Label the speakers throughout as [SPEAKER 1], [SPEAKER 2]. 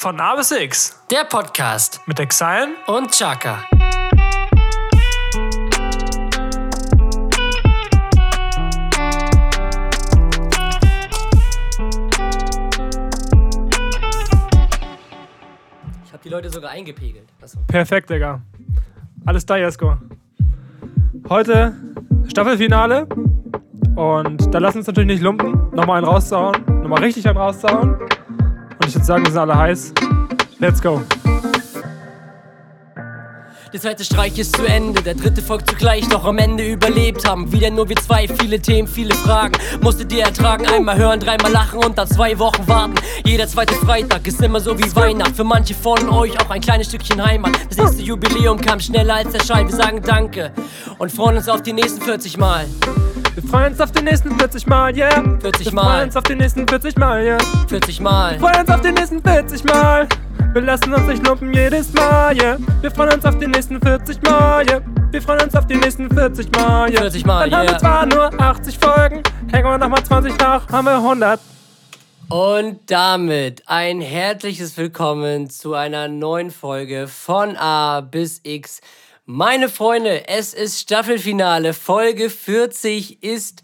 [SPEAKER 1] Von A bis X
[SPEAKER 2] Der Podcast
[SPEAKER 1] mit Exile
[SPEAKER 2] und Chaka. Ich habe die Leute sogar eingepegelt. Achso.
[SPEAKER 1] Perfekt, Digga. Alles da, Jesko. Heute Staffelfinale. Und da lassen wir uns natürlich nicht lumpen. Nochmal einen rauszuhauen. Nochmal richtig einen rauszuhauen. Ich würde sagen, wir sind alle heiß. Let's go.
[SPEAKER 2] Der zweite Streich ist zu Ende, der dritte folgt zugleich, doch am Ende überlebt haben. Wieder nur wir zwei, viele Themen, viele Fragen. Musstet ihr ertragen, einmal hören, dreimal lachen und dann zwei Wochen warten. Jeder zweite Freitag ist immer so wie Weihnacht. Für manche von euch auch ein kleines Stückchen Heimat. Das nächste Jubiläum kam schneller als der Schall. Wir sagen Danke und freuen uns auf die nächsten 40 Mal.
[SPEAKER 1] Wir freuen uns auf die nächsten 40 Mal, yeah.
[SPEAKER 2] 40
[SPEAKER 1] Wir
[SPEAKER 2] Mal.
[SPEAKER 1] freuen uns auf die nächsten 40 Mal, yeah.
[SPEAKER 2] 40 Mal.
[SPEAKER 1] Wir freuen uns auf die nächsten 40 Mal. Wir lassen uns nicht lumpen jedes Mal, yeah. Wir freuen uns auf die nächsten 40 Mal, yeah. Wir freuen uns auf die nächsten 40 Mal, yeah.
[SPEAKER 2] 40 Mal,
[SPEAKER 1] Dann haben wir
[SPEAKER 2] yeah.
[SPEAKER 1] zwar nur 80 Folgen, hängen wir nochmal 20 nach, haben wir 100.
[SPEAKER 2] Und damit ein herzliches Willkommen zu einer neuen Folge von A bis X. Meine Freunde, es ist Staffelfinale. Folge 40 ist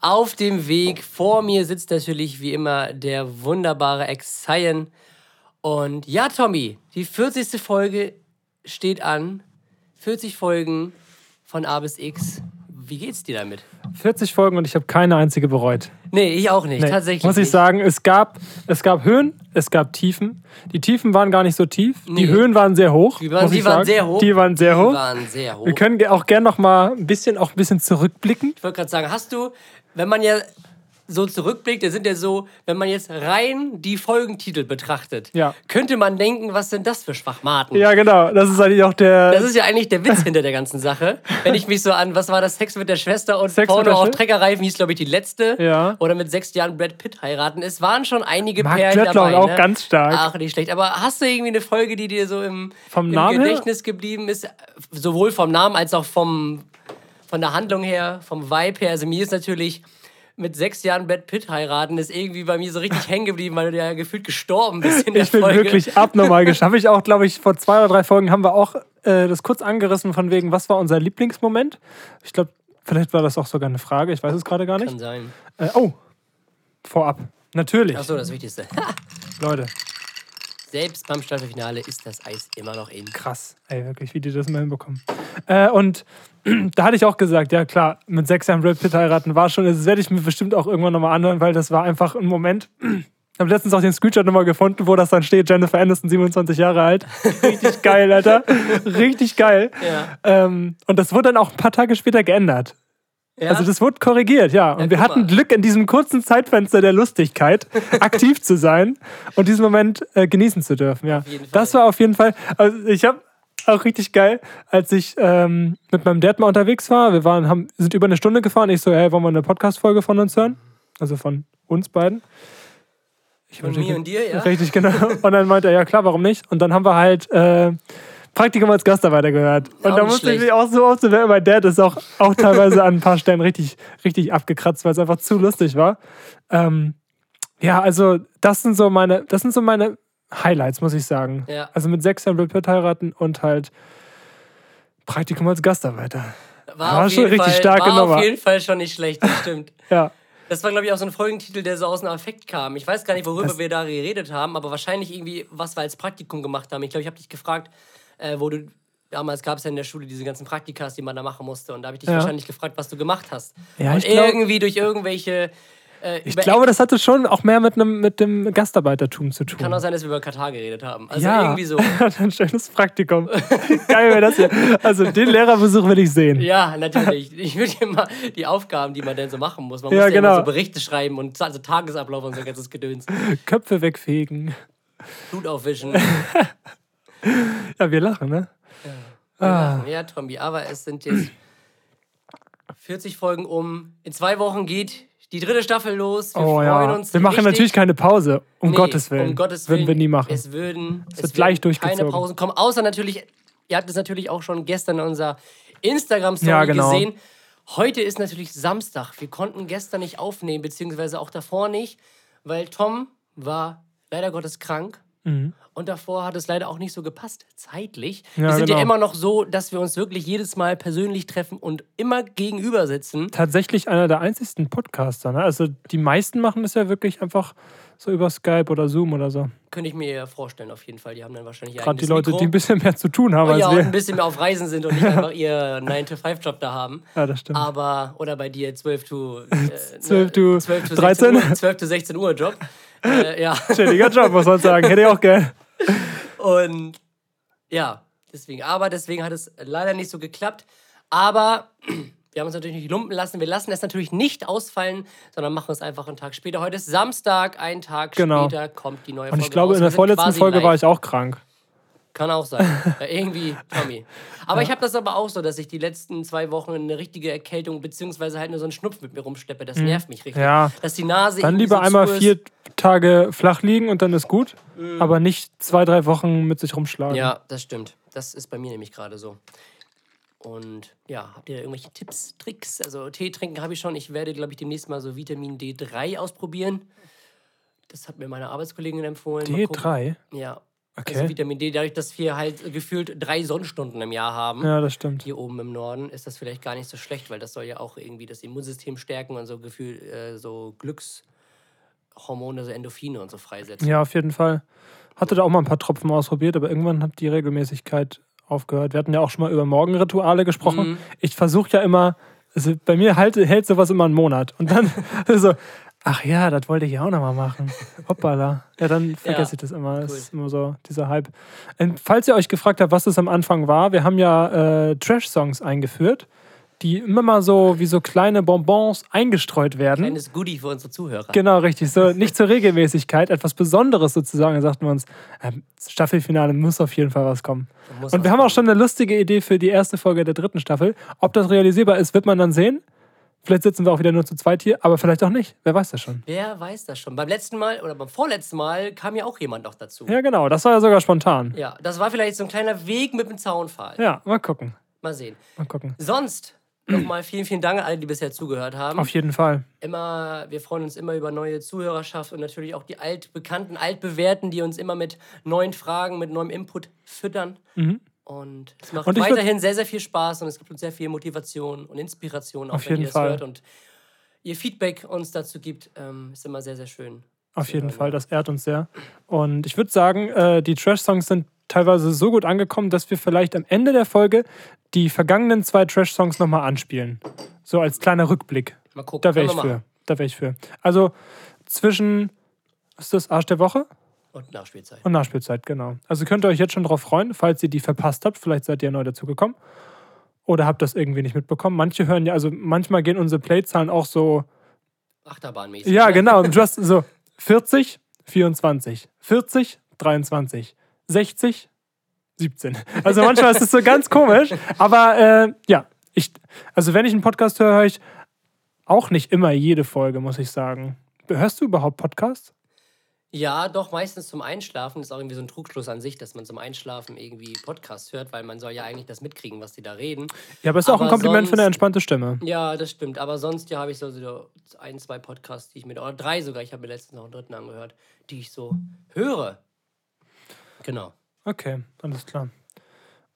[SPEAKER 2] auf dem Weg. Vor mir sitzt natürlich wie immer der wunderbare Ex-Cyan. Und ja, Tommy, die 40. Folge steht an. 40 Folgen von A bis X. Wie geht's dir damit?
[SPEAKER 1] 40 Folgen und ich habe keine einzige bereut.
[SPEAKER 2] Nee, ich auch nicht.
[SPEAKER 1] Nee,
[SPEAKER 2] Tatsächlich.
[SPEAKER 1] Muss ich
[SPEAKER 2] nicht.
[SPEAKER 1] sagen, es gab, es gab Höhen, es gab Tiefen. Die Tiefen waren gar nicht so tief,
[SPEAKER 2] Nee.
[SPEAKER 1] die Höhen waren sehr hoch.
[SPEAKER 2] Die waren, die waren sehr hoch.
[SPEAKER 1] Die waren sehr hoch.
[SPEAKER 2] Die waren sehr hoch.
[SPEAKER 1] Wir können auch gerne noch mal ein bisschen, auch ein bisschen zurückblicken.
[SPEAKER 2] Ich wollte gerade sagen, hast du, wenn man ja so zurückblickt, da sind ja so, wenn man jetzt rein die Folgentitel betrachtet,
[SPEAKER 1] Ja.
[SPEAKER 2] könnte man denken, was sind das für Schwachmaten?
[SPEAKER 1] Ja, genau. Das ist eigentlich auch der.
[SPEAKER 2] Das ist ja eigentlich der Witz hinter der ganzen Sache. Wenn ich mich so an, was war das, Sex mit der Schwester und
[SPEAKER 1] Sex
[SPEAKER 2] Porno auf Treckerreifen hieß, glaube ich, die letzte.
[SPEAKER 1] Ja.
[SPEAKER 2] Oder mit sechs Jahren Brad Pitt heiraten. Es waren schon einige
[SPEAKER 1] Mark
[SPEAKER 2] Perlen
[SPEAKER 1] Knöttler
[SPEAKER 2] dabei.
[SPEAKER 1] auch
[SPEAKER 2] ne?
[SPEAKER 1] ganz stark.
[SPEAKER 2] Ach, nicht schlecht. Aber hast du irgendwie eine Folge, die dir so im,
[SPEAKER 1] Vom
[SPEAKER 2] im
[SPEAKER 1] Namen her?
[SPEAKER 2] Gedächtnis geblieben ist? Sowohl vom Namen als auch vom, von der Handlung her, vom Vibe her. Also mir ist natürlich mit sechs Jahren Brad Pitt heiraten, ist irgendwie bei mir so richtig hängen geblieben, weil du ja gefühlt gestorben bist in der
[SPEAKER 1] ich bin
[SPEAKER 2] Folge.
[SPEAKER 1] wirklich abnormal geschafft. Ich auch, glaube ich, vor zwei oder drei Folgen haben wir auch äh, das kurz angerissen von wegen, was war unser Lieblingsmoment? Ich glaube, vielleicht war das auch sogar eine Frage. Ich weiß es gerade gar nicht.
[SPEAKER 2] Kann sein.
[SPEAKER 1] Äh, oh, vorab. Natürlich,
[SPEAKER 2] Achso, das Wichtigste.
[SPEAKER 1] Leute.
[SPEAKER 2] Selbst beim Staffelfinale ist das Eis immer noch in.
[SPEAKER 1] Krass, ey, wirklich, wie die das mal hinbekommen. Äh, und da hatte ich auch gesagt, ja klar, mit sechs Jahren Brad Pitt heiraten war schon, das werde ich mir bestimmt auch irgendwann nochmal anhören, weil das war einfach ein Moment. Ich habe letztens auch den Screenshot nochmal gefunden, wo das dann steht, Jennifer Aniston, 27 Jahre alt. Richtig geil, Alter. Richtig geil.
[SPEAKER 2] Ja.
[SPEAKER 1] Ähm, und das wurde dann auch ein paar Tage später geändert.
[SPEAKER 2] Ja?
[SPEAKER 1] Also das wurde korrigiert, ja. Und
[SPEAKER 2] Ja,
[SPEAKER 1] wir hatten. Glück, in diesem kurzen Zeitfenster der Lustigkeit aktiv zu sein und diesen Moment äh, genießen zu dürfen, ja. Das war auf jeden Fall, also ich habe auch richtig geil, als ich ähm, mit meinem Dad mal unterwegs war. Wir waren, haben, sind über eine Stunde gefahren. Ich so, hey, wollen wir eine Podcast-Folge von uns hören? Also von uns beiden. Ich
[SPEAKER 2] Von mir und dir, ja?
[SPEAKER 1] Richtig, genau. Und dann meinte er, ja klar, warum nicht? Und dann haben wir halt äh, Praktikum als Gastarbeiter gehört. Und
[SPEAKER 2] Auch
[SPEAKER 1] da musste ich mich auch so aufzuwehren. Mein Dad ist auch, auch teilweise an ein paar Stellen richtig, richtig abgekratzt, weil es einfach zu lustig war. Ähm, ja, also das sind so meine, das sind so meine Highlights, muss ich sagen.
[SPEAKER 2] Ja.
[SPEAKER 1] Also mit sechs Jahren Pitt heiraten und halt Praktikum als Gastarbeiter.
[SPEAKER 2] War,
[SPEAKER 1] War schon richtig
[SPEAKER 2] Fall,
[SPEAKER 1] starke
[SPEAKER 2] war
[SPEAKER 1] Nummer.
[SPEAKER 2] auf jeden Fall schon nicht schlecht, das stimmt.
[SPEAKER 1] Ja.
[SPEAKER 2] Das war, glaube ich, auch so ein Folgentitel, der so aus dem Affekt kam. Ich weiß gar nicht, worüber
[SPEAKER 1] Das-
[SPEAKER 2] wir da geredet haben, aber wahrscheinlich irgendwie, was wir als Praktikum gemacht haben. Ich glaube, ich habe dich gefragt, äh, wo du. Damals gab es ja in der Schule diese ganzen Praktikas, die man da machen musste. Und da habe ich dich
[SPEAKER 1] Ja.
[SPEAKER 2] wahrscheinlich gefragt, was du gemacht hast.
[SPEAKER 1] Ja,
[SPEAKER 2] und
[SPEAKER 1] ich glaub-
[SPEAKER 2] irgendwie durch irgendwelche. Äh,
[SPEAKER 1] Ich glaube, das hatte schon auch mehr mit, einem, mit dem Gastarbeitertum zu tun.
[SPEAKER 2] Kann auch sein, dass wir über Katar geredet haben. Also
[SPEAKER 1] ja,
[SPEAKER 2] irgendwie so.
[SPEAKER 1] ein schönes Praktikum. Geil wäre das hier. Also den Lehrerbesuch will ich sehen.
[SPEAKER 2] Ja, natürlich. Ich würde immer die Aufgaben, die man denn so machen muss. Man
[SPEAKER 1] Ja,
[SPEAKER 2] muss ja immer
[SPEAKER 1] genau.
[SPEAKER 2] so Berichte schreiben und also Tagesablauf und so ganzes Gedöns.
[SPEAKER 1] Köpfe wegfegen.
[SPEAKER 2] Blut aufwischen.
[SPEAKER 1] Ja, wir lachen, ne? Ah.
[SPEAKER 2] Ja, Tommy, aber es sind jetzt 40 Folgen um. In zwei Wochen geht die dritte Staffel los. Wir
[SPEAKER 1] Oh
[SPEAKER 2] freuen
[SPEAKER 1] ja.
[SPEAKER 2] uns.
[SPEAKER 1] Wir machen
[SPEAKER 2] richtig.
[SPEAKER 1] natürlich keine Pause. Um
[SPEAKER 2] Nee,
[SPEAKER 1] Gottes Willen.
[SPEAKER 2] Um Gottes Willen.
[SPEAKER 1] Würden wir nie machen.
[SPEAKER 2] Es würden es
[SPEAKER 1] wird
[SPEAKER 2] werden
[SPEAKER 1] gleich
[SPEAKER 2] keine
[SPEAKER 1] durchgezogen.
[SPEAKER 2] Pausen kommen. Außer natürlich, ihr habt es natürlich auch schon gestern in unserer Instagram-Story
[SPEAKER 1] Ja, genau.
[SPEAKER 2] gesehen. Heute ist natürlich Samstag. Wir konnten gestern nicht aufnehmen, beziehungsweise auch davor nicht, weil Tom war leider Gottes krank.
[SPEAKER 1] Mhm.
[SPEAKER 2] Und davor hat es leider auch nicht so gepasst, zeitlich.
[SPEAKER 1] Ja,
[SPEAKER 2] wir sind ja
[SPEAKER 1] genau.
[SPEAKER 2] immer noch so, dass wir uns wirklich jedes Mal persönlich treffen und immer gegenüber sitzen.
[SPEAKER 1] Tatsächlich einer der einzigsten Podcaster. Ne? Also die meisten machen das ja wirklich einfach so über Skype oder Zoom oder so.
[SPEAKER 2] Könnte ich mir eher vorstellen, auf jeden Fall. Die haben dann wahrscheinlich
[SPEAKER 1] Gerade die Leute,
[SPEAKER 2] Mikro.
[SPEAKER 1] die ein bisschen mehr zu tun haben
[SPEAKER 2] ja,
[SPEAKER 1] als
[SPEAKER 2] und
[SPEAKER 1] wir.
[SPEAKER 2] ein bisschen mehr auf Reisen sind und nicht einfach ihr 9-to-5-Job da haben.
[SPEAKER 1] Ja, das stimmt.
[SPEAKER 2] Aber, oder bei dir 12 to, äh,
[SPEAKER 1] 12 to
[SPEAKER 2] 12 to
[SPEAKER 1] 13.
[SPEAKER 2] 16 Uhr, 12 to 16 Uhr Job. Äh, ja,
[SPEAKER 1] Chilliger Job, muss man sagen. Hätte ich auch gern.
[SPEAKER 2] und ja, deswegen. Aber deswegen hat es leider nicht so geklappt. Aber wir haben uns natürlich nicht lumpen lassen. Wir lassen es natürlich nicht ausfallen, sondern machen es einfach einen Tag später. Heute ist Samstag, einen Tag
[SPEAKER 1] Genau.
[SPEAKER 2] später kommt die neue
[SPEAKER 1] Und
[SPEAKER 2] Folge
[SPEAKER 1] ich glaube,
[SPEAKER 2] raus.
[SPEAKER 1] in der vorletzten Folge
[SPEAKER 2] live.
[SPEAKER 1] war ich auch krank.
[SPEAKER 2] Kann auch sein. Ja, irgendwie, Tommy. Aber ich habe das aber auch so, dass ich die letzten zwei Wochen eine richtige Erkältung, beziehungsweise halt nur so einen Schnupf mit mir rumsteppe. Das nervt mich richtig.
[SPEAKER 1] Mhm. Ja.
[SPEAKER 2] Dass die Nase
[SPEAKER 1] Dann lieber
[SPEAKER 2] so
[SPEAKER 1] einmal vier Tage flach liegen und dann ist gut. Aber nicht zwei, drei Wochen mit sich rumschlagen.
[SPEAKER 2] Ja, das stimmt. Das ist bei mir nämlich gerade so. Und ja, habt ihr irgendwelche Tipps, Tricks? Also Tee trinken habe ich schon. Ich werde, glaube ich, demnächst mal so Vitamin D3 ausprobieren. Das hat mir meine Arbeitskollegin empfohlen. Mal gucken.
[SPEAKER 1] D3?
[SPEAKER 2] Ja.
[SPEAKER 1] Okay.
[SPEAKER 2] Also Vitamin D, dadurch, dass wir halt gefühlt drei Sonnenstunden im Jahr haben.
[SPEAKER 1] Ja, das stimmt.
[SPEAKER 2] Hier oben im Norden ist das vielleicht gar nicht so schlecht, weil das soll ja auch irgendwie das Immunsystem stärken und so Gefühl, äh, so Glückshormone, so Endorphine und so freisetzen.
[SPEAKER 1] Ja, auf jeden Fall. Hatte da auch mal ein paar Tropfen ausprobiert, aber irgendwann hat die Regelmäßigkeit aufgehört. Wir hatten ja auch schon mal über Morgenrituale gesprochen.
[SPEAKER 2] Mhm.
[SPEAKER 1] Ich versuche ja immer, also bei mir halt, hält sowas immer einen Monat. Und dann so, ach ja, das wollte ich ja auch nochmal machen. Hoppala. Ja, dann vergesse
[SPEAKER 2] Ja,
[SPEAKER 1] ich das immer. Das
[SPEAKER 2] cool.
[SPEAKER 1] ist immer so dieser Hype. Und falls ihr euch gefragt habt, was das am Anfang war, wir haben ja äh, Trash-Songs eingeführt, die immer mal so wie so kleine Bonbons eingestreut werden.
[SPEAKER 2] Kleines Goodie für unsere Zuhörer.
[SPEAKER 1] Genau, richtig. So nicht zur Regelmäßigkeit, etwas Besonderes sozusagen. Da sagten wir uns, ähm, Staffelfinale muss auf jeden Fall was kommen. Und wir haben auch schon eine lustige Idee für die erste Folge der dritten Staffel. Ob das realisierbar ist, wird man dann sehen. Vielleicht sitzen wir auch wieder nur zu zweit hier, aber vielleicht auch nicht. Wer weiß das schon.
[SPEAKER 2] Wer weiß das schon? Beim letzten Mal oder beim vorletzten Mal kam ja auch jemand noch dazu.
[SPEAKER 1] Ja, genau. Das war ja sogar spontan.
[SPEAKER 2] Ja, das war vielleicht so ein kleiner Weg mit dem Zaunpfahl.
[SPEAKER 1] Ja, mal gucken.
[SPEAKER 2] Mal sehen.
[SPEAKER 1] Mal gucken.
[SPEAKER 2] Sonst nochmal vielen, vielen Dank an alle, die bisher zugehört haben.
[SPEAKER 1] Auf jeden Fall.
[SPEAKER 2] immer, wir freuen uns immer über neue Zuhörerschaft und natürlich auch die altbekannten, altbewährten, die uns immer mit neuen Fragen, mit neuem Input füttern. Und es macht.
[SPEAKER 1] Und
[SPEAKER 2] weiterhin sehr, sehr viel Spaß und es gibt uns sehr viel Motivation und Inspiration, auch
[SPEAKER 1] Auf
[SPEAKER 2] wenn
[SPEAKER 1] jeden
[SPEAKER 2] ihr es
[SPEAKER 1] Fall.
[SPEAKER 2] hört und ihr Feedback uns dazu gibt, ähm, ist immer sehr, sehr schön.
[SPEAKER 1] Auf jeden
[SPEAKER 2] hören.
[SPEAKER 1] Fall, das ehrt uns sehr. Und ich würde sagen, äh, die Trash-Songs sind teilweise so gut angekommen, dass wir vielleicht am Ende der Folge die vergangenen zwei Trash-Songs nochmal anspielen. So als kleiner Rückblick.
[SPEAKER 2] Mal gucken.
[SPEAKER 1] Da wäre ich für. Da wäre ich für. Also zwischen, was ist das, Arsch der Woche.
[SPEAKER 2] Und Nachspielzeit.
[SPEAKER 1] und Nachspielzeit, genau. Also könnt ihr euch jetzt schon drauf freuen, falls ihr die verpasst habt. Vielleicht seid ihr neu dazugekommen. Oder habt das irgendwie nicht mitbekommen. Manche hören ja, also manchmal gehen unsere Playzahlen auch so
[SPEAKER 2] Achterbahnmäßig.
[SPEAKER 1] ja,
[SPEAKER 2] ne?
[SPEAKER 1] genau. Du hast so 40, 24, 40, 23, 60, 17. Also manchmal ist es so ganz komisch. Aber äh, ja, ich, also wenn ich einen Podcast höre, höre ich auch nicht immer jede Folge, muss ich sagen. Hörst du überhaupt Podcasts?
[SPEAKER 2] Ja, doch, meistens zum Einschlafen. Das ist auch irgendwie so ein Trugschluss an sich, dass man zum Einschlafen irgendwie Podcasts hört, weil man soll ja eigentlich das mitkriegen, was die da reden.
[SPEAKER 1] Ja, aber ist auch ein
[SPEAKER 2] Aber
[SPEAKER 1] Kompliment für eine
[SPEAKER 2] sonst-
[SPEAKER 1] entspannte Stimme.
[SPEAKER 2] Ja, das stimmt. Aber sonst ja, habe ich so, so ein, zwei Podcasts, die ich mir, oder drei sogar, ich habe mir letztens noch einen dritten angehört, die ich so höre. Genau.
[SPEAKER 1] Okay, alles klar.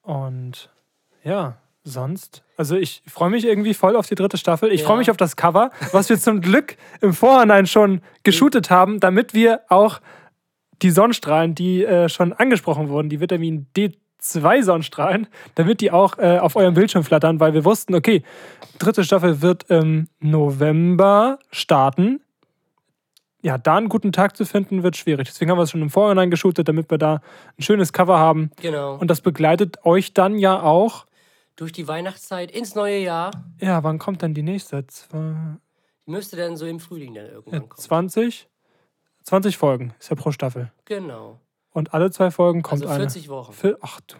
[SPEAKER 1] Und ja, sonst. Also ich freue mich irgendwie voll auf die dritte Staffel. Ich
[SPEAKER 2] Ja.
[SPEAKER 1] freue mich auf das Cover, was wir zum Glück im Vorhinein schon geshootet haben, damit wir auch die Sonnenstrahlen, die äh, schon angesprochen wurden, die Vitamin D2 Sonnenstrahlen, damit die auch äh, auf eurem Bildschirm flattern, weil wir wussten, okay, dritte Staffel wird im November starten. Ja, da einen guten Tag zu finden, wird schwierig. Deswegen haben wir es schon im Vorhinein geshootet, damit wir da ein schönes Cover haben.
[SPEAKER 2] Genau.
[SPEAKER 1] Und das begleitet euch dann ja auch.
[SPEAKER 2] Durch die Weihnachtszeit ins neue Jahr
[SPEAKER 1] Ja, wann kommt dann die nächste? Zwei,
[SPEAKER 2] müsste dann so im Frühling dann
[SPEAKER 1] ja,
[SPEAKER 2] irgendwann kommen.
[SPEAKER 1] 20? 20 Folgen ist ja pro Staffel.
[SPEAKER 2] Genau.
[SPEAKER 1] Und alle zwei Folgen kommt
[SPEAKER 2] Also
[SPEAKER 1] eine.
[SPEAKER 2] 40 Wochen.
[SPEAKER 1] Vier- Ach du,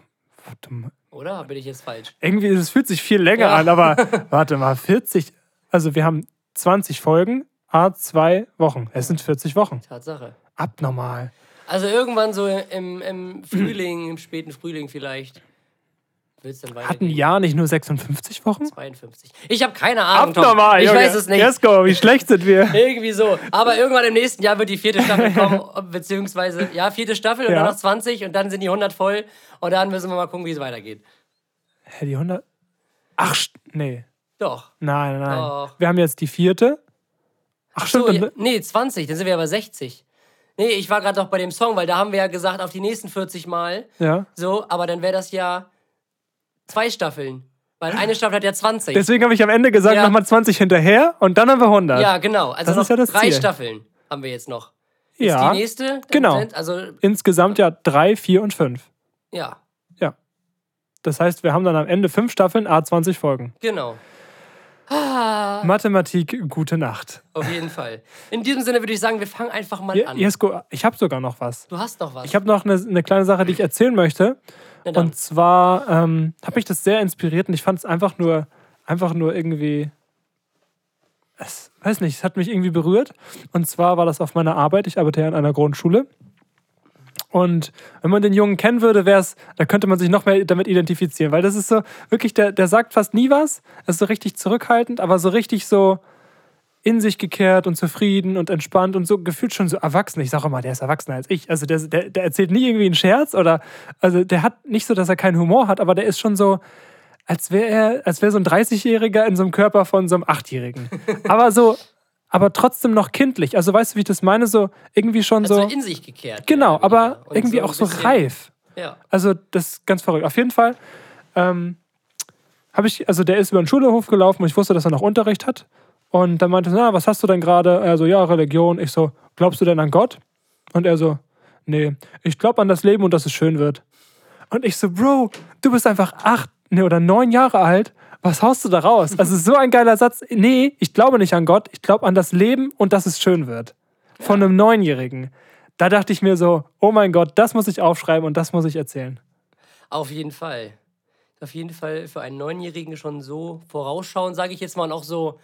[SPEAKER 1] warte mal.
[SPEAKER 2] Oder bin ich jetzt falsch?
[SPEAKER 1] Irgendwie, es fühlt sich viel länger
[SPEAKER 2] Ja.
[SPEAKER 1] an, aber warte mal, 40. Also wir haben 20 Folgen, a zwei Wochen. Es sind 40 Wochen.
[SPEAKER 2] Tatsache.
[SPEAKER 1] Abnormal.
[SPEAKER 2] Also irgendwann so im, im Frühling, im späten Frühling vielleicht. Wird dann
[SPEAKER 1] Hat ein? Jahr nicht nur 56 Wochen?
[SPEAKER 2] 52. Ich habe keine Ahnung.
[SPEAKER 1] Abnormal,
[SPEAKER 2] Ich
[SPEAKER 1] Junge.
[SPEAKER 2] weiß es nicht.
[SPEAKER 1] Jesko, wie schlecht sind wir?
[SPEAKER 2] Irgendwie so. Aber irgendwann im nächsten Jahr wird die vierte Staffel kommen, beziehungsweise, ja, vierte Staffel und
[SPEAKER 1] Ja.
[SPEAKER 2] dann noch 20 und dann sind die 100 voll und dann müssen wir mal gucken, wie es weitergeht.
[SPEAKER 1] Hä, die 100? Ach, st- nee.
[SPEAKER 2] Doch.
[SPEAKER 1] Nein, nein.
[SPEAKER 2] Doch.
[SPEAKER 1] Wir haben jetzt die vierte. Ach, stimmt.
[SPEAKER 2] So, ja, nee, 20, dann sind wir aber 60. Nee, ich war gerade noch bei dem Song, weil da haben wir ja gesagt, auf die nächsten 40 Mal.
[SPEAKER 1] ja.
[SPEAKER 2] So, aber dann wäre das ja zwei Staffeln. Weil eine Staffel hat ja 20.
[SPEAKER 1] Deswegen habe ich am Ende gesagt,
[SPEAKER 2] Ja.
[SPEAKER 1] nochmal 20 hinterher und dann haben wir 100.
[SPEAKER 2] ja, genau. Also
[SPEAKER 1] Das
[SPEAKER 2] noch
[SPEAKER 1] ist ja das
[SPEAKER 2] drei
[SPEAKER 1] Ziel.
[SPEAKER 2] Staffeln haben wir jetzt noch.
[SPEAKER 1] Ja.
[SPEAKER 2] Die nächste?
[SPEAKER 1] Genau.
[SPEAKER 2] sind- Also,
[SPEAKER 1] Insgesamt ja drei, vier und fünf.
[SPEAKER 2] ja,
[SPEAKER 1] Ja. Das heißt, wir haben dann am Ende fünf Staffeln, A 20 Folgen.
[SPEAKER 2] genau.
[SPEAKER 1] Mathematik, gute Nacht.
[SPEAKER 2] Auf jeden Fall. In diesem Sinne würde ich sagen, wir fangen einfach mal
[SPEAKER 1] Je-
[SPEAKER 2] an.
[SPEAKER 1] Jesko, ich habe sogar noch was.
[SPEAKER 2] Du hast noch was.
[SPEAKER 1] Ich habe noch eine, eine kleine Sache, die ich erzählen möchte.
[SPEAKER 2] Na dann.
[SPEAKER 1] Und zwar ähm, habe mich das sehr inspiriert und ich fand es einfach nur, einfach nur irgendwie, es, weiß nicht, es hat mich irgendwie berührt. Und zwar war das auf meiner Arbeit. Ich arbeite ja in einer Grundschule. Und wenn man den Jungen kennen würde, wär's, da könnte man sich noch mehr damit identifizieren, weil das ist so wirklich, der, der sagt fast nie was, er ist so richtig zurückhaltend, aber so richtig so in sich gekehrt und zufrieden und entspannt und so gefühlt schon so erwachsen. Ich sage immer, der ist erwachsener als ich. Also der, der, der erzählt nie irgendwie einen Scherz oder, also der hat nicht so, dass er keinen Humor hat, aber der ist schon so, als wäre er, als wäre so ein 30-Jähriger in so einem Körper von so einem 8-Jährigen. aber so, aber trotzdem noch kindlich. Also weißt du, wie ich das meine? So irgendwie schon
[SPEAKER 2] also
[SPEAKER 1] so.
[SPEAKER 2] in sich gekehrt.
[SPEAKER 1] Genau,
[SPEAKER 2] oder
[SPEAKER 1] aber irgendwie
[SPEAKER 2] ein
[SPEAKER 1] auch so reif.
[SPEAKER 2] Ja.
[SPEAKER 1] Also das ist ganz verrückt. Auf jeden Fall ähm, habe ich, also der ist über den Schulhof gelaufen und ich wusste, dass er noch Unterricht hat. Und dann meinte er, na, was hast du denn gerade? Er so, ja, Religion. Ich so, glaubst du denn an Gott? Und er so, nee, ich glaube an das Leben und dass es schön wird. Und ich so, Bro, du bist einfach acht nee, oder neun Jahre alt. Was haust du da raus? Also so ein geiler Satz. Nee, ich glaube nicht an Gott. Ich glaube an das Leben und dass es schön wird. Von einem Neunjährigen. Da dachte ich mir so, oh mein Gott, das muss ich aufschreiben und das muss ich erzählen.
[SPEAKER 2] Auf jeden Fall. Auf jeden Fall für einen Neunjährigen schon so vorausschauen, sage ich jetzt mal, und auch so,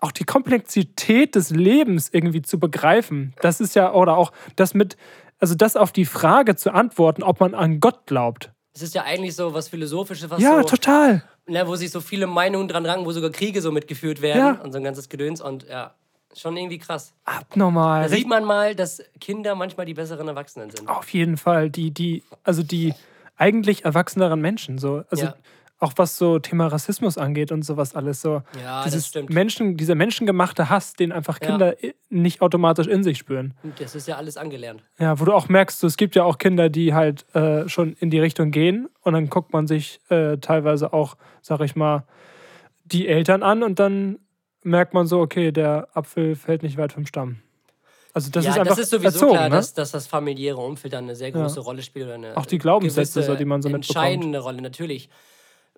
[SPEAKER 1] auch die Komplexität des Lebens irgendwie zu begreifen. Das ist ja, oder auch das mit, also das auf die Frage zu antworten, ob man an Gott glaubt.
[SPEAKER 2] es ist ja eigentlich so was Philosophisches, was
[SPEAKER 1] Ja,
[SPEAKER 2] so,
[SPEAKER 1] total.
[SPEAKER 2] ne, wo sich so viele Meinungen dran rangen, wo sogar Kriege so mitgeführt werden
[SPEAKER 1] Ja.
[SPEAKER 2] und so ein ganzes Gedöns und ja, schon irgendwie krass.
[SPEAKER 1] Abnormal.
[SPEAKER 2] Da sieht man mal, dass Kinder manchmal die besseren Erwachsenen sind.
[SPEAKER 1] Auf jeden Fall. Die, die, also die eigentlich erwachseneren Menschen. So. Also
[SPEAKER 2] Ja.
[SPEAKER 1] Auch was so Thema Rassismus angeht und sowas alles so.
[SPEAKER 2] Ja, das
[SPEAKER 1] Dieses
[SPEAKER 2] stimmt.
[SPEAKER 1] Menschen, dieser menschengemachte Hass, den einfach
[SPEAKER 2] Ja.
[SPEAKER 1] Kinder i- nicht automatisch in sich spüren.
[SPEAKER 2] Und Das ist ja alles angelernt.
[SPEAKER 1] Ja, wo du auch merkst, so, es gibt ja auch Kinder, die halt äh, schon in die Richtung gehen und dann guckt man sich äh, teilweise auch, sag ich mal, die Eltern an und dann merkt man so, okay, der Apfel fällt nicht weit vom Stamm. Also das
[SPEAKER 2] ja,
[SPEAKER 1] ist einfach
[SPEAKER 2] das ist sowieso
[SPEAKER 1] erzogen,
[SPEAKER 2] klar,
[SPEAKER 1] ne?
[SPEAKER 2] dass, dass das familiäre Umfeld dann eine sehr große Rolle spielt. Oder eine
[SPEAKER 1] Auch die Glaubenssätze, so, die man so mitbekommt.
[SPEAKER 2] Entscheidende Rolle, natürlich.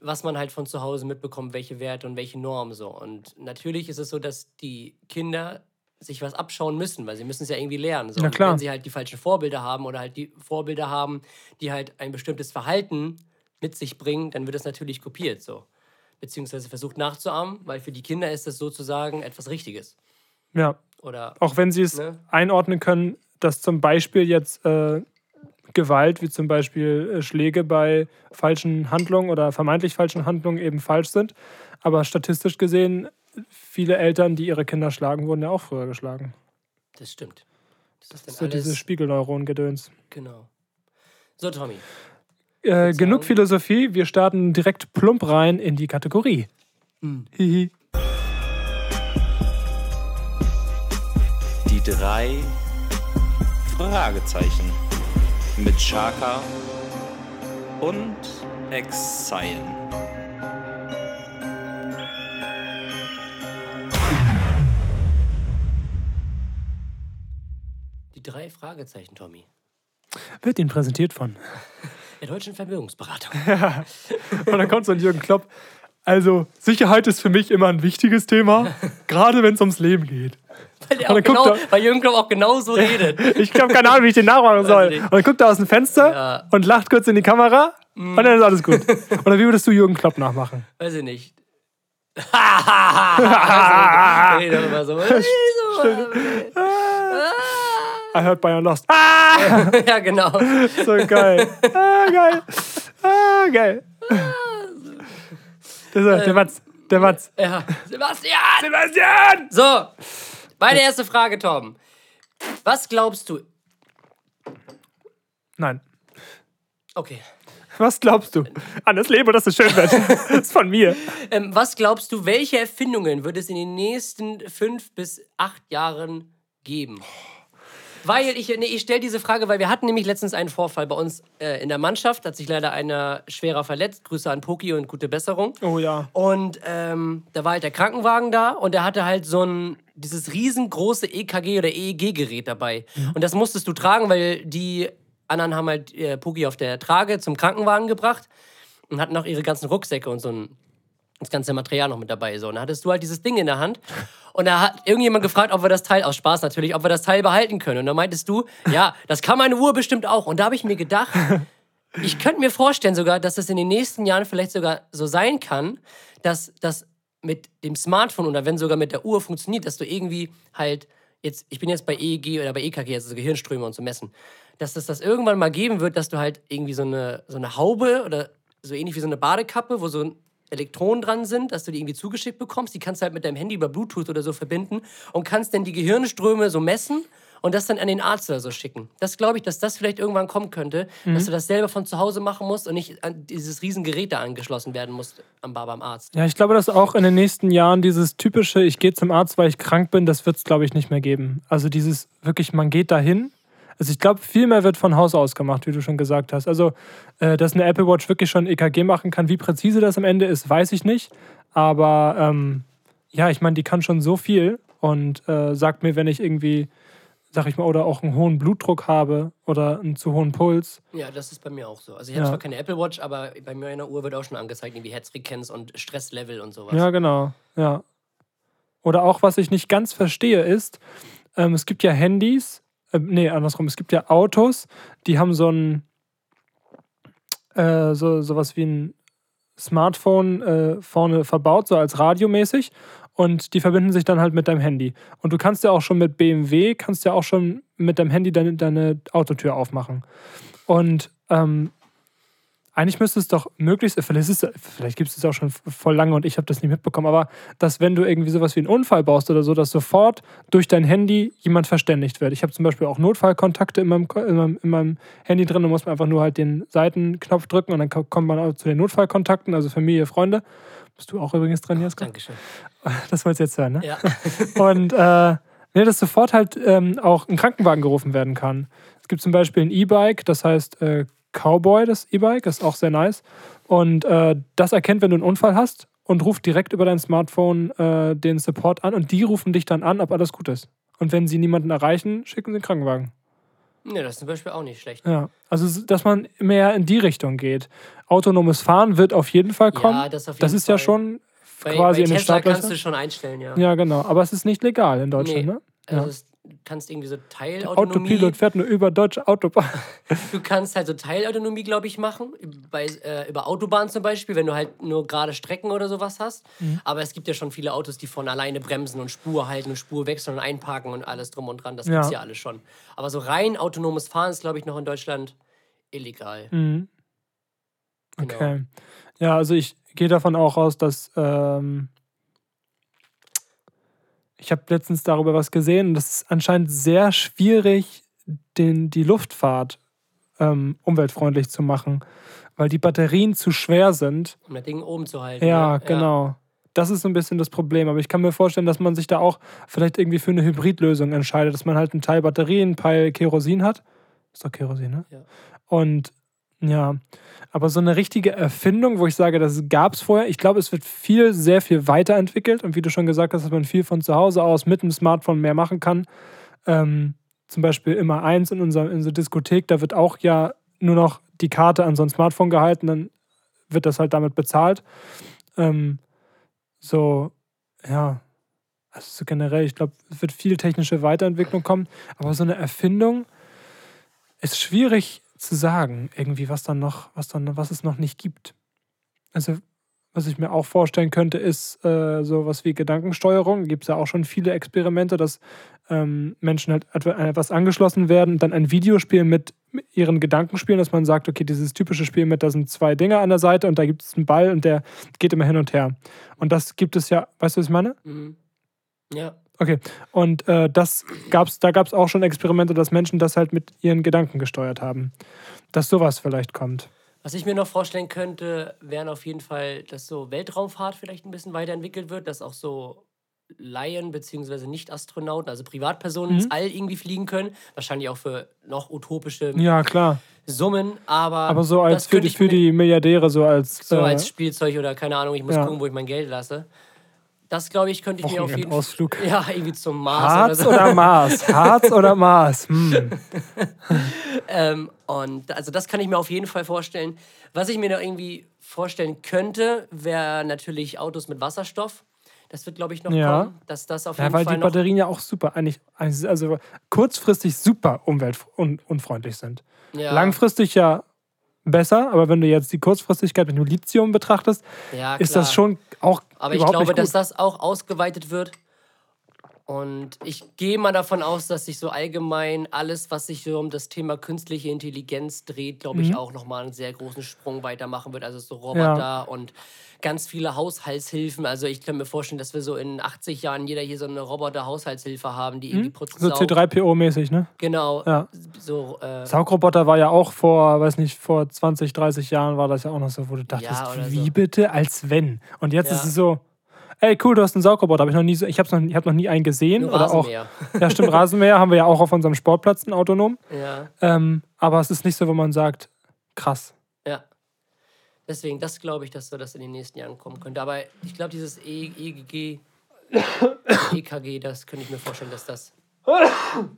[SPEAKER 2] Was man halt von zu Hause mitbekommt, welche Werte und welche Normen so. Und natürlich ist es so, dass die Kinder sich was abschauen müssen, weil sie müssen es ja irgendwie lernen. So.
[SPEAKER 1] Na
[SPEAKER 2] Und
[SPEAKER 1] klar.
[SPEAKER 2] Wenn sie halt die falschen Vorbilder haben oder halt die Vorbilder haben, die halt ein bestimmtes Verhalten mit sich bringen, dann wird es natürlich kopiert so. Beziehungsweise versucht nachzuahmen, weil für die Kinder ist das sozusagen etwas Richtiges.
[SPEAKER 1] Ja,
[SPEAKER 2] Oder
[SPEAKER 1] auch wenn sie es
[SPEAKER 2] Ne?
[SPEAKER 1] einordnen können, dass zum Beispiel jetzt äh, Gewalt, wie zum Beispiel äh, Schläge bei falschen Handlungen oder vermeintlich falschen Handlungen eben falsch sind. Aber statistisch gesehen, viele Eltern, die ihre Kinder schlagen, wurden ja auch früher geschlagen.
[SPEAKER 2] das stimmt. Das ist dann
[SPEAKER 1] So dieses Spiegelneuron-Gedöns.
[SPEAKER 2] genau. So, Tommy.
[SPEAKER 1] Äh, genug
[SPEAKER 2] sagen-
[SPEAKER 1] Philosophie, wir starten direkt plump rein in die Kategorie.
[SPEAKER 2] Hm.
[SPEAKER 1] Hihi.
[SPEAKER 3] Die drei Fragezeichen mit Chaka und Exile.
[SPEAKER 2] Die drei Fragezeichen, Tommy.
[SPEAKER 1] Wird Ihnen präsentiert von.
[SPEAKER 2] Der deutschen Vermögensberatung.
[SPEAKER 1] Und dann kommt so ein Jürgen Klopp. Also, Sicherheit ist für mich immer ein wichtiges Thema, gerade wenn es ums Leben geht.
[SPEAKER 2] Weil,
[SPEAKER 1] dann guckt
[SPEAKER 2] genau,
[SPEAKER 1] er-
[SPEAKER 2] weil Jürgen Klopp auch genau so redet.
[SPEAKER 1] Ich habe keine Ahnung, wie ich den nachmachen soll. Und dann guckt er aus dem Fenster
[SPEAKER 2] Ja.
[SPEAKER 1] und lacht kurz in die Kamera und dann ist alles gut. Oder wie würdest du Jürgen Klopp nachmachen?
[SPEAKER 2] Weiß ich nicht. also, so.
[SPEAKER 1] I heard Bayern lost. Ah,
[SPEAKER 2] ja, genau.
[SPEAKER 1] so geil. Ah, geil. Ah, geil. Das ist, der Matz. Der Matz.
[SPEAKER 2] Ja. Sebastian!
[SPEAKER 1] Sebastian!
[SPEAKER 2] So, meine erste Frage, Tom. Was glaubst du?
[SPEAKER 1] Nein.
[SPEAKER 2] Okay.
[SPEAKER 1] Was glaubst du? An das Leben, dass es schön wird. Das ist von mir.
[SPEAKER 2] Ähm, was glaubst du, welche Erfindungen wird es in den nächsten fünf bis acht Jahren geben? Weil ich, nee, ich stelle diese Frage, weil wir hatten nämlich letztens einen Vorfall bei uns äh, in der Mannschaft. Hat sich leider einer schwerer verletzt. Grüße an Poki und gute Besserung.
[SPEAKER 1] Oh ja.
[SPEAKER 2] Und ähm, da war halt der Krankenwagen da und der hatte halt so ein, dieses riesengroße EKG oder EEG-Gerät dabei. Und das musstest du tragen, weil die anderen haben halt äh, Poki auf der Trage zum Krankenwagen gebracht und hatten auch ihre ganzen Rucksäcke und so ein, das ganze Material noch mit dabei. So. Und dann hattest du halt dieses Ding in der Hand. Und da hat irgendjemand gefragt, ob wir das Teil, aus Spaß natürlich, ob wir das Teil behalten können. Und dann meintest du, ja, das kann meine Uhr bestimmt auch. Und da habe ich mir gedacht, ich könnte mir vorstellen sogar, dass das in den nächsten Jahren vielleicht sogar so sein kann, dass das mit dem Smartphone oder wenn sogar mit der Uhr funktioniert, dass du irgendwie halt jetzt, ich bin jetzt bei EEG oder bei EKG, also Gehirnströme und so messen, dass das das irgendwann mal geben wird, dass du halt irgendwie so eine, so eine Haube oder so ähnlich wie so eine Badekappe, wo so Elektronen dran sind, dass du die irgendwie zugeschickt bekommst. Die kannst du halt mit deinem Handy über Bluetooth oder so verbinden und kannst dann die Gehirnströme so messen und das dann an den Arzt oder so schicken. Das glaube ich, dass das vielleicht irgendwann kommen könnte, dass du das selber von zu Hause machen musst und nicht an dieses riesen Gerät da angeschlossen werden musst am Bar beim Arzt.
[SPEAKER 1] Ja, ich glaube, dass auch in den nächsten Jahren dieses typische, ich gehe zum Arzt, weil ich krank bin, das wird es, glaube ich, nicht mehr geben. Also dieses wirklich, man geht dahin. Also ich glaube, viel mehr wird von Haus aus gemacht, wie du schon gesagt hast. Also, äh, dass eine Apple Watch wirklich schon EKG machen kann, wie präzise das am Ende ist, weiß ich nicht. Aber ähm, ja, ich meine, die kann schon so viel und äh, sagt mir, wenn ich irgendwie, sag ich mal, oder auch einen hohen Blutdruck habe oder einen zu hohen Puls.
[SPEAKER 2] Ja, das ist bei mir auch so. Also ich habe
[SPEAKER 1] Ja.
[SPEAKER 2] zwar keine Apple Watch, aber bei mir in der Uhr wird auch schon angezeigt, irgendwie Herzfrequenz und Stresslevel und sowas.
[SPEAKER 1] Ja, genau. Ja. Oder auch, was ich nicht ganz verstehe, ist, ähm, es gibt ja Handys, äh, nee, andersrum, es gibt ja Autos, die haben so ein, äh, so sowas wie ein Smartphone äh, vorne verbaut, so als radiomäßig. Und die verbinden sich dann halt mit deinem Handy. Und du kannst ja auch schon mit BMW, kannst ja auch schon mit deinem Handy deine, deine Autotür aufmachen. Und ähm, eigentlich müsste es doch möglich sein, vielleicht, ist vielleicht gibt es es auch schon voll lange und ich habe das nicht mitbekommen, aber dass wenn du irgendwie sowas wie einen Unfall baust oder so, dass sofort durch dein Handy jemand verständigt wird. Ich habe zum Beispiel auch Notfallkontakte in meinem, in meinem, in meinem Handy drin, da muss man einfach nur halt den Seitenknopf drücken und dann ko- kommt man auch zu den Notfallkontakten, also Familie, Freunde. Bist du auch übrigens dran, Jeska?
[SPEAKER 2] Dankeschön.
[SPEAKER 1] Das wolltest du jetzt hören, ne?
[SPEAKER 2] Ja.
[SPEAKER 1] Und äh, nee, dass sofort halt ähm, auch ein Krankenwagen gerufen werden kann. Es gibt zum Beispiel ein E-Bike, das heißt äh, Cowboy, das E-Bike, ist auch sehr nice. Und äh, das erkennt, wenn du einen Unfall hast und ruft direkt über dein Smartphone äh, den Support an und die rufen dich dann an, ob alles gut ist. Und wenn sie niemanden erreichen, schicken sie einen Krankenwagen.
[SPEAKER 2] Ne, das ist zum Beispiel auch nicht schlecht.
[SPEAKER 1] Ja, also dass man mehr in die Richtung geht. Autonomes Fahren wird auf jeden Fall kommen.
[SPEAKER 2] Ja, das auf
[SPEAKER 1] das
[SPEAKER 2] jeden
[SPEAKER 1] ist ja
[SPEAKER 2] Fall.
[SPEAKER 1] schon
[SPEAKER 2] Bei,
[SPEAKER 1] quasi
[SPEAKER 2] bei
[SPEAKER 1] in den
[SPEAKER 2] Tesla kannst du schon einstellen, ja.
[SPEAKER 1] Ja, genau. Aber es ist nicht legal in Deutschland,
[SPEAKER 2] Nee.
[SPEAKER 1] ne?
[SPEAKER 2] Also
[SPEAKER 1] Ja.
[SPEAKER 2] es, kannst irgendwie so Teilautonomie.
[SPEAKER 1] Autopilot fährt nur über deutsche Autobahn.
[SPEAKER 2] Du kannst halt so Teilautonomie, glaube ich, machen. Bei, äh, über Autobahn zum Beispiel, wenn du halt nur gerade Strecken oder sowas hast.
[SPEAKER 1] Mhm.
[SPEAKER 2] Aber es gibt ja schon viele Autos, die von alleine bremsen und Spur halten und Spur wechseln und einparken und alles drum und dran. Das
[SPEAKER 1] Ja.
[SPEAKER 2] gibt's ja alles schon. Aber so rein autonomes Fahren ist, glaube ich, noch in Deutschland illegal.
[SPEAKER 1] Mhm.
[SPEAKER 2] Genau.
[SPEAKER 1] Okay. Ja, also ich gehe davon auch aus, dass ähm, ich habe letztens darüber was gesehen das ist anscheinend sehr schwierig, den, die Luftfahrt ähm, umweltfreundlich zu machen, weil die Batterien zu schwer sind.
[SPEAKER 2] Um das Ding oben zu halten.
[SPEAKER 1] Ja,
[SPEAKER 2] ne?
[SPEAKER 1] genau. Das ist so ein bisschen das Problem. Aber ich kann mir vorstellen, dass man sich da auch vielleicht irgendwie für eine Hybridlösung entscheidet, dass man halt einen Teil Batterien, ein Teil Kerosin hat. Ist doch Kerosin, ne?
[SPEAKER 2] Ja.
[SPEAKER 1] Und ja, aber so eine richtige Erfindung, wo ich sage, das gab es vorher. Ich glaube, es wird viel, sehr viel weiterentwickelt. Und wie du schon gesagt hast, dass man viel von zu Hause aus mit dem Smartphone mehr machen kann. Ähm, zum Beispiel immer eins in unserer, in unserer Diskothek, da wird auch ja nur noch die Karte an so ein Smartphone gehalten, dann wird das halt damit bezahlt. Ähm, so, ja, also so generell, ich glaube, es wird viel technische Weiterentwicklung kommen, aber so eine Erfindung ist schwierig zu sagen, irgendwie, was dann noch, was dann, was es noch nicht gibt. Also, Was ich mir auch vorstellen könnte, ist äh, sowas wie Gedankensteuerung. Gibt es ja auch schon viele Experimente, dass ähm, Menschen halt an etwas angeschlossen werden dann ein Videospiel mit ihren Gedanken spielen, dass man sagt, okay, dieses typische Spiel mit, da sind zwei Dinger an der Seite und da gibt es einen Ball und der geht immer hin und her. Und das gibt es ja, weißt du, was ich meine?
[SPEAKER 2] Mhm. Ja.
[SPEAKER 1] Okay. Und äh, das gab's, da gab es auch schon Experimente, dass Menschen das halt mit ihren Gedanken gesteuert haben. Dass sowas vielleicht kommt.
[SPEAKER 2] Was ich mir noch vorstellen könnte, wären auf jeden Fall, dass so Weltraumfahrt vielleicht ein bisschen weiterentwickelt wird, dass auch so Laien bzw. Nicht-Astronauten, also Privatpersonen ins All irgendwie fliegen können. Wahrscheinlich auch für noch utopische
[SPEAKER 1] Ja, klar.
[SPEAKER 2] Summen, aber,
[SPEAKER 1] Aber so als für die, für die Milliardäre, so als,
[SPEAKER 2] so
[SPEAKER 1] äh,
[SPEAKER 2] als Spielzeug oder keine Ahnung, ich muss
[SPEAKER 1] ja.
[SPEAKER 2] gucken, wo ich mein Geld lasse. Das glaube ich, könnte ich mir auf jeden Fall.
[SPEAKER 1] Wochenendausflug.
[SPEAKER 2] Ja, irgendwie zum Mars
[SPEAKER 1] Harz
[SPEAKER 2] oder so.
[SPEAKER 1] oder Mars? Harz oder Mars? Hm.
[SPEAKER 2] Ähm, und also das kann ich mir auf jeden Fall vorstellen. Was ich mir noch irgendwie vorstellen könnte, wäre natürlich Autos mit Wasserstoff. Das wird, glaube ich, noch
[SPEAKER 1] Ja.
[SPEAKER 2] kommen. Dass das auf
[SPEAKER 1] Ja,
[SPEAKER 2] jeden
[SPEAKER 1] weil
[SPEAKER 2] Fall
[SPEAKER 1] die. Batterien ja auch super, eigentlich, also kurzfristig super umweltunfreundlich sind.
[SPEAKER 2] Ja,
[SPEAKER 1] Langfristig ja besser, aber wenn du jetzt die Kurzfristigkeit mit dem Lithium betrachtest,
[SPEAKER 2] ja,
[SPEAKER 1] ist das schon auch
[SPEAKER 2] Aber ich glaube,
[SPEAKER 1] nicht
[SPEAKER 2] dass das auch ausgeweitet wird. Und ich gehe mal davon aus, dass sich so allgemein alles, was sich so um das Thema künstliche Intelligenz dreht, glaube
[SPEAKER 1] Mhm.
[SPEAKER 2] ich, auch nochmal einen sehr großen Sprung weitermachen wird. Also so Roboter und ganz viele Haushaltshilfen. Also ich kann mir vorstellen, dass wir so in 80 Jahren jeder hier so eine Roboter-Haushaltshilfe haben, die irgendwie putzen.
[SPEAKER 1] Mhm. so C3PO-mäßig, ne?
[SPEAKER 2] Genau.
[SPEAKER 1] Ja.
[SPEAKER 2] So, äh,
[SPEAKER 1] Saugroboter war ja auch vor, weiß nicht, vor 20, 30 Jahren war das ja auch noch so, wo du dachtest,
[SPEAKER 2] Ja,
[SPEAKER 1] wie
[SPEAKER 2] so.
[SPEAKER 1] bitte, als wenn. Und jetzt
[SPEAKER 2] Ja.
[SPEAKER 1] ist es so, ey cool, du hast einen Saugroboter, aber ich noch nie ich habe noch, ich hab noch nie einen gesehen.
[SPEAKER 2] nur
[SPEAKER 1] oder auch,
[SPEAKER 2] Rasenmäher.
[SPEAKER 1] ja stimmt, Rasenmäher haben wir ja auch auf unserem Sportplatz, einen autonom.
[SPEAKER 2] ja.
[SPEAKER 1] Ähm, aber es ist nicht so, wo man sagt, krass.
[SPEAKER 2] Ja. Deswegen, das glaube ich, dass so das in den nächsten Jahren kommen könnte. Aber ich glaube, dieses e EGG, EKG, das könnte ich mir vorstellen, dass das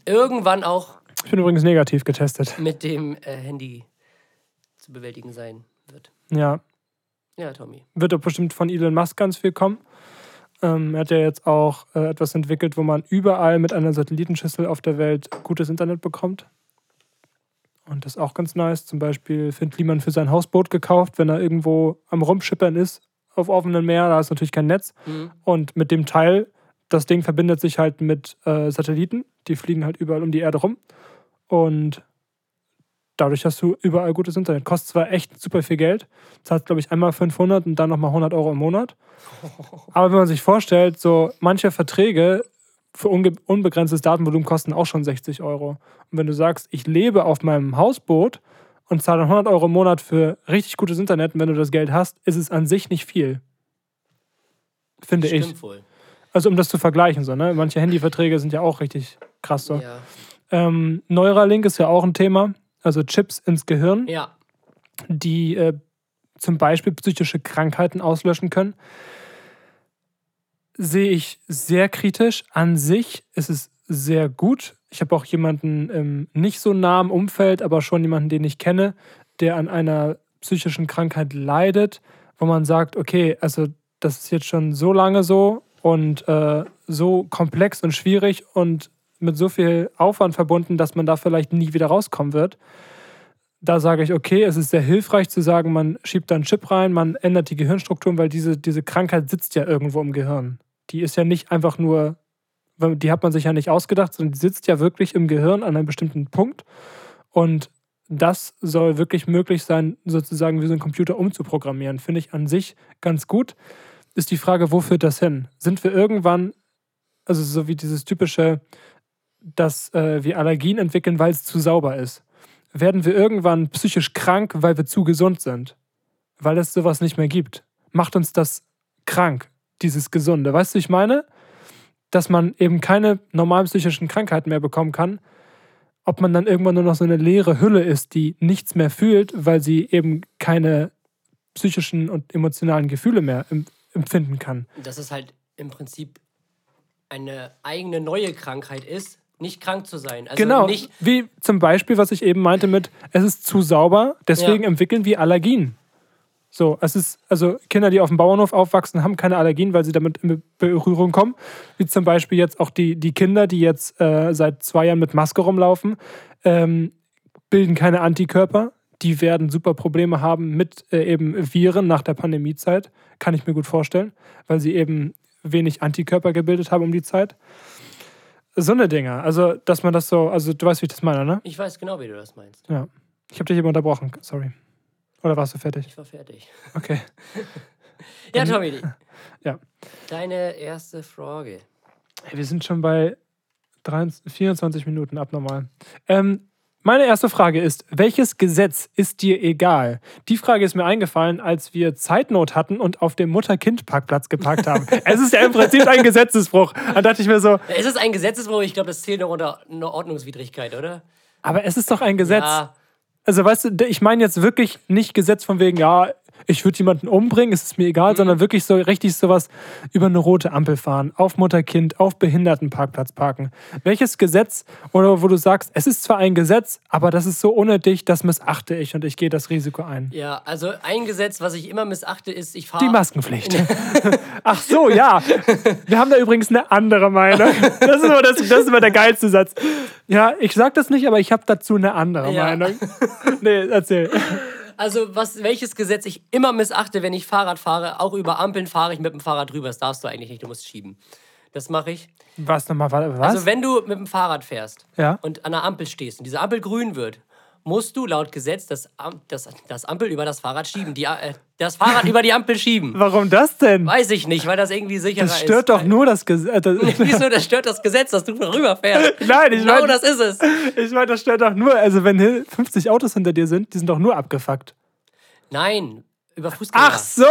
[SPEAKER 2] irgendwann auch
[SPEAKER 1] Ich bin übrigens negativ getestet.
[SPEAKER 2] mit dem äh, Handy zu bewältigen sein wird.
[SPEAKER 1] Ja,
[SPEAKER 2] Ja, Tommy.
[SPEAKER 1] wird doch bestimmt von Elon Musk ganz viel kommen. Ähm, er hat ja jetzt auch äh, etwas entwickelt, wo man überall mit einer Satellitenschüssel auf der Welt gutes Internet bekommt. Und das ist auch ganz nice. Zum Beispiel Finn Kliman für sein Hausboot gekauft, wenn er irgendwo am Rumschippern ist auf offenem Meer. Da ist natürlich kein Netz.
[SPEAKER 2] Mhm.
[SPEAKER 1] Und mit dem Teil, das Ding verbindet sich halt mit äh, Satelliten. Die fliegen halt überall um die Erde rum. Und dadurch hast du überall gutes Internet. Kostet zwar echt super viel Geld. Zahlt, glaube ich, einmal 500 und dann nochmal 100 Euro im Monat. Aber wenn man sich vorstellt, so manche Verträge für unbegrenztes Datenvolumen kosten auch schon 60 Euro. Und wenn du sagst, ich lebe auf meinem Hausboot und zahle dann 100 Euro im Monat für richtig gutes Internet, und wenn du das Geld hast, ist es an sich nicht viel. Finde ich.
[SPEAKER 2] Wohl.
[SPEAKER 1] Also um das zu vergleichen, so, ne? Manche Handyverträge sind ja auch richtig krass so.
[SPEAKER 2] Ja.
[SPEAKER 1] Ähm, Neuralink ist ja auch ein Thema. Also Chips ins Gehirn,
[SPEAKER 2] ja.
[SPEAKER 1] die äh, zum Beispiel psychische Krankheiten auslöschen können. Sehe ich sehr kritisch. An sich ist es sehr gut. Ich habe auch jemanden im nicht so nahen Umfeld, aber schon jemanden, den ich kenne, der an einer psychischen Krankheit leidet, wo man sagt, okay, also das ist jetzt schon so lange so und äh, so komplex und schwierig und mit so viel Aufwand verbunden, dass man da vielleicht nie wieder rauskommen wird. Da sage ich, okay, es ist sehr hilfreich zu sagen, man schiebt da einen Chip rein, man ändert die Gehirnstrukturen, weil diese, diese Krankheit sitzt ja irgendwo im Gehirn. Die ist ja nicht einfach nur, die hat man sich ja nicht ausgedacht, sondern die sitzt ja wirklich im Gehirn an einem bestimmten Punkt. Und das soll wirklich möglich sein, sozusagen wie so ein Computer umzuprogrammieren. Finde ich an sich ganz gut. Ist die Frage, wo führt das hin? Sind wir irgendwann, also so wie dieses typische, dass äh, wir Allergien entwickeln, weil es zu sauber ist? Werden wir irgendwann psychisch krank, weil wir zu gesund sind? Weil es sowas nicht mehr gibt? Macht uns das krank, dieses Gesunde? Weißt du, ich meine? Dass man eben keine normalen psychischen Krankheiten mehr bekommen kann, ob man dann irgendwann nur noch so eine leere Hülle ist, die nichts mehr fühlt, weil sie eben keine psychischen und emotionalen Gefühle mehr em- empfinden kann.
[SPEAKER 2] Dass es halt im Prinzip eine eigene neue Krankheit ist, nicht krank zu sein. Also
[SPEAKER 1] genau,
[SPEAKER 2] nicht.
[SPEAKER 1] wie zum Beispiel, was ich eben meinte mit, es ist zu sauber, deswegen
[SPEAKER 2] Ja.
[SPEAKER 1] entwickeln wir Allergien. So, es ist, also Kinder, die auf dem Bauernhof aufwachsen, haben keine Allergien, weil sie damit in Berührung kommen. Wie zum Beispiel jetzt auch die, die Kinder, die jetzt äh, seit zwei Jahren mit Maske rumlaufen, ähm, bilden keine Antikörper. die werden super Probleme haben mit äh, eben Viren nach der Pandemiezeit. Kann ich mir gut vorstellen, weil sie eben wenig Antikörper gebildet haben um die Zeit. So eine Dinge. Also, dass man das so, also du weißt, wie ich das meine, ne?
[SPEAKER 2] Ich weiß genau, wie du das meinst.
[SPEAKER 1] Ja. Ich habe dich eben unterbrochen, sorry. Oder warst du fertig?
[SPEAKER 2] Ich war fertig.
[SPEAKER 1] Okay.
[SPEAKER 2] Ja, Tommy.
[SPEAKER 1] Ja.
[SPEAKER 2] Deine erste Frage.
[SPEAKER 1] Hey, wir sind schon bei 23, 24 Minuten abnormal. Ähm, meine erste Frage ist, welches Gesetz ist dir egal? Die Frage ist mir eingefallen, als wir Zeitnot hatten und auf dem Mutter-Kind-Parkplatz geparkt haben. es ist ja im Prinzip ein Gesetzesbruch. Da dachte ich mir so,
[SPEAKER 2] Es ist ein Gesetzesbruch, ich glaube, das zählt noch unter eine Ordnungswidrigkeit, oder?
[SPEAKER 1] aber es ist doch ein Gesetz.
[SPEAKER 2] Ja,
[SPEAKER 1] Also weißt du, ich meine jetzt wirklich nicht Gesetz von wegen, ja, ich würde jemanden umbringen, es ist mir egal, sondern wirklich so richtig sowas über eine rote Ampel fahren, auf Mutterkind, auf Behindertenparkplatz parken. Welches Gesetz oder wo du sagst, es ist zwar ein Gesetz, aber das ist so unnötig, das missachte ich und ich gehe das Risiko ein.
[SPEAKER 2] ja, also ein Gesetz, was ich immer missachte, ist, ich
[SPEAKER 1] Die
[SPEAKER 2] fahre.
[SPEAKER 1] Maskenpflicht. Ach so, ja. Wir haben da übrigens eine andere Meinung. Das ist immer, das, das ist immer der geilste Satz. Ja, ich sag das nicht, aber ich habe dazu eine andere
[SPEAKER 2] Ja.
[SPEAKER 1] Meinung. Nee, erzähl.
[SPEAKER 2] Also, was, welches Gesetz ich immer missachte, wenn ich Fahrrad fahre, auch über Ampeln fahre ich mit dem Fahrrad drüber. Das darfst du eigentlich nicht, du musst schieben. Das mache ich.
[SPEAKER 1] Was nochmal? Was?
[SPEAKER 2] Also, wenn du mit dem Fahrrad fährst
[SPEAKER 1] Ja.
[SPEAKER 2] und an der Ampel stehst und diese Ampel grün wird, musst du laut Gesetz das, Am- das, das Ampel über das Fahrrad schieben. Die, äh, das Fahrrad über die Ampel schieben.
[SPEAKER 1] Warum das denn?
[SPEAKER 2] Weiß ich nicht, weil das irgendwie sicherer
[SPEAKER 1] Das stört
[SPEAKER 2] ist.
[SPEAKER 1] doch nur das Gesetz.
[SPEAKER 2] Wieso? Das stört das Gesetz, dass du darüber fährst.
[SPEAKER 1] Nein, ich
[SPEAKER 2] Genau
[SPEAKER 1] meine,
[SPEAKER 2] das ist es.
[SPEAKER 1] ich mein, das stört doch nur, also wenn hier 50 Autos hinter dir sind, die sind doch nur abgefuckt.
[SPEAKER 2] Nein, über Fußgänger.
[SPEAKER 1] Ach so,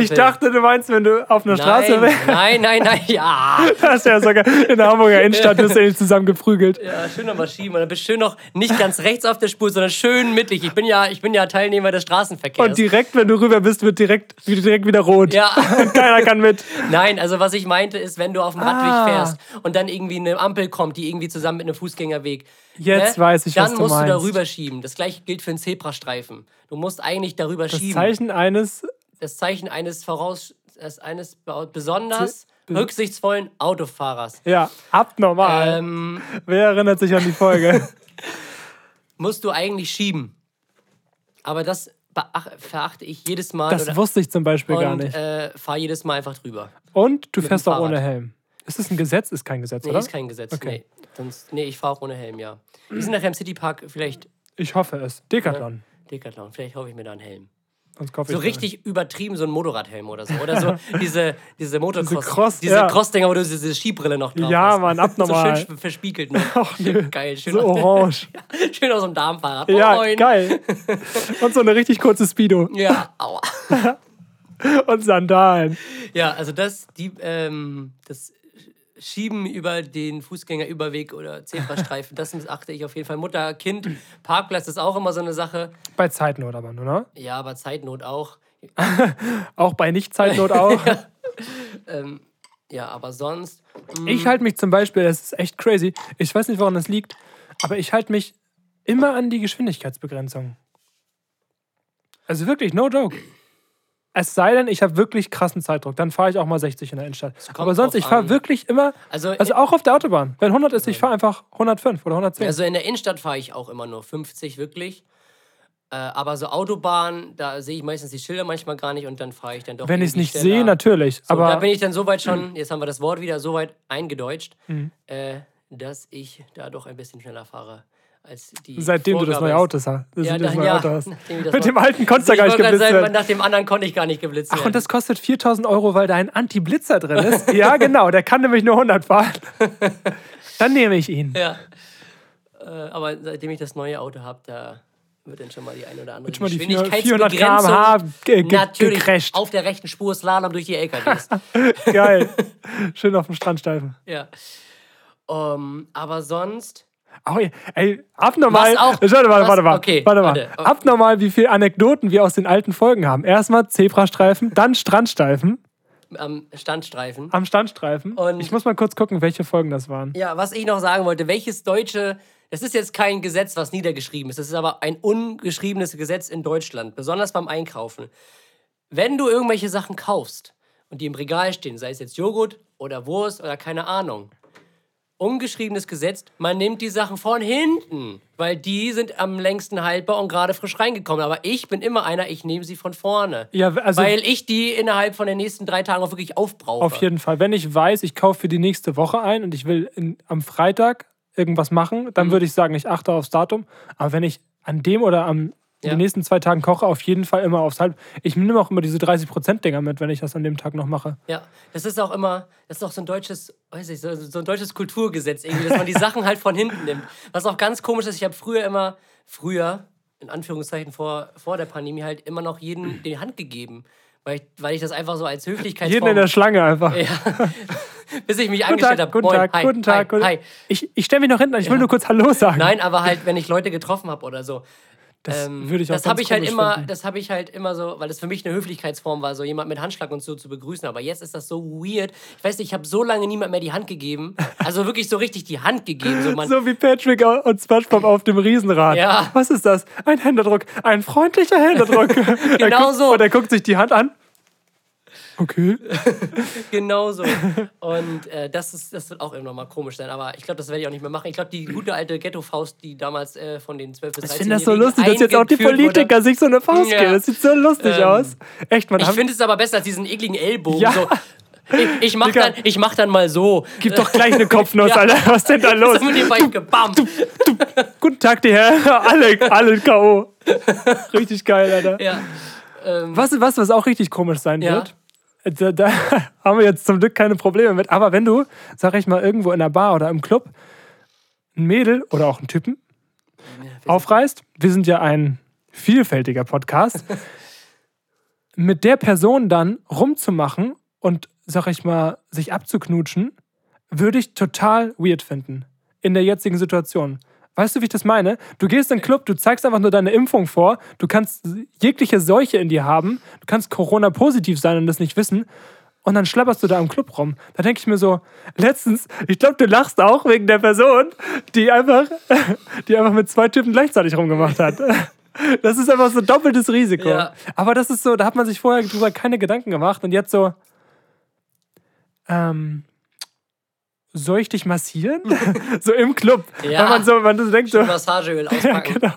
[SPEAKER 1] ich dachte, du meinst, wenn du auf einer Straße
[SPEAKER 2] Nein,
[SPEAKER 1] wärst,
[SPEAKER 2] nein, nein, nein, ja.
[SPEAKER 1] hast du ja sogar in der Hamburger Innenstadt bist du nicht zusammengeprügelt.
[SPEAKER 2] Ja, schön nochmal schieben. Und dann bist du schön noch nicht ganz rechts auf der Spur, sondern schön mittig. Ich bin ja, ich bin ja Teilnehmer des Straßenverkehrs.
[SPEAKER 1] Und direkt, wenn du rüber bist, wird direkt, wird direkt wieder rot.
[SPEAKER 2] ja.
[SPEAKER 1] Und keiner kann mit.
[SPEAKER 2] Nein, also was ich meinte ist, wenn du auf dem Radweg
[SPEAKER 1] Ah.
[SPEAKER 2] fährst und dann irgendwie eine Ampel kommt, die irgendwie zusammen mit einem Fußgängerweg. Ne,
[SPEAKER 1] Jetzt weiß ich,
[SPEAKER 2] dann
[SPEAKER 1] was du
[SPEAKER 2] musst du darüber schieben. Das gleiche gilt für einen Zebrastreifen. Du musst eigentlich darüber
[SPEAKER 1] Das
[SPEAKER 2] schieben.
[SPEAKER 1] Zeichen eines,
[SPEAKER 2] das Zeichen eines voraus das eines besonders
[SPEAKER 1] Ze-
[SPEAKER 2] rücksichtsvollen Autofahrers.
[SPEAKER 1] ja, abnormal.
[SPEAKER 2] Ähm,
[SPEAKER 1] Wer erinnert sich an die Folge?
[SPEAKER 2] musst du eigentlich schieben. Aber das verachte ich jedes Mal.
[SPEAKER 1] Das wusste ich zum Beispiel gar
[SPEAKER 2] und
[SPEAKER 1] nicht.
[SPEAKER 2] äh, fahr jedes Mal einfach drüber.
[SPEAKER 1] Und du fährst auch ohne Helm. Ist das ein Gesetz? Ist kein Gesetz,
[SPEAKER 2] Nee,
[SPEAKER 1] oder?
[SPEAKER 2] ist kein Gesetz.
[SPEAKER 1] Okay.
[SPEAKER 2] Nee. Sonst, nee, ich fahre auch ohne Helm, ja. Wir sind nachher im Citypark, vielleicht
[SPEAKER 1] Ich hoffe es. Decathlon.
[SPEAKER 2] Decathlon, vielleicht hoffe ich mir da einen Helm.
[SPEAKER 1] Sonst kaufe
[SPEAKER 2] So
[SPEAKER 1] ich
[SPEAKER 2] richtig übertrieben, so ein Motorradhelm oder so. Oder so diese, diese Motocross,
[SPEAKER 1] Cross-
[SPEAKER 2] diese
[SPEAKER 1] ja.
[SPEAKER 2] Crossdinger, wo du diese Skibrille noch drauf
[SPEAKER 1] Ja,
[SPEAKER 2] hast.
[SPEAKER 1] Mann, abnormal.
[SPEAKER 2] So schön verspiegelt noch.
[SPEAKER 1] Ach, nö.
[SPEAKER 2] Geil, schön,
[SPEAKER 1] So
[SPEAKER 2] aus,
[SPEAKER 1] orange.
[SPEAKER 2] schön aus dem Darmfahrrad.
[SPEAKER 1] Ja,
[SPEAKER 2] Moin.
[SPEAKER 1] geil. Und so eine richtig kurze Speedo.
[SPEAKER 2] Ja, aua.
[SPEAKER 1] Und Sandalen.
[SPEAKER 2] Ja, also das, die, ähm, das Schieben über den Fußgängerüberweg oder Zebrastreifen, das missachte ich auf jeden Fall. Mutter, Kind, Parkplatz ist auch immer so eine Sache.
[SPEAKER 1] Bei Zeitnot aber nur, ne?
[SPEAKER 2] Ja, aber Zeitnot auch.
[SPEAKER 1] Auch bei Nicht-Zeitnot auch.
[SPEAKER 2] Ähm, ja, aber sonst. mm,
[SPEAKER 1] Ich halte mich zum Beispiel, das ist echt crazy, ich weiß nicht, woran das liegt, aber ich halte mich immer an die Geschwindigkeitsbegrenzung. Also wirklich, no joke. Es sei denn, ich habe wirklich krassen Zeitdruck, dann fahre ich auch mal 60 in der Innenstadt. Aber sonst, ich fahre wirklich immer,
[SPEAKER 2] Also,
[SPEAKER 1] also auch auf der Autobahn. Wenn 100 ist, ich fahre einfach 105 oder 110.
[SPEAKER 2] also in der Innenstadt fahre ich auch immer nur 50, wirklich. Äh, aber so Autobahn, da sehe ich meistens die Schilder manchmal gar nicht und dann fahre ich dann doch.
[SPEAKER 1] Wenn ich es nicht sehe, natürlich.
[SPEAKER 2] So, da
[SPEAKER 1] aber
[SPEAKER 2] bin ich dann so weit schon, jetzt haben wir das Wort wieder so weit eingedeutscht, äh, dass ich da doch ein bisschen schneller fahre als die.
[SPEAKER 1] seitdem du das
[SPEAKER 2] Vorgabe
[SPEAKER 1] neue. Auto hast.
[SPEAKER 2] Ja,
[SPEAKER 1] das neue
[SPEAKER 2] ja,
[SPEAKER 1] Auto hast. Mit
[SPEAKER 2] war-
[SPEAKER 1] dem alten konntest du gar nicht geblitzt werden.
[SPEAKER 2] nach dem anderen konnte ich gar nicht geblitzt
[SPEAKER 1] Ach, und
[SPEAKER 2] werden.
[SPEAKER 1] das kostet 4000 Euro, weil da ein Anti-Blitzer drin ist? ja, genau. Der kann nämlich nur 100 fahren. Dann nehme ich ihn.
[SPEAKER 2] Ja. Äh, aber seitdem ich das neue Auto habe, da wird dann schon mal die eine oder andere
[SPEAKER 1] schon mal die 400
[SPEAKER 2] Geschwindigkeitsbegrenzung
[SPEAKER 1] ge- ge-
[SPEAKER 2] natürlich
[SPEAKER 1] gecrasht.
[SPEAKER 2] auf der rechten Spur Slalom durch die LKWs.
[SPEAKER 1] Geil. Schön auf dem Strandsteifen.
[SPEAKER 2] ja. Um, aber sonst
[SPEAKER 1] Oh, ey, abnormal.
[SPEAKER 2] Auch-
[SPEAKER 1] Warte mal, warte mal.
[SPEAKER 2] okay,
[SPEAKER 1] warte mal.
[SPEAKER 2] warte.
[SPEAKER 1] Abnormal, wie viele Anekdoten wir aus den alten Folgen haben. Erstmal Zebrastreifen, dann Strandstreifen
[SPEAKER 2] am Standstreifen.
[SPEAKER 1] am Standstreifen.
[SPEAKER 2] Und-
[SPEAKER 1] ich muss mal kurz gucken, welche Folgen das waren.
[SPEAKER 2] Ja, was ich noch sagen wollte, welches deutsche, das ist jetzt kein Gesetz, was niedergeschrieben ist, das ist aber ein ungeschriebenes Gesetz in Deutschland, besonders beim Einkaufen. Wenn du irgendwelche Sachen kaufst und die im Regal stehen, sei es jetzt Joghurt oder Wurst oder keine Ahnung, ungeschriebenes Gesetz, man nimmt die Sachen von hinten, weil die sind am längsten haltbar und gerade frisch reingekommen. Aber ich bin immer einer, ich nehme sie von vorne.
[SPEAKER 1] Ja, also
[SPEAKER 2] weil ich die innerhalb von den nächsten drei Tagen auch wirklich aufbrauche.
[SPEAKER 1] auf jeden Fall. Wenn ich weiß, ich kaufe für die nächste Woche ein und ich will in, am Freitag irgendwas machen, dann
[SPEAKER 2] Mhm.
[SPEAKER 1] würde ich sagen, ich achte aufs Datum. Aber wenn ich an dem oder am in
[SPEAKER 2] Ja.
[SPEAKER 1] den nächsten zwei Tagen koche, auf jeden Fall immer aufs Halb. Ich nehme auch immer diese 30%-Dinger mit, wenn ich das an dem Tag noch mache.
[SPEAKER 2] Ja, das ist auch immer, das ist auch so ein deutsches, weiß ich, so, so ein deutsches Kulturgesetz irgendwie, dass man die Sachen halt von hinten nimmt. Was auch ganz komisch ist, ich habe früher immer, früher, in Anführungszeichen vor, vor der Pandemie, halt immer noch jeden die Hand gegeben. Weil ich, weil ich das einfach so als Höflichkeitsform...
[SPEAKER 1] Jeden in der Schlange einfach.
[SPEAKER 2] ja, bis ich mich
[SPEAKER 1] Guten
[SPEAKER 2] angestellt habe.
[SPEAKER 1] guten
[SPEAKER 2] Moin,
[SPEAKER 1] Tag,
[SPEAKER 2] hi,
[SPEAKER 1] guten Tag.
[SPEAKER 2] Hi, hi.
[SPEAKER 1] Ich, ich stelle mich noch hinten an, ich will nur kurz Hallo sagen.
[SPEAKER 2] Nein, aber halt, wenn ich Leute getroffen habe oder so.
[SPEAKER 1] Das
[SPEAKER 2] Ähm,
[SPEAKER 1] würde ich auch
[SPEAKER 2] das habe ich halt immer,
[SPEAKER 1] finden.
[SPEAKER 2] das habe ich halt immer so, weil das für mich eine Höflichkeitsform war, so jemand mit Handschlag und so zu begrüßen. Aber jetzt ist das so weird. Ich weiß nicht, ich habe so lange niemand mehr die Hand gegeben. Also wirklich so richtig die Hand gegeben. So
[SPEAKER 1] So wie Patrick und SpongeBob auf dem Riesenrad.
[SPEAKER 2] Ja.
[SPEAKER 1] Was ist das? Ein Händedruck. Ein freundlicher Händedruck.
[SPEAKER 2] Genau
[SPEAKER 1] guckt,
[SPEAKER 2] so.
[SPEAKER 1] Und er guckt sich die Hand an. Okay.
[SPEAKER 2] genau so. Und äh, das, ist, das wird auch immer noch mal komisch sein. Aber ich glaube, das werde ich auch nicht mehr machen. Ich glaube, die gute alte Ghetto-Faust, die damals äh, von den 12- bis 13
[SPEAKER 1] Ich finde das so lustig, dass jetzt auch die Politiker sich so eine Faust
[SPEAKER 2] Ja.
[SPEAKER 1] geben. Das sieht so lustig
[SPEAKER 2] Ähm,
[SPEAKER 1] aus. Echt, man.
[SPEAKER 2] Ich finde es aber besser als diesen ekligen Ellbogen.
[SPEAKER 1] Ja.
[SPEAKER 2] So. Ich, ich, mach
[SPEAKER 1] Digga.
[SPEAKER 2] dann, ich mach dann mal so.
[SPEAKER 1] Gib doch gleich eine Kopfnuss,
[SPEAKER 2] Ja.
[SPEAKER 1] Alter. Was ist denn da los?
[SPEAKER 2] So mit dem Bein gebam.
[SPEAKER 1] Guten Tag, die Herren. Alle, alle K.O. Richtig geil, Alter.
[SPEAKER 2] Ja. Ähm,
[SPEAKER 1] Was, was, was auch richtig komisch sein
[SPEAKER 2] Ja.
[SPEAKER 1] wird, da, da haben wir jetzt zum Glück keine Probleme mit, aber wenn du, sag ich mal, irgendwo in der Bar oder im Club ein Mädel oder auch einen Typen aufreißt, wir sind ja ein vielfältiger Podcast, mit der Person dann rumzumachen und, sag ich mal, sich abzuknutschen, würde ich total weird finden. In der jetzigen Situation. Weißt du, wie ich das meine? Du gehst in den Club, du zeigst einfach nur deine Impfung vor, du kannst jegliche Seuche in dir haben, du kannst Corona-positiv sein und das nicht wissen. Und dann schlapperst du da im Club rum. Da denke ich mir so, letztens, ich glaube, du lachst auch wegen der Person, die einfach, die einfach mit zwei Typen gleichzeitig rumgemacht hat. Das ist einfach so doppeltes Risiko.
[SPEAKER 2] Ja.
[SPEAKER 1] Aber das ist so, da hat man sich vorher drüber keine Gedanken gemacht und jetzt so, ähm, soll ich dich massieren? so im Club.
[SPEAKER 2] Ja.
[SPEAKER 1] Weil man so, man so denkt so,
[SPEAKER 2] Massageöl auspacken.
[SPEAKER 1] genau.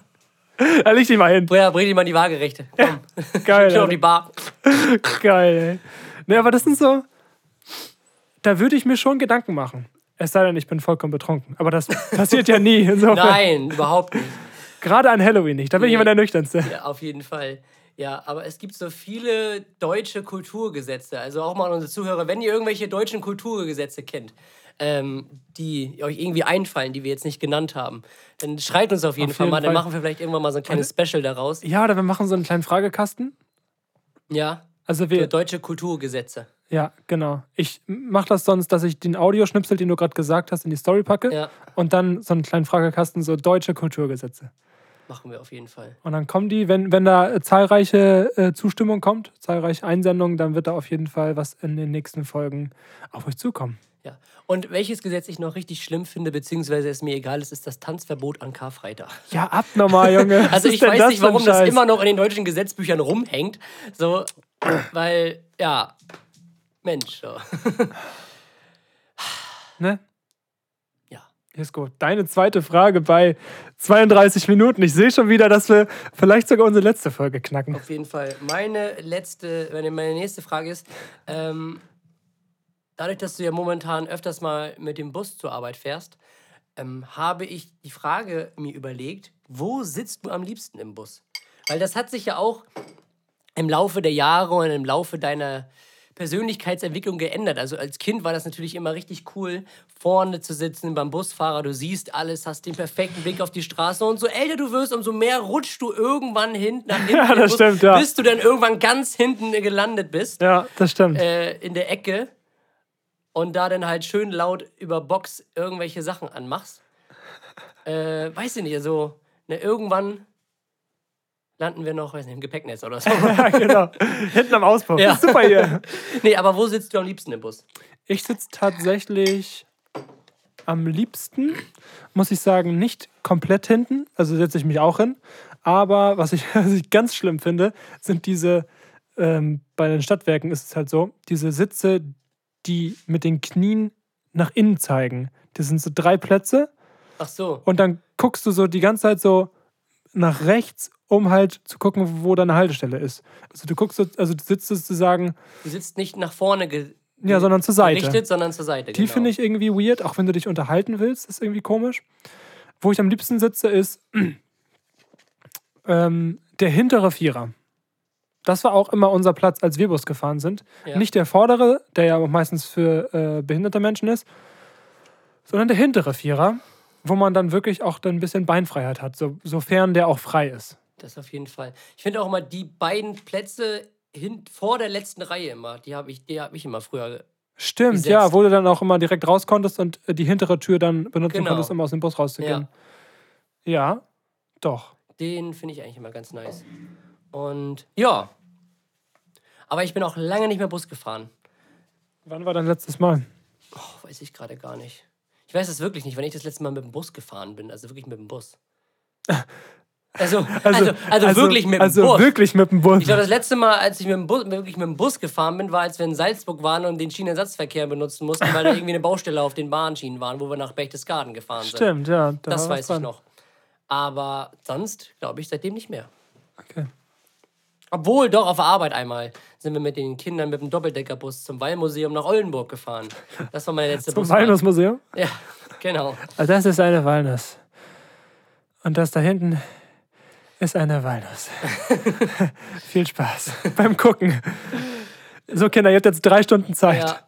[SPEAKER 1] Da leg dich mal hin.
[SPEAKER 2] Ja, bring die mal in die Waagerechte. Komm,
[SPEAKER 1] Geil.
[SPEAKER 2] schön auf die Bar.
[SPEAKER 1] Geil, ey. Ne, aber das sind so, da würde ich mir schon Gedanken machen. Es sei denn, ich bin vollkommen betrunken. Aber das passiert ja nie. Insofern.
[SPEAKER 2] Nein, überhaupt nicht.
[SPEAKER 1] Gerade an Halloween nicht. Da bin ich
[SPEAKER 2] Nee.
[SPEAKER 1] immer der Nüchternste.
[SPEAKER 2] Ja, auf jeden Fall. Ja, aber es gibt so viele deutsche Kulturgesetze. Also auch mal an unsere Zuhörer, wenn ihr irgendwelche deutschen Kulturgesetze kennt, ähm, die euch irgendwie einfallen, die wir jetzt nicht genannt haben, dann schreibt uns auf jeden
[SPEAKER 1] Auf
[SPEAKER 2] Fall
[SPEAKER 1] jeden
[SPEAKER 2] mal. Dann machen wir vielleicht irgendwann mal so ein kleines Special daraus.
[SPEAKER 1] Ja, oder wir machen so einen kleinen Fragekasten.
[SPEAKER 2] Ja,
[SPEAKER 1] Also
[SPEAKER 2] für
[SPEAKER 1] wir,
[SPEAKER 2] deutsche Kulturgesetze.
[SPEAKER 1] ja, genau. Ich mache das sonst, dass ich den Audioschnipsel, den du gerade gesagt hast, in die Story packe.
[SPEAKER 2] Ja,
[SPEAKER 1] Und dann so einen kleinen Fragekasten, so deutsche Kulturgesetze.
[SPEAKER 2] machen wir auf jeden Fall.
[SPEAKER 1] Und dann kommen die, wenn, wenn da zahlreiche äh, Zustimmung kommt, zahlreiche Einsendungen, dann wird da auf jeden Fall was in den nächsten Folgen auf euch zukommen.
[SPEAKER 2] Ja. Und welches Gesetz ich noch richtig schlimm finde, beziehungsweise es mir egal ist, ist das Tanzverbot an Karfreitag.
[SPEAKER 1] Ja, abnormal, Junge.
[SPEAKER 2] Also
[SPEAKER 1] ist
[SPEAKER 2] ich weiß nicht, warum das immer noch in den deutschen Gesetzbüchern rumhängt. So, weil, ja, Mensch. So.
[SPEAKER 1] Ne?
[SPEAKER 2] Ja.
[SPEAKER 1] Jesko, deine zweite Frage bei 32 Minuten. Ich sehe schon wieder, dass wir vielleicht sogar unsere letzte Folge knacken.
[SPEAKER 2] Auf jeden Fall. Meine letzte, meine, meine nächste Frage ist, ähm, dadurch, dass du ja momentan öfters mal mit dem Bus zur Arbeit fährst, ähm, habe ich die Frage mir überlegt, wo sitzt du am liebsten im Bus? Weil das hat sich ja auch im Laufe der Jahre und im Laufe deiner Persönlichkeitsentwicklung geändert. Also als Kind war das natürlich immer richtig cool, vorne zu sitzen beim Busfahrer. Du siehst alles, hast den perfekten Blick auf die Straße und so älter du wirst, umso mehr rutschst du irgendwann hinten nach hinten,
[SPEAKER 1] Ja, das
[SPEAKER 2] Bus,
[SPEAKER 1] stimmt, ja.
[SPEAKER 2] bis du dann irgendwann ganz hinten gelandet bist
[SPEAKER 1] Ja, das stimmt.
[SPEAKER 2] äh, in der Ecke und da dann halt schön laut über Box irgendwelche Sachen anmachst. Äh, weiß ich nicht, also ne, irgendwann landen wir noch, weiß nicht, im Gepäcknetz oder so.
[SPEAKER 1] ja, genau. Hinten am Auspuff.
[SPEAKER 2] Ja.
[SPEAKER 1] Super hier.
[SPEAKER 2] nee, aber wo sitzt du am liebsten im Bus?
[SPEAKER 1] Ich sitze tatsächlich am liebsten, muss ich sagen, nicht komplett hinten. Also setze ich mich auch hin. Aber was ich, was ich ganz schlimm finde, sind diese, ähm, bei den Stadtwerken ist es halt so, diese Sitze, die mit den Knien nach innen zeigen. Das sind so drei Plätze
[SPEAKER 2] Ach so.
[SPEAKER 1] und dann guckst du so die ganze Zeit so nach rechts, um halt zu gucken, wo deine Haltestelle ist. Also du guckst, so, also du sitzt sozusagen,
[SPEAKER 2] Du sitzt nicht nach vorne ge
[SPEAKER 1] ja, sondern zur Seite.
[SPEAKER 2] gerichtet, sondern zur Seite.
[SPEAKER 1] Die
[SPEAKER 2] genau.
[SPEAKER 1] finde ich irgendwie weird, auch wenn du dich unterhalten willst, ist irgendwie komisch. Wo ich am liebsten sitze, ist ähm, der hintere Vierer. Das war auch immer unser Platz, als wir Bus gefahren sind.
[SPEAKER 2] Ja.
[SPEAKER 1] Nicht der vordere, der ja auch meistens für äh, behinderte Menschen ist, sondern der hintere Vierer, wo man dann wirklich auch dann ein bisschen Beinfreiheit hat, so, sofern der auch frei ist.
[SPEAKER 2] Das auf jeden Fall. Ich finde auch immer die beiden Plätze hin, vor der letzten Reihe immer, die habe ich, die hab ich immer früher.
[SPEAKER 1] Stimmt,
[SPEAKER 2] Gesetzt.
[SPEAKER 1] ja, wo du dann auch immer direkt raus konntest und äh, die hintere Tür dann benutzen
[SPEAKER 2] Genau.
[SPEAKER 1] konntest, um aus dem Bus rauszugehen. Ja, doch.
[SPEAKER 2] Den finde ich eigentlich immer ganz nice. Und ja. Aber ich bin auch lange nicht mehr Bus gefahren.
[SPEAKER 1] Wann war dein letztes Mal?
[SPEAKER 2] Oh, weiß ich gerade gar nicht. Ich weiß es wirklich nicht, wann ich das letzte Mal mit dem Bus gefahren bin. Also wirklich mit dem Bus. Also, also, also, wirklich mit dem
[SPEAKER 1] also
[SPEAKER 2] Bus.
[SPEAKER 1] wirklich mit dem Bus.
[SPEAKER 2] Ich glaube, das letzte Mal, als ich mit dem Bus, wirklich mit dem Bus gefahren bin, war, als wir in Salzburg waren und den Schienenersatzverkehr benutzen mussten, weil da irgendwie eine Baustelle auf den Bahnschienen waren, wo wir nach Berchtesgaden gefahren sind.
[SPEAKER 1] Stimmt, ja. da
[SPEAKER 2] Das weiß ich noch. Aber sonst, glaube ich, seitdem nicht mehr.
[SPEAKER 1] Okay.
[SPEAKER 2] Obwohl, doch, auf der Arbeit einmal sind wir mit den Kindern mit dem Doppeldeckerbus zum Wallmuseum nach Oldenburg gefahren. Das war meine letzte
[SPEAKER 1] Zum. Walnussmuseum?
[SPEAKER 2] Ja, genau.
[SPEAKER 1] Also das ist eine Walnuss. Und das da hinten ist eine Walnuss. Viel Spaß beim Gucken. So, Kinder, ihr habt jetzt drei Stunden Zeit.
[SPEAKER 2] Ja.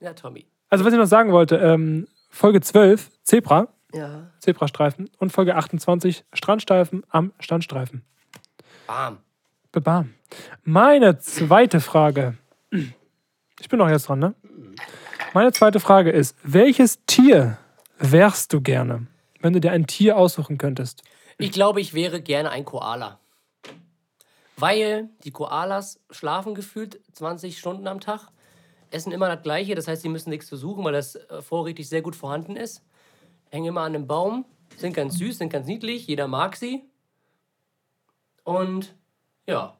[SPEAKER 2] Ja, Tommy.
[SPEAKER 1] Also, was ich noch sagen wollte, ähm, Folge 12, Zebra,
[SPEAKER 2] Ja.
[SPEAKER 1] Zebrastreifen und Folge 28, Strandstreifen am Standstreifen.
[SPEAKER 2] Bam.
[SPEAKER 1] Bebam. Meine zweite Frage. Ich bin doch jetzt dran, ne? Meine zweite Frage ist: Welches Tier wärst du gerne, wenn du dir ein Tier aussuchen könntest?
[SPEAKER 2] Ich glaube, ich wäre gerne ein Koala. Weil die Koalas schlafen gefühlt 20 Stunden am Tag, essen immer das Gleiche, das heißt, sie müssen nichts versuchen, weil das äh, vorrätig sehr gut vorhanden ist. Hängen immer an einem Baum, sind ganz süß, sind ganz niedlich, jeder mag sie. Und ja,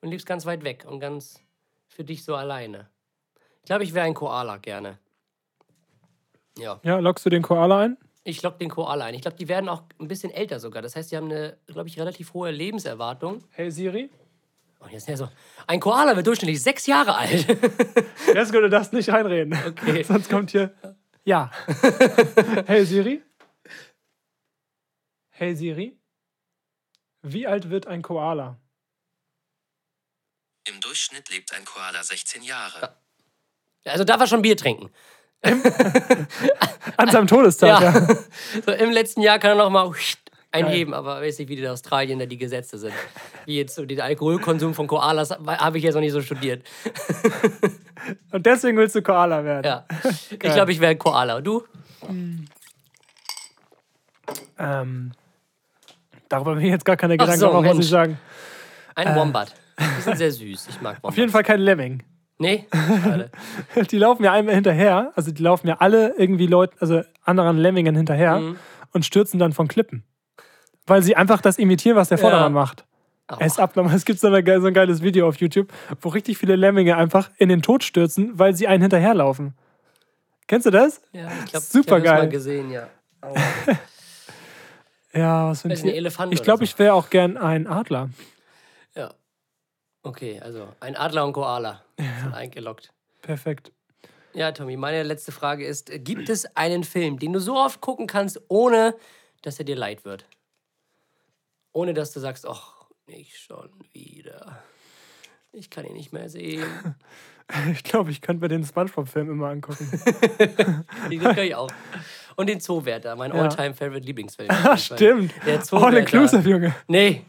[SPEAKER 2] und lebst ganz weit weg und ganz für dich so alleine. Ich glaube, ich wäre ein Koala gerne. Ja.
[SPEAKER 1] Ja, lockst du den Koala ein?
[SPEAKER 2] Ich lock den Koala ein. Ich glaube, die werden auch ein bisschen älter sogar. Das heißt, die haben eine, glaube ich, relativ hohe Lebenserwartung.
[SPEAKER 1] Hey Siri?
[SPEAKER 2] Und jetzt ja so. Ein Koala wird durchschnittlich sechs Jahre alt.
[SPEAKER 1] Jetzt würde das nicht einreden.
[SPEAKER 2] Okay.
[SPEAKER 1] Sonst kommt hier. Ja. hey Siri? Hey Siri? Wie alt wird ein Koala?
[SPEAKER 4] Im Durchschnitt lebt ein Koala 16 Jahre.
[SPEAKER 2] Also darf er schon Bier trinken.
[SPEAKER 1] An seinem Todestag, ja.
[SPEAKER 2] Ja. So, Im letzten Jahr kann er noch mal einheben, aber weiß nicht, wie die in Australien da die Gesetze sind. Wie jetzt so den Alkoholkonsum von Koalas habe ich jetzt noch nicht so studiert.
[SPEAKER 1] Und deswegen willst du Koala werden.
[SPEAKER 2] Ja. Ich glaube, ich wäre ein Koala. Und du?
[SPEAKER 1] Ähm, darüber habe ich jetzt gar keine Gedanken
[SPEAKER 2] so,
[SPEAKER 1] gemacht, muss ich sagen.
[SPEAKER 2] Ein Wombat. Die sind sehr süß. Ich mag Wombats.
[SPEAKER 1] Äh. Auf jeden Fall kein Lemming.
[SPEAKER 2] Nee? Schade.
[SPEAKER 1] Die laufen ja einmal hinterher, also die laufen ja alle irgendwie Leuten, also anderen Lemmingen hinterher
[SPEAKER 2] Mhm.
[SPEAKER 1] und stürzen dann von Klippen. Weil sie einfach das imitieren, was der Vordermann macht. Es ist abnormal. Es gibt so, eine, so ein geiles Video auf YouTube, wo richtig viele Lemminge einfach in den Tod stürzen, weil sie einen hinterherlaufen. Kennst du das?
[SPEAKER 2] Ja, ich glaube,
[SPEAKER 1] Super
[SPEAKER 2] ich
[SPEAKER 1] geil.
[SPEAKER 2] mal gesehen, ja. Aua.
[SPEAKER 1] Ja, was
[SPEAKER 2] Weiß nicht, ein. Elefant
[SPEAKER 1] Ich glaube,
[SPEAKER 2] so.
[SPEAKER 1] ich wäre auch gern ein Adler.
[SPEAKER 2] Ja. Okay, also ein Adler und Koala sind eingeloggt.
[SPEAKER 1] Perfekt.
[SPEAKER 2] Ja, Tommy, meine letzte Frage ist: Gibt es einen Film, den du so oft gucken kannst, ohne dass er dir leid wird? Ohne dass du sagst: Ach, nicht schon wieder. Ich kann ihn nicht mehr sehen.
[SPEAKER 1] Ich glaube, ich könnte mir den Spongebob-Film immer angucken.
[SPEAKER 2] Den kann ich auch. Und den Zoowärter, mein
[SPEAKER 1] Ja.
[SPEAKER 2] all-time favorite Lieblingsfilm.
[SPEAKER 1] Stimmt.
[SPEAKER 2] Der Zoowärter.
[SPEAKER 1] All inclusive, Junge.
[SPEAKER 2] Nee,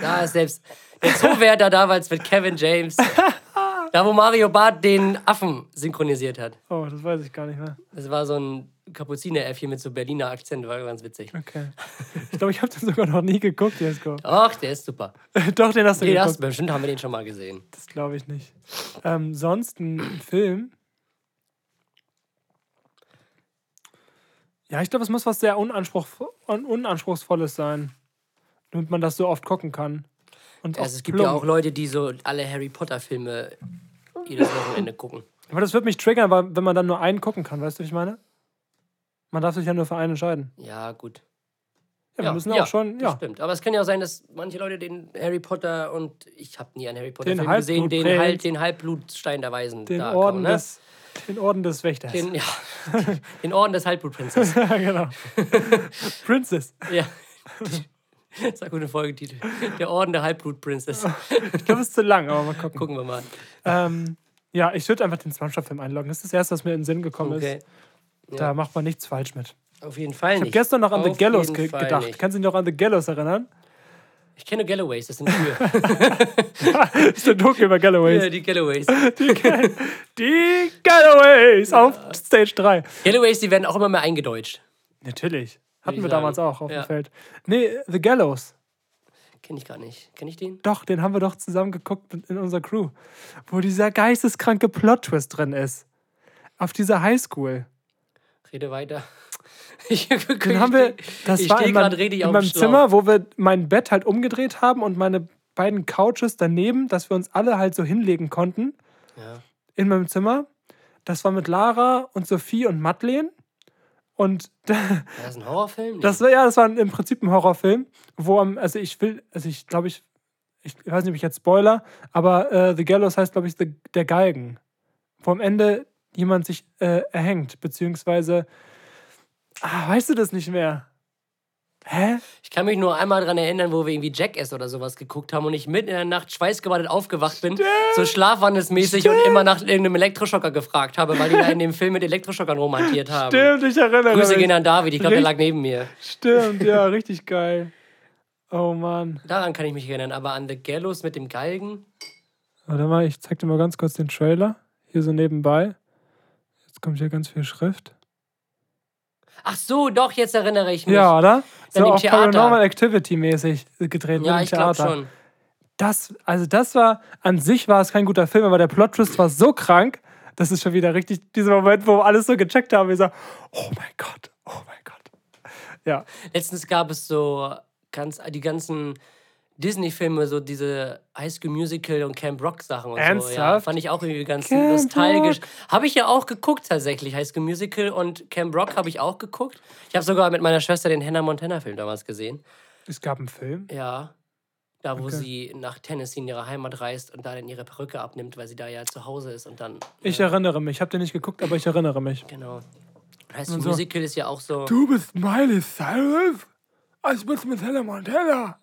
[SPEAKER 2] da ist selbst der Zoowärter damals mit Kevin James. Da, wo Mario Barth den Affen synchronisiert hat.
[SPEAKER 1] Oh, das weiß ich gar nicht mehr.
[SPEAKER 2] Das war so ein Kapuzineräffchen mit so Berliner Akzent, war ganz witzig.
[SPEAKER 1] Okay. Ich glaube, ich habe den sogar noch nie geguckt, Jesko.
[SPEAKER 2] Ach, der ist super.
[SPEAKER 1] Doch, den hast du
[SPEAKER 2] Den
[SPEAKER 1] geguckt.
[SPEAKER 2] hast, bestimmt haben wir den schon mal gesehen.
[SPEAKER 1] Das glaube ich nicht. Ähm, sonst ein Film. Ja, ich glaube, es muss was sehr unanspruchs un Unanspruchsvolles sein, damit man das so oft gucken kann. Und
[SPEAKER 2] Also, es gibt ja auch Leute, die so alle Harry Potter-Filme jedes Wochenende gucken.
[SPEAKER 1] Aber das wird mich triggern, aber wenn man dann nur einen gucken kann, weißt du, wie ich meine? Man darf sich ja nur für einen entscheiden.
[SPEAKER 2] Ja, gut.
[SPEAKER 1] Ja, wir müssen auch schon,
[SPEAKER 2] das
[SPEAKER 1] ja.
[SPEAKER 2] Stimmt. Aber es kann ja auch sein, dass manche Leute den Harry Potter und ich habe nie einen Harry Potter
[SPEAKER 1] Den
[SPEAKER 2] Film gesehen, den,
[SPEAKER 1] Halbblutprinz.
[SPEAKER 2] halt, den Halbblutstein der Weisen.
[SPEAKER 1] Den
[SPEAKER 2] da
[SPEAKER 1] Orden
[SPEAKER 2] kommen, ne?
[SPEAKER 1] des, den Orden des Wächters.
[SPEAKER 2] den, ja, den Orden des Halbblutprinzes.
[SPEAKER 1] ja, genau. Princess.
[SPEAKER 2] ja. Das ist ein guter Folgetitel. Der Orden der Halbblutprinzess.
[SPEAKER 1] Ich glaube, es ist zu lang, aber mal gucken.
[SPEAKER 2] Gucken wir mal.
[SPEAKER 1] Ähm, ja, ich würde einfach den Spongebob-Film einloggen. Das ist das Erste, was mir in den Sinn gekommen
[SPEAKER 2] Okay.
[SPEAKER 1] ist. Da macht man nichts falsch mit.
[SPEAKER 2] Auf jeden Fall
[SPEAKER 1] Ich habe
[SPEAKER 2] nicht.
[SPEAKER 1] gestern noch an The
[SPEAKER 2] Auf
[SPEAKER 1] Gallows
[SPEAKER 2] jeden
[SPEAKER 1] ge gedacht.
[SPEAKER 2] nicht.
[SPEAKER 1] Kannst du dich noch an The Gallows erinnern?
[SPEAKER 2] Ich kenne Galloways, das sind Kühe.
[SPEAKER 1] Das ist der Doku über Galloways.
[SPEAKER 2] ja, die Galloways.
[SPEAKER 1] Die Galloways auf Stage 3.
[SPEAKER 2] Galloways, die werden auch immer mehr eingedeutscht.
[SPEAKER 1] Natürlich. Hatten wir
[SPEAKER 2] sagen.
[SPEAKER 1] damals auch auf
[SPEAKER 2] Ja.
[SPEAKER 1] dem Feld. Nee, The Gallows.
[SPEAKER 2] Kenne ich gar nicht. Kenne ich den?
[SPEAKER 1] Doch, den haben wir doch zusammen geguckt in unserer Crew. Wo dieser geisteskranke Plot-Twist drin ist. Auf dieser Highschool.
[SPEAKER 2] Rede weiter. Ich,
[SPEAKER 1] Den haben wir, das war in, meinem, in meinem. Zimmer, wo wir mein Bett halt umgedreht haben und meine beiden Couches daneben, dass wir uns alle halt so hinlegen konnten.
[SPEAKER 2] Ja.
[SPEAKER 1] In meinem Zimmer. Das war mit Lara und Sophie und Madeleine. Und
[SPEAKER 2] Das ist ein Horrorfilm? Nee.
[SPEAKER 1] das war ja, das war im Prinzip ein Horrorfilm, wo am, also ich will, also ich glaube ich, ich weiß nicht, ob ich jetzt Spoiler, aber äh, The Gallows heißt, glaube ich, The, der Galgen. Wo am Ende jemand sich äh, erhängt, beziehungsweise, ah, weißt du das nicht mehr? Hä?
[SPEAKER 2] Ich kann mich nur einmal daran erinnern, wo wir irgendwie Jackass oder sowas geguckt haben und ich mitten in der Nacht schweißgebadet aufgewacht bin, so schlafwandelsmäßig und immer nach irgendeinem Elektroschocker gefragt habe, weil die da in dem Film mit Elektroschockern romantiert haben.
[SPEAKER 1] Stimmt, ich erinnere
[SPEAKER 2] Grüße
[SPEAKER 1] mich.
[SPEAKER 2] gehen an David, ich glaube, der lag neben mir.
[SPEAKER 1] Stimmt, ja, richtig geil. Oh Mann.
[SPEAKER 2] Daran kann ich mich erinnern, aber an The Gallows mit dem Galgen.
[SPEAKER 1] Warte mal, ich zeig dir mal ganz kurz den Trailer. Hier so nebenbei. Jetzt kommt hier ganz viel Schrift.
[SPEAKER 2] Ach so, doch, jetzt erinnere ich mich.
[SPEAKER 1] Ja, oder? So
[SPEAKER 2] im
[SPEAKER 1] auch
[SPEAKER 2] Theater.
[SPEAKER 1] Paranormal Activity mäßig gedreht
[SPEAKER 2] ja
[SPEAKER 1] mit
[SPEAKER 2] ich
[SPEAKER 1] Theater.
[SPEAKER 2] schon.
[SPEAKER 1] Das, also das war, an sich war es kein guter Film, aber der Plot-Twist war so krank, das ist schon wieder richtig dieser Moment, wo wir alles so gecheckt haben. Wir so, oh mein Gott, oh mein Gott. Ja,
[SPEAKER 2] Letztens gab es so ganz, die ganzen Disney-Filme, so diese High School Musical und Camp Rock Sachen und so. Ja,
[SPEAKER 1] Ernsthaft?
[SPEAKER 2] fand ich auch irgendwie ganz
[SPEAKER 1] Camp
[SPEAKER 2] nostalgisch. Habe ich ja auch geguckt tatsächlich. High School Musical und Camp Rock habe ich auch geguckt. Ich habe sogar mit meiner Schwester den Hannah Montana-Film damals gesehen.
[SPEAKER 1] es gab einen Film.
[SPEAKER 2] Ja. Da, wo
[SPEAKER 1] Okay.
[SPEAKER 2] sie nach Tennessee in ihre Heimat reist und da dann ihre Perücke abnimmt, weil sie da ja zu Hause ist und dann.
[SPEAKER 1] Ich erinnere mich. Ich habe den nicht geguckt, aber ich erinnere mich.
[SPEAKER 2] Genau. High School
[SPEAKER 1] so.
[SPEAKER 2] Musical ist ja auch so.
[SPEAKER 1] Du bist Miley Cyrus? Ich bin mit Hannah Montana.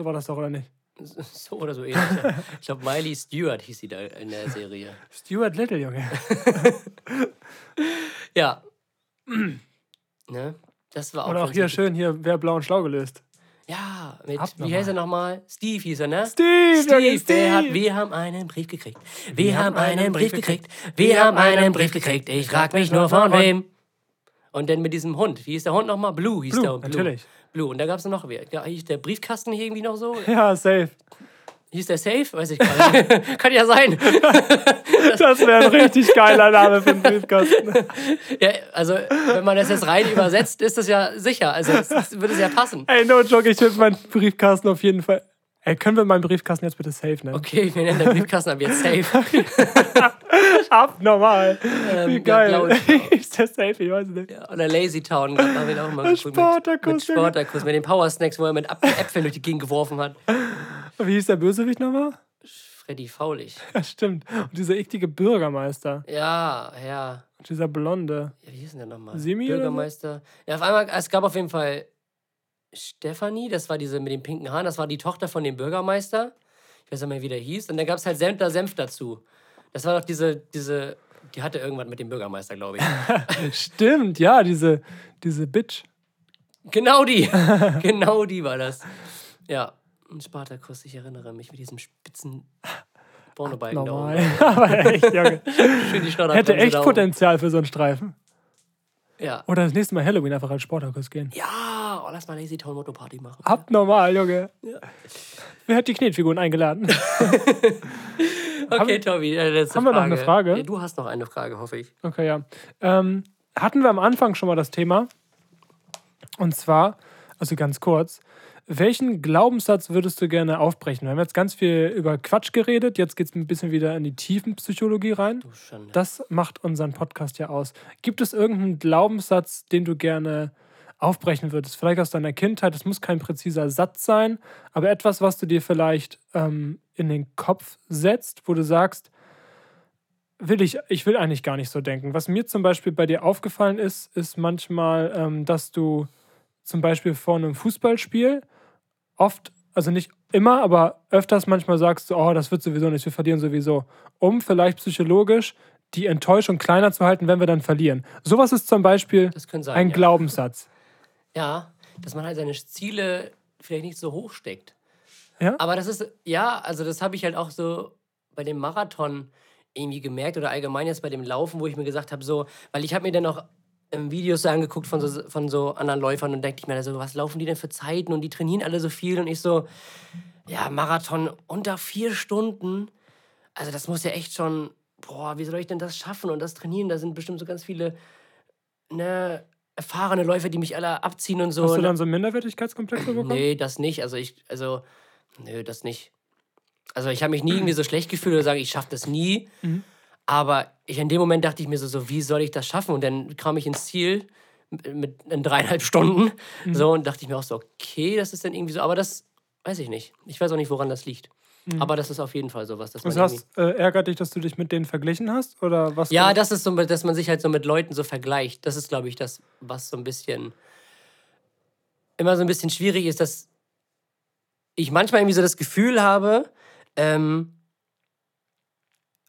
[SPEAKER 1] So war das doch, oder nicht?
[SPEAKER 2] So oder so ähnlich. Ich glaube, Miley Stewart hieß sie da in der Serie.
[SPEAKER 1] Stuart Little, Junge.
[SPEAKER 2] Ja. ne? Das war auch.
[SPEAKER 1] Oder auch hier schön, hier, wer blau und schlau gelöst.
[SPEAKER 2] Ja, mit, wie
[SPEAKER 1] Abnormal.
[SPEAKER 2] heißt er nochmal? Steve hieß er, ne?
[SPEAKER 1] Steve,
[SPEAKER 2] Steve, der hat,
[SPEAKER 1] Steve.
[SPEAKER 2] wir haben einen Brief gekriegt. Wir, haben einen Brief gekriegt. Wir haben einen Brief gekriegt. Ich frag mich nur von wem. Und dann mit diesem Hund. Wie hieß der Hund nochmal? Blue hieß
[SPEAKER 1] Blue,
[SPEAKER 2] der Hund.
[SPEAKER 1] natürlich.
[SPEAKER 2] Blue. Und da gab es noch wer. Ja, hieß der Briefkasten hier irgendwie noch so?
[SPEAKER 1] Ja, safe.
[SPEAKER 2] Hieß der Safe? Weiß ich gar nicht. Kann ja sein.
[SPEAKER 1] Das wäre ein richtig geiler Name für einen Briefkasten.
[SPEAKER 2] Ja, also, wenn man das jetzt rein übersetzt, ist das ja sicher. Also, es würde es ja passen.
[SPEAKER 1] Ey, no joke, ich würde meinen Briefkasten auf jeden Fall. Ey, können wir meinen Briefkasten jetzt bitte safe nennen?
[SPEAKER 2] Okay, wir nennen den Briefkasten ab jetzt Safe.
[SPEAKER 1] Abnormal. Wie
[SPEAKER 2] ja,
[SPEAKER 1] geil. ist der safe? Ich weiß es nicht.
[SPEAKER 2] Ja, oder Lazy Town, haben wir auch mal geguckt.
[SPEAKER 1] Spartacus,
[SPEAKER 2] Mit. Spartacus, mit den Power Snacks, wo er mit Äpfeln durch die Gegend geworfen hat.
[SPEAKER 1] Wie hieß der Bösewicht nochmal?
[SPEAKER 2] Freddy Faulig.
[SPEAKER 1] Ja, stimmt. Und dieser eklige Bürgermeister.
[SPEAKER 2] Ja, ja.
[SPEAKER 1] Und dieser Blonde.
[SPEAKER 2] ja wie hieß denn der nochmal?
[SPEAKER 1] Simi?
[SPEAKER 2] Bürgermeister. Ja, auf einmal, es gab auf jeden Fall Stefanie, das war diese mit den pinken Haaren, das war die Tochter von dem Bürgermeister. Ich weiß nicht mehr, wie der hieß. Und dann gab es halt Senf, Senf dazu. Das war doch diese, diese, die hatte irgendwas mit dem Bürgermeister, glaube ich.
[SPEAKER 1] Stimmt, ja, diese, diese Bitch.
[SPEAKER 2] Genau die. genau die war das. Ja. Ein Spartakus, ich erinnere mich mit diesem spitzen Pornobalken da oben.
[SPEAKER 1] Aber echt, Junge.
[SPEAKER 2] Schön die Schnauze
[SPEAKER 1] Hätte echt. Potenzial für so einen Streifen.
[SPEAKER 2] Ja.
[SPEAKER 1] Oder das nächste Mal Halloween einfach als Sportakus gehen.
[SPEAKER 2] Ja, oh, lass mal Lazy Town Moto Party machen.
[SPEAKER 1] Abnormal, Junge. Wer hat die Knetfiguren eingeladen?
[SPEAKER 2] Okay, Tobi, äh, letzte
[SPEAKER 1] haben wir noch eine Frage?
[SPEAKER 2] Ja, du hast noch eine Frage, hoffe ich.
[SPEAKER 1] Okay, ja. Ähm, hatten wir am Anfang schon mal das Thema. Und zwar, also ganz kurz, welchen Glaubenssatz würdest du gerne aufbrechen? Wir haben jetzt ganz viel über Quatsch geredet, jetzt geht es ein bisschen wieder in die Tiefenpsychologie rein. Das macht unseren Podcast ja aus. Gibt es irgendeinen Glaubenssatz, den du gerne aufbrechen würdest? Vielleicht aus deiner Kindheit, es muss kein präziser Satz sein, aber etwas, was du dir vielleicht ähm, in den Kopf setzt, wo du sagst, will ich, ich will eigentlich gar nicht so denken. Was mir zum Beispiel bei dir aufgefallen ist, ist manchmal, ähm, dass du zum Beispiel vor einem Fußballspiel oft, also nicht immer, aber öfters manchmal sagst du, oh, das wird sowieso nicht, wir verlieren sowieso, um vielleicht psychologisch die Enttäuschung kleiner zu halten, wenn wir dann verlieren. Sowas ist zum Beispiel
[SPEAKER 2] sein,
[SPEAKER 1] ein
[SPEAKER 2] ja.
[SPEAKER 1] Glaubenssatz.
[SPEAKER 2] Ja, dass man halt seine Ziele vielleicht nicht so hoch steckt.
[SPEAKER 1] Ja?
[SPEAKER 2] Aber das ist, ja, also das habe ich halt auch so bei dem Marathon irgendwie gemerkt oder allgemein jetzt bei dem Laufen, wo ich mir gesagt habe, so, weil ich habe mir dann auch ähm, Videos so angeguckt von so, von so anderen Läufern und denke ich mir so, was laufen die denn für Zeiten und die trainieren alle so viel und ich so, ja, Marathon unter vier Stunden, also das muss ja echt schon, boah, wie soll ich denn das schaffen und das trainieren, da sind bestimmt so ganz viele, ne, erfahrene Läufer, die mich alle abziehen und so.
[SPEAKER 1] Hast du
[SPEAKER 2] ne?
[SPEAKER 1] dann so einen Minderwertigkeitskomplex bekommen?
[SPEAKER 2] Nee, das nicht. Also ich, also, nö, das nicht. Also ich habe mich nie irgendwie so schlecht gefühlt oder sage, ich schaffe das nie.
[SPEAKER 1] Mhm.
[SPEAKER 2] Aber ich, in dem Moment dachte ich mir so, so, wie soll ich das schaffen? Und dann kam ich ins Ziel mit, mit in dreieinhalb Stunden.
[SPEAKER 1] Mhm.
[SPEAKER 2] So, und dachte ich mir auch so, okay, das ist dann irgendwie so, aber das weiß ich nicht. Ich weiß auch nicht, woran das liegt. Aber das ist auf jeden Fall sowas. Dass man
[SPEAKER 1] Was
[SPEAKER 2] irgendwie-
[SPEAKER 1] hast, äh, ärgert dich, dass du dich mit denen verglichen hast? Oder was
[SPEAKER 2] ja,
[SPEAKER 1] du,
[SPEAKER 2] das ist so, dass man sich halt so mit Leuten so vergleicht. Das ist, glaube ich, das, was so ein bisschen immer so ein bisschen schwierig ist, dass ich manchmal irgendwie so das Gefühl habe, ähm,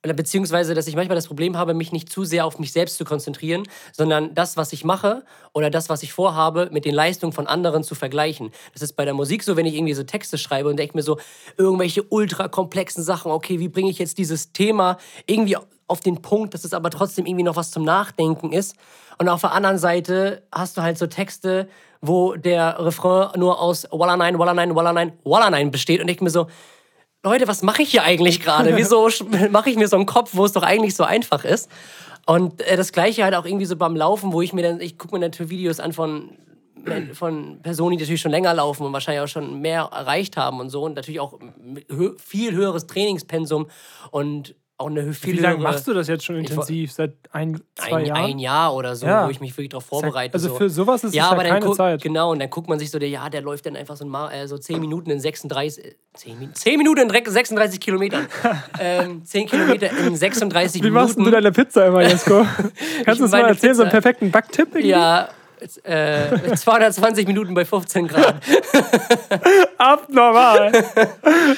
[SPEAKER 2] beziehungsweise, dass ich manchmal das Problem habe, mich nicht zu sehr auf mich selbst zu konzentrieren, sondern das, was ich mache oder das, was ich vorhabe, mit den Leistungen von anderen zu vergleichen. Das ist bei der Musik so, wenn ich irgendwie so Texte schreibe und denke mir so, irgendwelche ultra komplexen Sachen, okay, wie bringe ich jetzt dieses Thema irgendwie auf den Punkt, dass es aber trotzdem irgendwie noch was zum Nachdenken ist. Und auf der anderen Seite hast du halt so Texte, wo der Refrain nur aus Walla nein, Walla nein, Walla nein, Walla nein besteht und denke mir so, Leute, was mache ich hier eigentlich gerade? Wieso mache ich mir so einen Kopf, wo es doch eigentlich so einfach ist? Und äh, das Gleiche halt auch irgendwie so beim Laufen, wo ich mir dann, ich gucke mir natürlich Videos an von, von Personen, die natürlich schon länger laufen und wahrscheinlich auch schon mehr erreicht haben und so und natürlich auch viel höheres Trainingspensum und auch eine viel
[SPEAKER 1] Wie lange
[SPEAKER 2] höhere-
[SPEAKER 1] machst du das jetzt schon intensiv? Seit ein, zwei
[SPEAKER 2] ein,
[SPEAKER 1] Jahren?
[SPEAKER 2] ein Jahr oder so,
[SPEAKER 1] Ja.
[SPEAKER 2] wo ich mich wirklich darauf vorbereite.
[SPEAKER 1] also
[SPEAKER 2] so.
[SPEAKER 1] für sowas ist
[SPEAKER 2] ja,
[SPEAKER 1] es ja keine
[SPEAKER 2] guck,
[SPEAKER 1] Zeit.
[SPEAKER 2] Genau, und dann guckt man sich so, der, ja, der läuft dann einfach so, ein äh, so 10 Minuten in 36, äh, 10, Min 10 Minuten in direkt 36 Kilometern. ähm, 10 Kilometer in 36
[SPEAKER 1] Wie
[SPEAKER 2] Minuten.
[SPEAKER 1] machst denn du deine Pizza immer, Jesko? Kannst du uns mal erzählen, so einen
[SPEAKER 2] Pizza-
[SPEAKER 1] perfekten Backtipp? irgendwie?
[SPEAKER 2] Ja, äh, 220 Minuten bei 15 Grad.
[SPEAKER 1] Abnormal.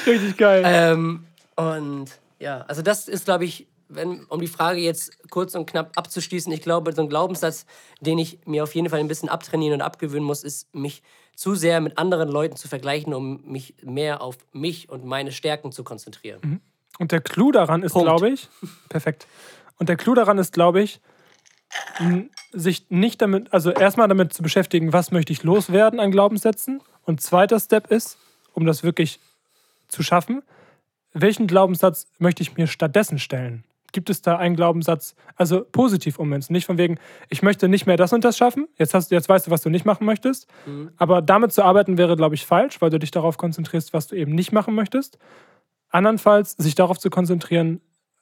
[SPEAKER 1] Richtig geil.
[SPEAKER 2] Ähm, und ja, also das ist, glaube ich, wenn, um die Frage jetzt kurz und knapp abzuschließen, ich glaube, so ein Glaubenssatz, den ich mir auf jeden Fall ein bisschen abtrainieren und abgewöhnen muss, ist, mich zu sehr mit anderen Leuten zu vergleichen, um mich mehr auf mich und meine Stärken zu konzentrieren.
[SPEAKER 1] Und der Clou daran ist, glaube ich, perfekt. Und der Clou daran ist, glaube ich, sich nicht damit, also erstmal damit zu beschäftigen, was möchte ich loswerden an Glaubenssätzen. Und zweiter Step ist, um das wirklich zu schaffen, welchen Glaubenssatz möchte ich mir stattdessen stellen? Gibt es da einen Glaubenssatz, also positiv ummünzen, nicht von wegen, ich möchte nicht mehr das und das schaffen, jetzt, hast, jetzt weißt du, was du nicht machen möchtest, aber damit zu arbeiten wäre, glaube ich, falsch, weil du dich darauf konzentrierst, was du eben nicht machen möchtest. Andernfalls sich darauf zu konzentrieren,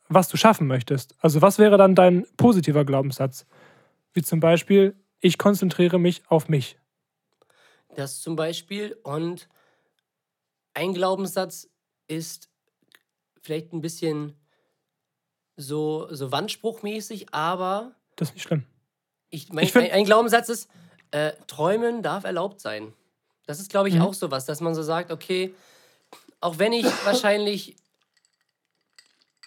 [SPEAKER 1] was du schaffen möchtest. Also was wäre dann dein positiver Glaubenssatz? Wie zum Beispiel, ich konzentriere mich auf mich.
[SPEAKER 2] Das zum Beispiel. Und ein Glaubenssatz ist vielleicht ein bisschen so, so wandspruchmäßig, aber
[SPEAKER 1] Das ist nicht schlimm.
[SPEAKER 2] ich, mein,
[SPEAKER 1] Ich
[SPEAKER 2] ein, ein Glaubenssatz ist, äh, träumen darf erlaubt sein. Das ist, glaube ich,
[SPEAKER 1] Mhm.
[SPEAKER 2] auch sowas, dass man so sagt, okay, auch wenn ich wahrscheinlich.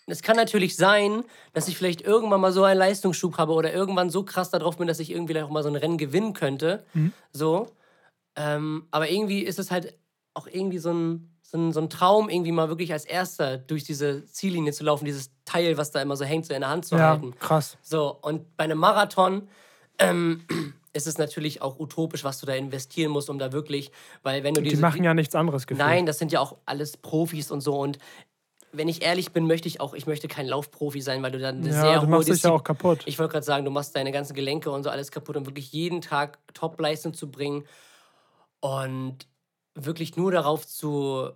[SPEAKER 2] Es kann natürlich sein, dass ich vielleicht irgendwann mal so einen Leistungsschub habe oder irgendwann so krass darauf bin, dass ich irgendwie auch mal so ein Rennen gewinnen könnte. So. Ähm, aber irgendwie ist es halt auch irgendwie so ein, so, ein, so ein Traum, irgendwie mal wirklich als Erster durch diese Ziellinie zu laufen, dieses Teil, was da immer so hängt, so in der Hand zu
[SPEAKER 1] Ja,
[SPEAKER 2] halten.
[SPEAKER 1] krass.
[SPEAKER 2] So, und bei einem Marathon ähm, ist es natürlich auch utopisch, was du da investieren musst, um da wirklich, weil wenn du
[SPEAKER 1] Die
[SPEAKER 2] diese.
[SPEAKER 1] machen ja nichts anderes gefühlt.
[SPEAKER 2] Nein, das sind ja auch alles Profis und so. Und wenn ich ehrlich bin, möchte ich auch, ich möchte kein Laufprofi sein, weil du dann eine
[SPEAKER 1] Ja,
[SPEAKER 2] sehr
[SPEAKER 1] du machst dich ja auch kaputt.
[SPEAKER 2] Ich wollte gerade sagen, du machst deine ganzen Gelenke und so alles kaputt, um wirklich jeden Tag Top-Leistung zu bringen. Und wirklich nur darauf zu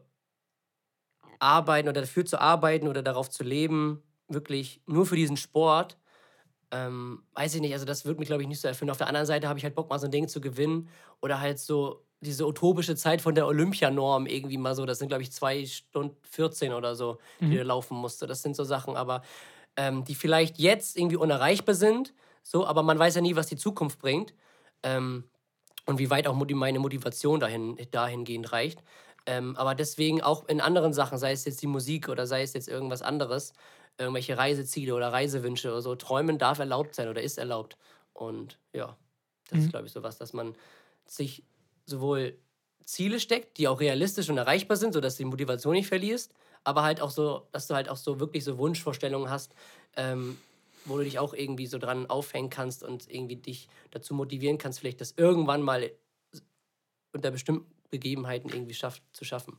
[SPEAKER 2] arbeiten oder dafür zu arbeiten oder darauf zu leben, wirklich nur für diesen Sport, ähm, weiß ich nicht, also das wird mich, glaube ich, nicht so erfüllen. Auf der anderen Seite habe ich halt Bock, mal so ein Ding zu gewinnen oder halt so diese utopische Zeit von der Olympianorm irgendwie mal so, das sind, glaube ich, zwei Stunden 14 oder so, die du laufen musste. Das sind so Sachen, aber ähm, die vielleicht jetzt irgendwie unerreichbar sind, so, aber man weiß ja nie, was die Zukunft bringt. Ähm, und wie weit auch meine Motivation dahin, dahingehend reicht. Ähm, aber deswegen auch in anderen Sachen, sei es jetzt die Musik oder sei es jetzt irgendwas anderes, irgendwelche Reiseziele oder Reisewünsche oder so, träumen darf erlaubt sein oder ist erlaubt. Und ja, das ist, glaube ich, sowas, dass man sich sowohl Ziele steckt, die auch realistisch und erreichbar sind, sodass du die Motivation nicht verlierst, aber halt auch so, dass du halt auch so wirklich so Wunschvorstellungen hast, ähm, wo du dich auch irgendwie so dran aufhängen kannst und irgendwie dich dazu motivieren kannst, vielleicht das irgendwann mal unter bestimmten Begebenheiten irgendwie schafft, zu schaffen.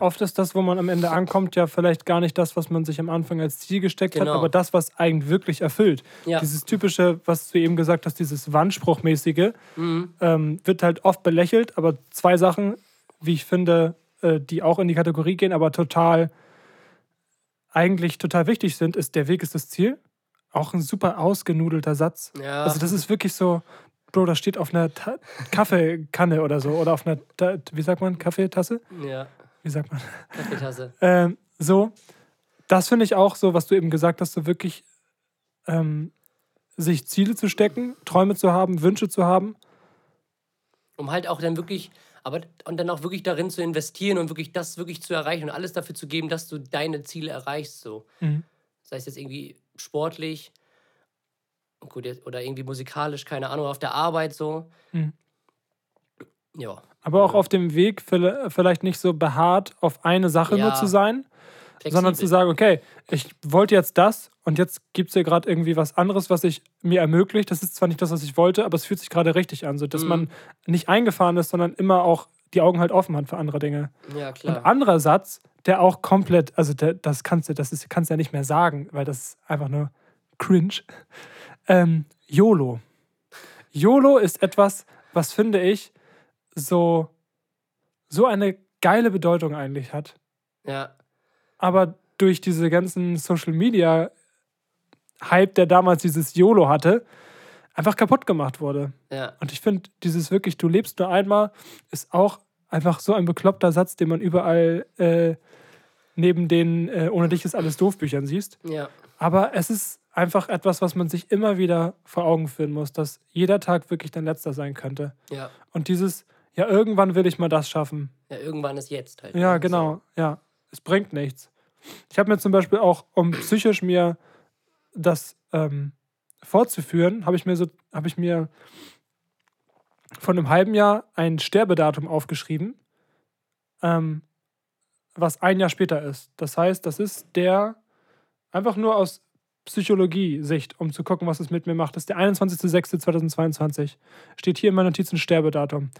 [SPEAKER 1] Oft ist das, wo man am Ende ankommt, ja vielleicht gar nicht das, was man sich am Anfang als Ziel gesteckt
[SPEAKER 2] Genau.
[SPEAKER 1] hat, aber das, was eigentlich wirklich erfüllt.
[SPEAKER 2] Ja.
[SPEAKER 1] Dieses typische, was du eben gesagt hast, dieses Wandspruchmäßige,
[SPEAKER 2] Mhm.
[SPEAKER 1] ähm, wird halt oft belächelt, aber zwei Sachen, wie ich finde, äh, die auch in die Kategorie gehen, aber total, eigentlich total wichtig sind, ist der Weg ist das Ziel. Auch ein super ausgenudelter Satz.
[SPEAKER 2] Ja.
[SPEAKER 1] Also das ist wirklich so, Bro, das steht auf einer Ta Kaffeekanne oder so oder auf einer, Ta wie sagt man, Kaffeetasse?
[SPEAKER 2] Ja,
[SPEAKER 1] Wie sagt man?
[SPEAKER 2] Kaffeetasse.
[SPEAKER 1] Ähm, so, das finde ich auch so, was du eben gesagt hast, so wirklich ähm, sich Ziele zu stecken, Träume zu haben, Wünsche zu haben.
[SPEAKER 2] um halt auch dann wirklich, aber und dann auch wirklich darin zu investieren und wirklich das wirklich zu erreichen und alles dafür zu geben, dass du deine Ziele erreichst. So.
[SPEAKER 1] Mhm.
[SPEAKER 2] Sei es jetzt irgendwie sportlich, gut, oder irgendwie musikalisch, keine Ahnung, auf der Arbeit so.
[SPEAKER 1] Mhm.
[SPEAKER 2] Ja,
[SPEAKER 1] Aber auch auf dem Weg vielle- vielleicht nicht so beharrt auf eine Sache nur
[SPEAKER 2] Ja.
[SPEAKER 1] zu sein, sondern zu
[SPEAKER 2] flexibel.
[SPEAKER 1] sagen, okay, ich wollte jetzt das und jetzt gibt es hier gerade irgendwie was anderes, was sich mir ermöglicht. Das ist zwar nicht das, was ich wollte, aber es fühlt sich gerade richtig an, so dass
[SPEAKER 2] Mhm.
[SPEAKER 1] man nicht eingefahren ist, sondern immer auch die Augen halt offen hat für andere Dinge.
[SPEAKER 2] Ja,
[SPEAKER 1] Und
[SPEAKER 2] klar.
[SPEAKER 1] anderer Satz, der auch komplett, also der, das kannst du, das ist, kannst du ja nicht mehr sagen, weil das ist einfach nur cringe. Ähm, YOLO. YOLO ist etwas, was finde ich so, so eine geile Bedeutung eigentlich hat,
[SPEAKER 2] Ja,
[SPEAKER 1] aber durch diese ganzen Social Media Hype, der damals dieses YOLO hatte, einfach kaputt gemacht wurde.
[SPEAKER 2] ja,
[SPEAKER 1] Und ich finde, dieses wirklich, du lebst nur einmal, ist auch einfach so ein bekloppter Satz, den man überall äh, neben den äh, Ohne dich ist alles doof Büchern siehst.
[SPEAKER 2] ja,
[SPEAKER 1] Aber es ist einfach etwas, was man sich immer wieder vor Augen führen muss, dass jeder Tag wirklich dein letzter sein könnte.
[SPEAKER 2] ja.
[SPEAKER 1] Und dieses, ja, irgendwann will ich mal das schaffen.
[SPEAKER 2] Ja, irgendwann ist jetzt halt.
[SPEAKER 1] Ja, genau, ja. Es bringt nichts. Ich habe mir zum Beispiel auch, um psychisch mir das ähm, fortzuführen, habe ich mir so, habe ich mir von einem halben Jahr ein Sterbedatum aufgeschrieben, ähm, was ein Jahr später ist. Das heißt, das ist der einfach nur aus Psychologie-Sicht, um zu gucken, was es mit mir macht. Das ist der 21.06.2022. Steht hier in meinen Notizen Sterbedatum.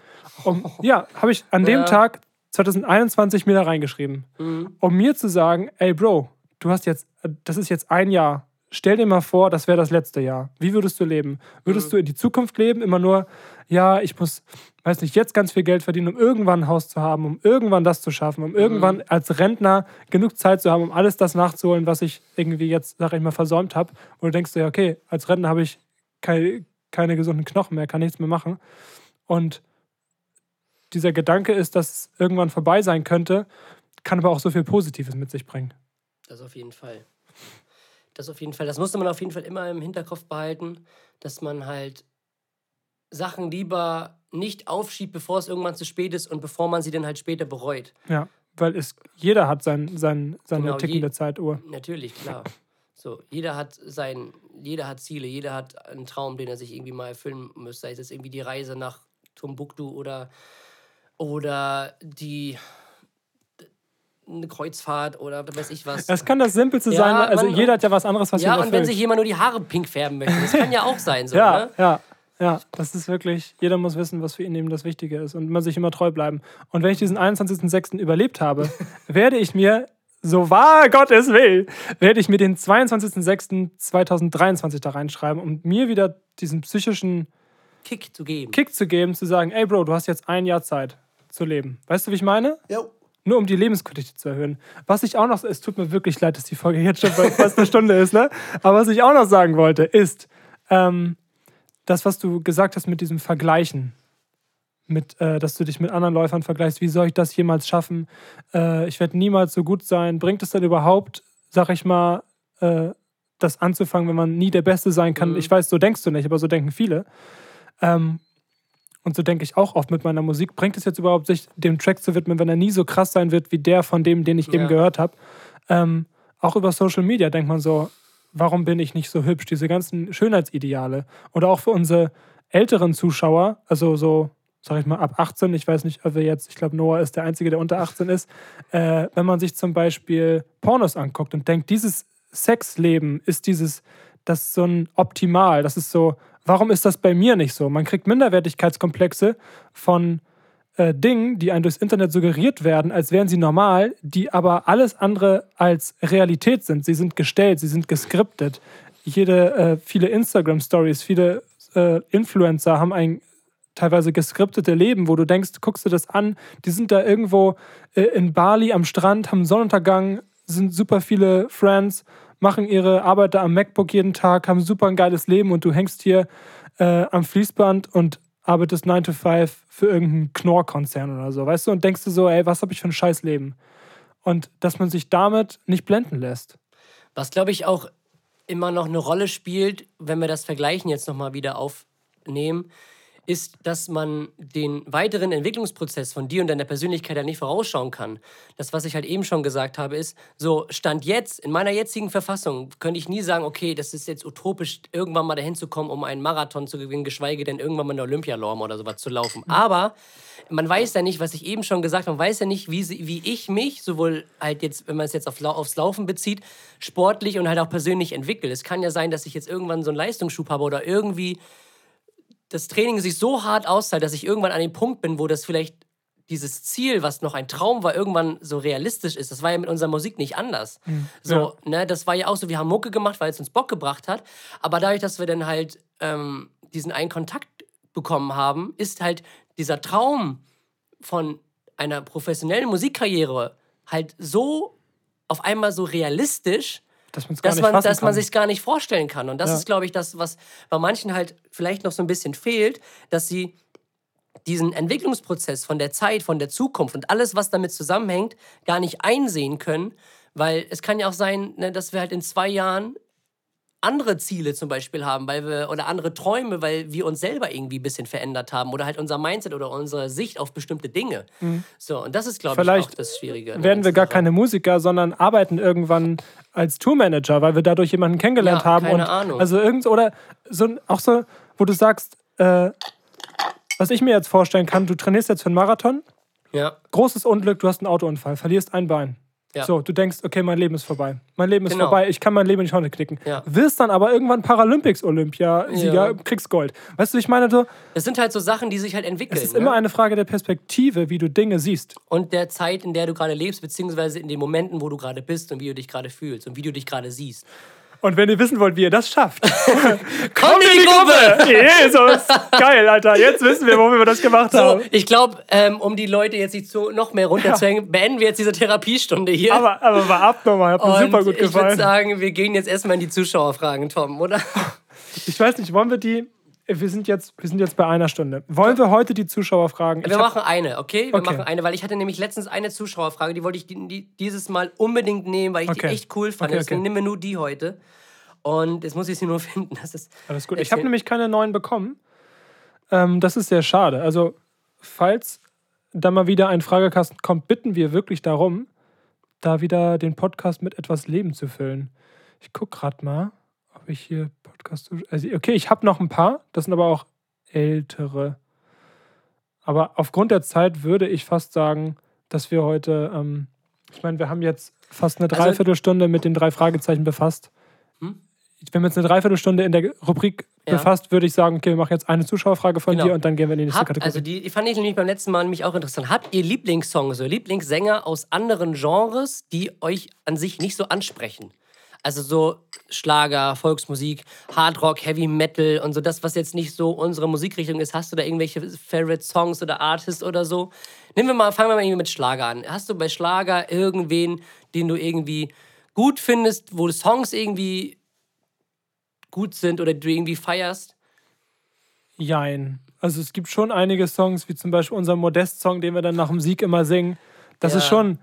[SPEAKER 1] Um, ja, habe ich an dem
[SPEAKER 2] Ja.
[SPEAKER 1] Tag 2021 mir da reingeschrieben,
[SPEAKER 2] Mhm.
[SPEAKER 1] um mir zu sagen, ey Bro, du hast jetzt, das ist jetzt ein Jahr. Stell dir mal vor, das wäre das letzte Jahr. Wie würdest du leben? Würdest du in die Zukunft leben, immer nur, ja, ich muss, weiß nicht, jetzt ganz viel Geld verdienen, um irgendwann ein Haus zu haben, um irgendwann das zu schaffen, um irgendwann als Rentner genug Zeit zu haben, um alles das nachzuholen, was ich irgendwie jetzt, sag ich mal, versäumt habe. Du denkst dir, okay, als Rentner habe ich keine, keine gesunden Knochen mehr, kann nichts mehr machen. Und dieser Gedanke ist, dass es irgendwann vorbei sein könnte, kann aber auch so viel Positives mit sich bringen.
[SPEAKER 2] Das auf jeden Fall. Das auf jeden Fall. Das musste man auf jeden Fall immer im Hinterkopf behalten, dass man halt Sachen lieber nicht aufschiebt, bevor es irgendwann zu spät ist und bevor man sie dann halt später bereut.
[SPEAKER 1] Ja, weil es, jeder hat sein, sein, seine
[SPEAKER 2] Genau,
[SPEAKER 1] tickende
[SPEAKER 2] je-
[SPEAKER 1] Zeituhr.
[SPEAKER 2] Natürlich, klar. So, jeder hat sein, jeder hat Ziele, jeder hat einen Traum, den er sich irgendwie mal erfüllen muss. Sei es jetzt irgendwie die Reise nach Timbuktu oder, oder die eine Kreuzfahrt oder was weiß ich was.
[SPEAKER 1] Es kann das Simpelste
[SPEAKER 2] Ja,
[SPEAKER 1] sein, also
[SPEAKER 2] man-
[SPEAKER 1] jeder hat ja was anderes, was
[SPEAKER 2] ja,
[SPEAKER 1] ihn
[SPEAKER 2] und wenn sich jemand nur die Haare pink färben möchte, das kann ja auch sein, so,
[SPEAKER 1] ja,
[SPEAKER 2] ne?
[SPEAKER 1] ja, ja, das ist wirklich, jeder muss wissen, was für ihn eben das Wichtige ist und man sich immer treu bleiben. Und wenn ich diesen 21.06. überlebt habe, werde ich mir, so wahr Gott es will, werde ich mir den 22.06.2023 da reinschreiben, um mir wieder diesen psychischen
[SPEAKER 2] Kick zu geben.
[SPEAKER 1] Kick zu geben, zu sagen, ey Bro, du hast jetzt ein Jahr Zeit. zu leben. Weißt du, wie ich meine?
[SPEAKER 2] Jo.
[SPEAKER 1] Nur um die Lebensqualität zu erhöhen. Was ich auch noch, es tut mir wirklich leid, dass die Folge jetzt schon fast eine Stunde ist, ne? Aber was ich auch noch sagen wollte, ist, ähm, das, was du gesagt hast mit diesem Vergleichen, mit, äh, dass du dich mit anderen Läufern vergleichst, wie soll ich das jemals schaffen? Äh, ich werde niemals so gut sein. Bringt es dann überhaupt, sag ich mal, äh, das anzufangen, wenn man nie der Beste sein kann?
[SPEAKER 2] Mhm.
[SPEAKER 1] Ich weiß, so denkst du nicht, aber so denken viele. Ähm, und so denke ich auch oft mit meiner Musik. Bringt es jetzt überhaupt, sich dem Track zu widmen, wenn er nie so krass sein wird wie der von dem, den ich eben
[SPEAKER 2] Ja.
[SPEAKER 1] gehört habe? Ähm, auch über Social Media denkt man so, warum bin ich nicht so hübsch? Diese ganzen Schönheitsideale. Oder auch für unsere älteren Zuschauer, also so, sag ich mal, ab 18, ich weiß nicht, ob wir jetzt, ich glaube, Noah ist der Einzige, der unter 18 ist, äh, wenn man sich zum Beispiel Pornos anguckt und denkt, dieses Sexleben ist dieses, das ist so ein Optimal, das ist so, warum ist das bei mir nicht so? Man kriegt Minderwertigkeitskomplexe von äh, Dingen, die einem durchs Internet suggeriert werden, als wären sie normal, die aber alles andere als Realität sind. Sie sind gestellt, sie sind geskriptet. Jede, äh, viele Instagram-Stories, viele äh, Influencer haben ein teilweise geskriptete Leben, wo du denkst, guckst du das an, die sind da irgendwo äh, in Bali am Strand, haben Sonnenuntergang, sind super viele Friends, machen ihre Arbeit da am MacBook jeden Tag, haben super ein geiles Leben und du hängst hier äh, am Fließband und arbeitest 9 to 5 für irgendeinen Knorr-Konzern oder so, weißt du? Und denkst du so, ey, was habe ich für ein scheiß Leben? Und dass man sich damit nicht blenden lässt.
[SPEAKER 2] Was, glaube ich, auch immer noch eine Rolle spielt, wenn wir das Vergleichen jetzt nochmal wieder aufnehmen, ist, dass man den weiteren Entwicklungsprozess von dir und deiner Persönlichkeit ja nicht vorausschauen kann. Das, was ich halt eben schon gesagt habe, ist, so Stand jetzt, in meiner jetzigen Verfassung, könnte ich nie sagen, okay, das ist jetzt utopisch, irgendwann mal dahin zu kommen, um einen Marathon zu gewinnen, geschweige denn irgendwann mal eine Olympialorm oder sowas zu laufen. Aber man weiß ja nicht, was ich eben schon gesagt habe, man weiß ja nicht, wie, sie, wie ich mich, sowohl halt jetzt, wenn man es jetzt auf, aufs Laufen bezieht, sportlich und halt auch persönlich entwickle. Es kann ja sein, dass ich jetzt irgendwann so einen Leistungsschub habe oder irgendwie das Training sich so hart auszahlt, dass ich irgendwann an dem Punkt bin, wo das vielleicht dieses Ziel, was noch ein Traum war, irgendwann so realistisch ist. Das war ja mit unserer Musik nicht anders. So, ne, das war ja auch so, wir haben Mucke gemacht, weil es uns Bock gebracht hat. Aber dadurch, dass wir dann halt ähm, diesen einen Kontakt bekommen haben, ist halt dieser Traum von einer professionellen Musikkarriere halt so auf einmal so realistisch,
[SPEAKER 1] Dass, man's gar
[SPEAKER 2] dass
[SPEAKER 1] nicht
[SPEAKER 2] man, dass man sich gar nicht vorstellen kann. Und das
[SPEAKER 1] Ja.
[SPEAKER 2] ist, glaube ich, das, was bei manchen halt vielleicht noch so ein bisschen fehlt, dass sie diesen Entwicklungsprozess von der Zeit, von der Zukunft und alles, was damit zusammenhängt, gar nicht einsehen können. Weil es kann ja auch sein, ne, dass wir halt in zwei Jahren andere Ziele zum Beispiel haben, weil wir oder andere Träume, weil wir uns selber irgendwie ein bisschen verändert haben oder halt unser Mindset oder unsere Sicht auf bestimmte Dinge. So, und das ist, glaube ich, auch
[SPEAKER 1] Mhm.
[SPEAKER 2] Das Schwierige.
[SPEAKER 1] werden wir gar
[SPEAKER 2] Sache.
[SPEAKER 1] keine Musiker, sondern arbeiten irgendwann als Tourmanager, weil wir dadurch jemanden kennengelernt
[SPEAKER 2] Ja,
[SPEAKER 1] haben.
[SPEAKER 2] keine
[SPEAKER 1] und
[SPEAKER 2] Ahnung.
[SPEAKER 1] Also irgend oder so auch so, wo du sagst, äh, was ich mir jetzt vorstellen kann, du trainierst jetzt für einen Marathon,
[SPEAKER 2] Ja,
[SPEAKER 1] großes Unglück, du hast einen Autounfall, verlierst ein Bein.
[SPEAKER 2] Ja.
[SPEAKER 1] So, du denkst, okay, mein Leben ist vorbei. Mein Leben ist
[SPEAKER 2] Genau.
[SPEAKER 1] vorbei, ich kann mein Leben nicht Honne knicken.
[SPEAKER 2] Ja.
[SPEAKER 1] Wirst dann aber irgendwann Paralympics-Olympiasieger,
[SPEAKER 2] Ja.
[SPEAKER 1] kriegst Gold. Weißt du, ich meine so,
[SPEAKER 2] das sind halt so Sachen, die sich halt entwickeln.
[SPEAKER 1] es ist
[SPEAKER 2] ne?
[SPEAKER 1] immer eine Frage der Perspektive, wie du Dinge siehst.
[SPEAKER 2] und der Zeit, in der du gerade lebst, beziehungsweise in den Momenten, wo du gerade bist und wie du dich gerade fühlst und wie du dich gerade siehst.
[SPEAKER 1] Und wenn ihr wissen wollt, wie ihr das schafft,
[SPEAKER 2] Kommt in die Gruppe!
[SPEAKER 1] Jesus! Geil, Alter. Jetzt wissen wir, wofür wir das gemacht
[SPEAKER 2] So,
[SPEAKER 1] haben.
[SPEAKER 2] ich glaube, ähm, um die Leute jetzt nicht so noch mehr runterzuhängen, beenden wir jetzt diese Therapiestunde hier.
[SPEAKER 1] Aber, aber war abnormal. Hat mir super gut
[SPEAKER 2] ich würde
[SPEAKER 1] gefallen.
[SPEAKER 2] sagen, wir gehen jetzt erstmal in die Zuschauerfragen, Tom, oder?
[SPEAKER 1] Ich weiß nicht, wollen wir die. Wir sind, jetzt, wir sind jetzt bei einer Stunde. Wollen wir heute die Zuschauer fragen?
[SPEAKER 2] Wir
[SPEAKER 1] hab-
[SPEAKER 2] machen eine, okay? Wir
[SPEAKER 1] Okay.
[SPEAKER 2] machen eine, weil ich hatte nämlich letztens eine Zuschauerfrage, die wollte ich die, die, dieses Mal unbedingt nehmen, weil ich
[SPEAKER 1] Okay.
[SPEAKER 2] die echt cool fand.
[SPEAKER 1] Okay,
[SPEAKER 2] Deswegen nehmen wir nur die heute. Und jetzt muss ich sie nur finden. Das ist
[SPEAKER 1] Alles gut. Ich habe nämlich keine neuen bekommen. Ähm, das ist sehr schade. Also, falls da mal wieder ein Fragekasten kommt, bitten wir wirklich darum, da wieder den Podcast mit etwas Leben zu füllen. Ich gucke gerade mal, ob ich hier Podcast. Also, okay, ich habe noch ein paar. Das sind aber auch ältere. Aber aufgrund der Zeit würde ich fast sagen, dass wir heute. Ähm, ich meine, wir haben jetzt fast eine
[SPEAKER 2] Also-
[SPEAKER 1] Dreiviertelstunde mit den drei Fragezeichen befasst.
[SPEAKER 2] Hm?
[SPEAKER 1] Wenn wir jetzt eine Dreiviertelstunde in der Rubrik
[SPEAKER 2] Ja.
[SPEAKER 1] befasst, würde ich sagen, okay, wir machen jetzt eine Zuschauerfrage von
[SPEAKER 2] Genau.
[SPEAKER 1] dir und dann gehen wir in die nächste
[SPEAKER 2] Habt,
[SPEAKER 1] Kategorie.
[SPEAKER 2] also die, die fand ich nämlich beim letzten Mal nämlich auch interessant. Habt ihr Lieblingssongs oder Lieblingssänger aus anderen Genres, die euch an sich nicht so ansprechen? Also so Schlager, Volksmusik, Hardrock, Heavy Metal und so das, was jetzt nicht so unsere Musikrichtung ist. Hast du da irgendwelche Favorite Songs oder Artists oder so? Nehmen wir mal, fangen wir mal irgendwie mit Schlager an. Hast du bei Schlager irgendwen, den du irgendwie gut findest, wo Songs irgendwie gut sind oder du irgendwie feierst?
[SPEAKER 1] Jein. Also es gibt schon einige Songs, wie zum Beispiel unser Modest-Song, den wir dann nach dem Sieg immer singen. Das
[SPEAKER 2] Ja.
[SPEAKER 1] ist schon,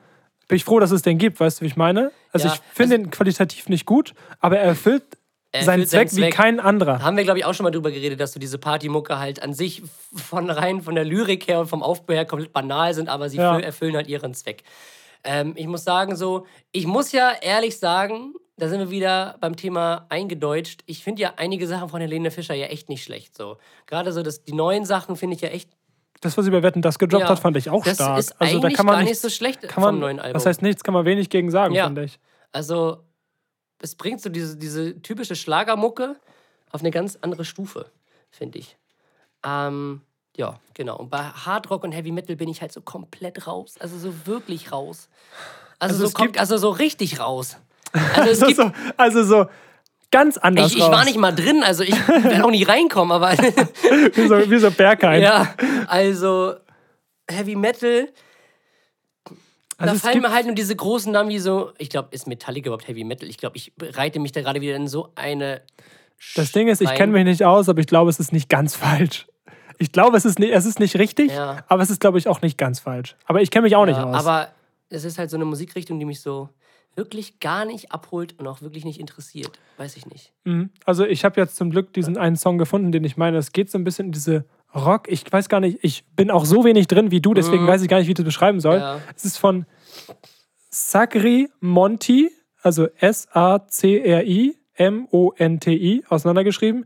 [SPEAKER 1] bin ich froh, dass es den gibt, weißt du, wie ich meine? Also
[SPEAKER 2] Ja,
[SPEAKER 1] ich finde den qualitativ nicht gut, aber er erfüllt,
[SPEAKER 2] Er
[SPEAKER 1] seinen
[SPEAKER 2] seinen
[SPEAKER 1] Zweck wie
[SPEAKER 2] Zweck.
[SPEAKER 1] kein anderer.
[SPEAKER 2] Haben wir, glaube ich, auch schon mal drüber geredet, dass so diese Partymucke halt an sich von rein von der Lyrik her und vom Aufbau her komplett banal sind, aber sie
[SPEAKER 1] Ja.
[SPEAKER 2] füll- erfüllen halt ihren Zweck. Ähm, ich muss sagen, so, ich muss ja ehrlich sagen, da sind wir wieder beim Thema eingedeutscht. Ich finde ja einige Sachen von Helene Fischer ja echt nicht schlecht. So. Gerade so das, die neuen Sachen finde ich ja echt.
[SPEAKER 1] Das, was sie bei Wetten das gedroppt
[SPEAKER 2] Ja.
[SPEAKER 1] hat, fand ich auch
[SPEAKER 2] das
[SPEAKER 1] stark.
[SPEAKER 2] ist
[SPEAKER 1] also da kann man
[SPEAKER 2] gar nicht so schlecht
[SPEAKER 1] kann man,
[SPEAKER 2] vom neuen Album.
[SPEAKER 1] Das heißt nichts, kann man wenig gegen sagen,
[SPEAKER 2] Ja.
[SPEAKER 1] finde ich.
[SPEAKER 2] Also, es bringt so diese, diese typische Schlagermucke auf eine ganz andere Stufe, finde ich. Ähm, ja, genau. Und bei Hardrock und Heavy Metal bin ich halt so komplett raus. Also so wirklich raus. Also,
[SPEAKER 1] Also
[SPEAKER 2] so,
[SPEAKER 1] es
[SPEAKER 2] kom-
[SPEAKER 1] gibt-
[SPEAKER 2] also so richtig raus. Also es
[SPEAKER 1] Also
[SPEAKER 2] gibt,
[SPEAKER 1] so, also so ganz anders
[SPEAKER 2] ich, ich war nicht mal drin, also ich werde auch nicht reinkommen, aber
[SPEAKER 1] wie so, wie so Bergheim.
[SPEAKER 2] ja, also Heavy Metal,
[SPEAKER 1] also
[SPEAKER 2] da fallen mir halt nur diese großen Namen wie so, ich glaube, ist Metallica überhaupt Heavy Metal? Ich glaube, ich reite mich da gerade wieder in so eine.
[SPEAKER 1] das Ding ist, ich kenne mich nicht aus, aber ich glaube, es ist nicht ganz falsch. Ich glaube, es ist nicht, es ist nicht richtig,
[SPEAKER 2] Ja.
[SPEAKER 1] aber es ist, glaube ich, auch nicht ganz falsch. Aber ich kenne mich auch nicht
[SPEAKER 2] Ja,
[SPEAKER 1] aus.
[SPEAKER 2] aber es ist halt so eine Musikrichtung, die mich so wirklich gar nicht abholt und auch wirklich nicht interessiert. Weiß ich nicht.
[SPEAKER 1] Mhm. Also ich habe jetzt zum Glück diesen einen Song gefunden, den ich meine. Es geht so ein bisschen in diese Rock. Ich weiß gar nicht, ich bin auch so wenig drin wie du, deswegen weiß ich gar nicht, wie ich das beschreiben soll.
[SPEAKER 2] Mhm. Ja.
[SPEAKER 1] Es ist von Sacri Monti, also S-A-C-R-I M-O-N-T-I, auseinandergeschrieben.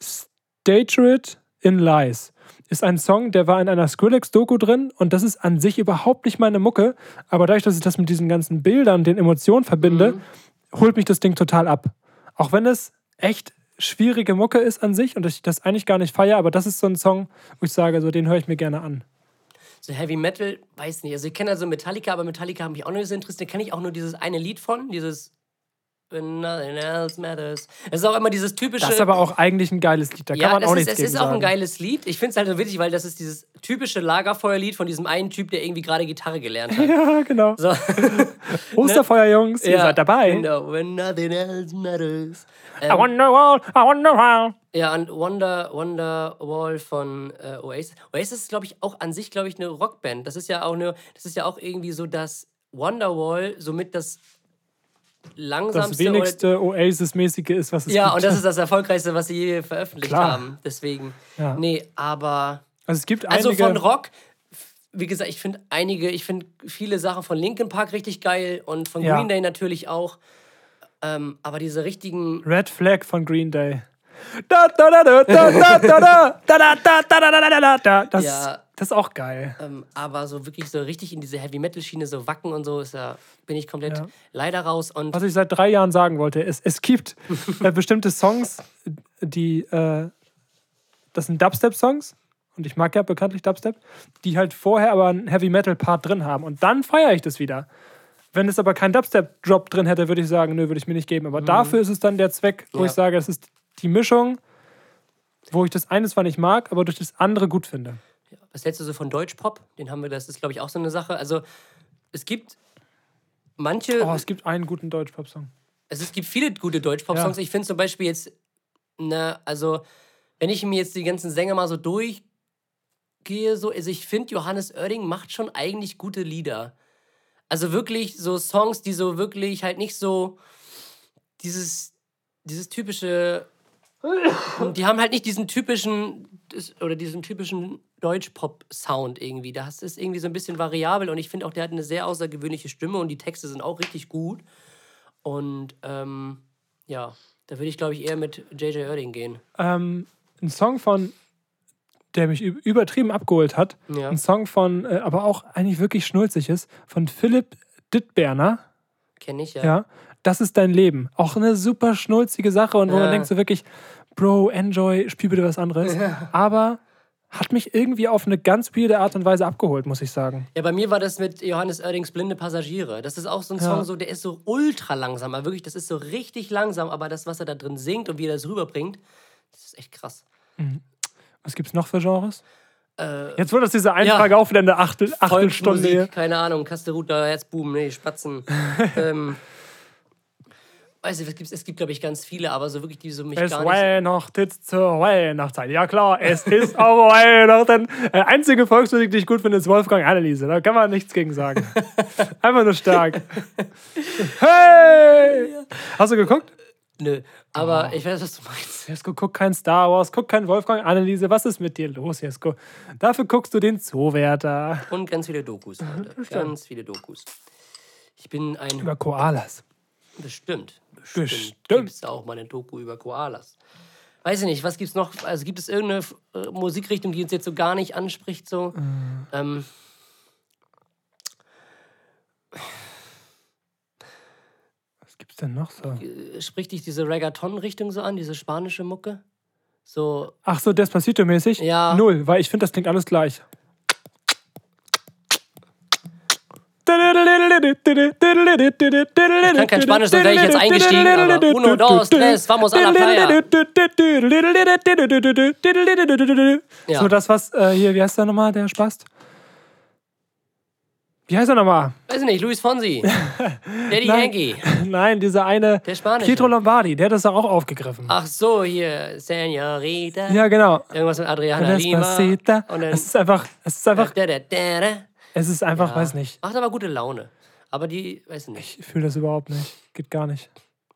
[SPEAKER 1] Stagerid in Lies. Ist ein Song, der war in einer Skrillex-Doku drin und das ist an sich überhaupt nicht meine Mucke, aber dadurch, dass ich das mit diesen ganzen Bildern, den Emotionen verbinde, holt mich das Ding total ab. Auch wenn es echt schwierige Mucke ist an sich und ich das eigentlich gar nicht feiere, aber das ist so ein Song, wo ich sage, so den höre ich mir gerne an.
[SPEAKER 2] So Heavy Metal, weiß nicht. Also ich kenne also Metallica, aber Metallica hat mich auch nicht so interessiert. Da kenne ich auch nur dieses eine Lied von, dieses When Nothing Else Matters. Es ist auch immer dieses typische.
[SPEAKER 1] Das ist aber auch eigentlich ein geiles Lied, da
[SPEAKER 2] ja,
[SPEAKER 1] kann man auch
[SPEAKER 2] ist,
[SPEAKER 1] nichts
[SPEAKER 2] es
[SPEAKER 1] gegen
[SPEAKER 2] ist auch ein geiles Lied. Ich finde es halt so witzig, weil das ist dieses typische Lagerfeuerlied von diesem einen Typ, der irgendwie gerade Gitarre gelernt hat.
[SPEAKER 1] Ja, genau.
[SPEAKER 2] So.
[SPEAKER 1] Osterfeuer, Jungs, ihr seid dabei.
[SPEAKER 2] Genau, when nothing else matters.
[SPEAKER 1] I wonder wall, I wonder how.
[SPEAKER 2] Ja, und Wonder, Wonderwall von äh, Oasis. Oasis ist, glaube ich, auch an sich, glaube ich, eine Rockband. Das ist ja auch eine, das ist ja auch irgendwie so, dass Wonderwall somit das langsamste.
[SPEAKER 1] Das wenigste Oasis-mäßige ist, was es
[SPEAKER 2] Ja,
[SPEAKER 1] gibt.
[SPEAKER 2] und das ist das erfolgreichste, was sie je veröffentlicht
[SPEAKER 1] Klar.
[SPEAKER 2] haben. Deswegen.
[SPEAKER 1] Ja.
[SPEAKER 2] Nee, aber.
[SPEAKER 1] Also es gibt einige.
[SPEAKER 2] Also von Rock, wie gesagt, ich finde einige, ich finde viele Sachen von Linkin Park richtig geil und von
[SPEAKER 1] ja.
[SPEAKER 2] Green Day natürlich auch. Ähm, aber diese richtigen.
[SPEAKER 1] Red Flag von Green Day. Das
[SPEAKER 2] ja
[SPEAKER 1] das ist auch geil.
[SPEAKER 2] Ähm, aber so wirklich so richtig in diese Heavy Metal Schiene, so Wacken und so, ist ja, bin ich komplett
[SPEAKER 1] Ja.
[SPEAKER 2] leider raus. Und
[SPEAKER 1] Was ich seit drei Jahren sagen wollte, es, es gibt äh, bestimmte Songs, die, äh, das sind Dubstep-Songs, und ich mag ja bekanntlich Dubstep, die halt vorher aber einen Heavy-Metal-Part drin haben. Und dann feiere ich das wieder. Wenn es aber keinen Dubstep-Drop drin hätte, würde ich sagen, nö, würde ich mir nicht geben. Aber dafür ist es dann der Zweck, wo
[SPEAKER 2] Ja.
[SPEAKER 1] ich sage, es ist die Mischung, wo ich das eine zwar nicht mag, aber durch das andere gut finde.
[SPEAKER 2] Was hältst du so von Deutschpop? Den haben wir, das ist glaube ich auch so eine Sache. Also es gibt manche,
[SPEAKER 1] Oh, es gibt einen guten Deutsch-Pop-Song.
[SPEAKER 2] also es gibt viele gute Deutschpop-Songs.
[SPEAKER 1] Ja.
[SPEAKER 2] Ich finde zum Beispiel jetzt, ne, also wenn ich mir jetzt die ganzen Sänger mal so durchgehe, so, also ich finde, Johannes Oerding macht schon eigentlich gute Lieder. Also wirklich so Songs, die so wirklich halt nicht so dieses, dieses typische, die haben halt nicht diesen typischen oder diesen typischen Deutsch-Pop-Sound irgendwie. Das ist irgendwie so ein bisschen variabel und ich finde auch, der hat eine sehr außergewöhnliche Stimme und die Texte sind auch richtig gut. Und ähm, ja, da würde ich glaube ich eher mit JJ Oerding gehen.
[SPEAKER 1] Ähm, ein Song von, der mich übertrieben abgeholt hat.
[SPEAKER 2] Ja.
[SPEAKER 1] Ein Song von, äh, aber auch eigentlich wirklich schnulzig ist, von Philipp Dittberner.
[SPEAKER 2] Kenne ich ja.
[SPEAKER 1] Ja. Das ist dein Leben. Auch eine super schnulzige Sache und wo
[SPEAKER 2] Ja.
[SPEAKER 1] man denkt so wirklich, Bro, enjoy, spiel bitte was anderes. Aber hat mich irgendwie auf eine ganz weirde Art und Weise abgeholt, muss ich sagen.
[SPEAKER 2] Ja, bei mir war das mit Johannes Oerdings Blinde Passagiere. Das ist auch so ein
[SPEAKER 1] Ja.
[SPEAKER 2] Song, so, der ist so ultra langsam. Aber wirklich, das ist so richtig langsam. Aber das, was er da drin singt und wie er das rüberbringt, das ist echt krass.
[SPEAKER 1] Was gibt's noch für Genres?
[SPEAKER 2] Äh,
[SPEAKER 1] Jetzt wird das diese Einfrage auch wieder in der Achtel, Achtelstunde hier.
[SPEAKER 2] Volksmusik, keine Ahnung, Kasteruter, Herzbuben, nee, Spatzen. ähm, weiß nicht, was gibt's? es gibt, glaube ich, ganz viele, aber so wirklich, die so mich
[SPEAKER 1] Es
[SPEAKER 2] gar nicht...
[SPEAKER 1] Weihnacht zur Weihnachtszeit. Ja klar, es ist auch Weihnachten. Äh, einzige Volksmusik, die ich gut finde, ist Wolfgang Anneliese. Da kann man nichts gegen sagen. Einfach nur stark. Hey! Hast du geguckt?
[SPEAKER 2] Nö,
[SPEAKER 1] Oh.
[SPEAKER 2] aber ich weiß, was du meinst.
[SPEAKER 1] Jesko, guck kein Star Wars, guck kein Wolfgang Anneliese. Was ist mit dir los, Jesko? Dafür guckst du den Zoowärter.
[SPEAKER 2] Und ganz viele Dokus, Leute. Ganz viele Dokus. Ich bin ein...
[SPEAKER 1] Über Koalas.
[SPEAKER 2] Bestimmt. Bestimmt.
[SPEAKER 1] Bestimmt.
[SPEAKER 2] Gibt es da auch mal eine Doku über Koalas. Weiß ich nicht, was gibt's noch? Also gibt es irgendeine äh, Musikrichtung, die uns jetzt so gar nicht anspricht? So? Ähm,
[SPEAKER 1] Was gibt's denn noch so?
[SPEAKER 2] äh, spricht dich diese Reggaeton-Richtung so an, diese spanische Mucke? So,
[SPEAKER 1] Ach so, Despacito-mäßig?
[SPEAKER 2] Ja.
[SPEAKER 1] Null, weil ich finde, das klingt alles gleich. Ich
[SPEAKER 2] kann kein Spanisch, sonst wäre ich jetzt eingestiegen, aber uno, dos, tres, vamos a la playa. Ja.
[SPEAKER 1] So, das was, äh, hier, wie heißt der nochmal, der Spast? Wie heißt er nochmal?
[SPEAKER 2] weiß ich nicht, Luis Fonsi, Daddy
[SPEAKER 1] Nein.
[SPEAKER 2] Yankee.
[SPEAKER 1] Nein, dieser eine,
[SPEAKER 2] Der Spanische.
[SPEAKER 1] Pietro Lombardi, der hat das auch aufgegriffen.
[SPEAKER 2] Ach so, hier, Senorita.
[SPEAKER 1] Ja, genau.
[SPEAKER 2] Irgendwas mit Adriana Lima. Und dann,
[SPEAKER 1] Es ist einfach, es ist einfach,
[SPEAKER 2] da, da, da, da.
[SPEAKER 1] Es ist einfach,
[SPEAKER 2] Ja.
[SPEAKER 1] weiß nicht.
[SPEAKER 2] Macht aber gute Laune. Aber die, weiß ich nicht.
[SPEAKER 1] Ich fühle das überhaupt nicht. Geht gar nicht.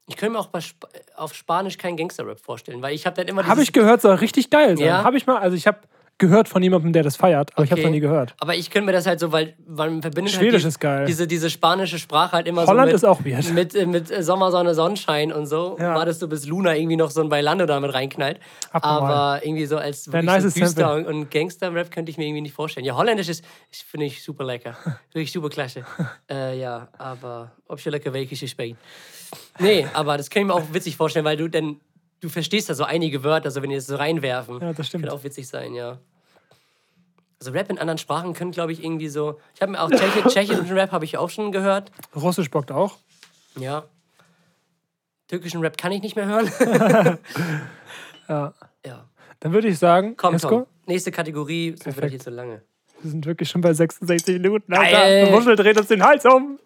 [SPEAKER 2] Ich könnte mir auch Sp auf Spanisch keinen Gangster-Rap vorstellen, weil ich habe dann immer
[SPEAKER 1] Habe ich gehört, soll richtig geil sein.
[SPEAKER 2] Ja?
[SPEAKER 1] Habe ich mal, also ich habe gehört von jemandem, der das feiert, aber ich habe es
[SPEAKER 2] Okay.
[SPEAKER 1] noch nie gehört.
[SPEAKER 2] Aber ich könnte mir das halt so, weil man verbindet
[SPEAKER 1] Schwedisch
[SPEAKER 2] halt die,
[SPEAKER 1] ist geil.
[SPEAKER 2] Diese, diese spanische Sprache halt immer
[SPEAKER 1] Holland
[SPEAKER 2] so mit,
[SPEAKER 1] ist auch weird.
[SPEAKER 2] mit, äh, mit äh, Sommersonne, Sonnenschein und so.
[SPEAKER 1] Ja.
[SPEAKER 2] Wartest du, bis Luna irgendwie noch so ein Bailando damit reinknallt.
[SPEAKER 1] Abnormal.
[SPEAKER 2] Aber irgendwie so als wirklich so
[SPEAKER 1] nices
[SPEAKER 2] düster und, und Gangster-Rap könnte ich mir irgendwie nicht vorstellen. Ja, Holländisch ist, finde ich super lecker. Wirklich super klasse. äh, ja, aber ob je lecker welche ich spielen. Nee, aber das kann ich mir auch witzig vorstellen, weil du dann, du verstehst da so einige Wörter, so wenn die das so reinwerfen.
[SPEAKER 1] Ja, das stimmt.
[SPEAKER 2] Könnte auch witzig sein, ja. Also Rap in anderen Sprachen können, glaube ich, irgendwie so. Ich habe mir auch Tschechi tschechischen Rap habe ich auch schon gehört.
[SPEAKER 1] Russisch bockt auch.
[SPEAKER 2] Ja. Türkischen Rap kann ich nicht mehr hören.
[SPEAKER 1] Ja.
[SPEAKER 2] ja.
[SPEAKER 1] Dann würde ich sagen,
[SPEAKER 2] Komm,
[SPEAKER 1] Jesko,
[SPEAKER 2] Tom. Nächste Kategorie, sonst wird hier zu lange.
[SPEAKER 1] wir sind wirklich schon bei 66 Minuten. Alter, Muschel dreht uns den Hals um.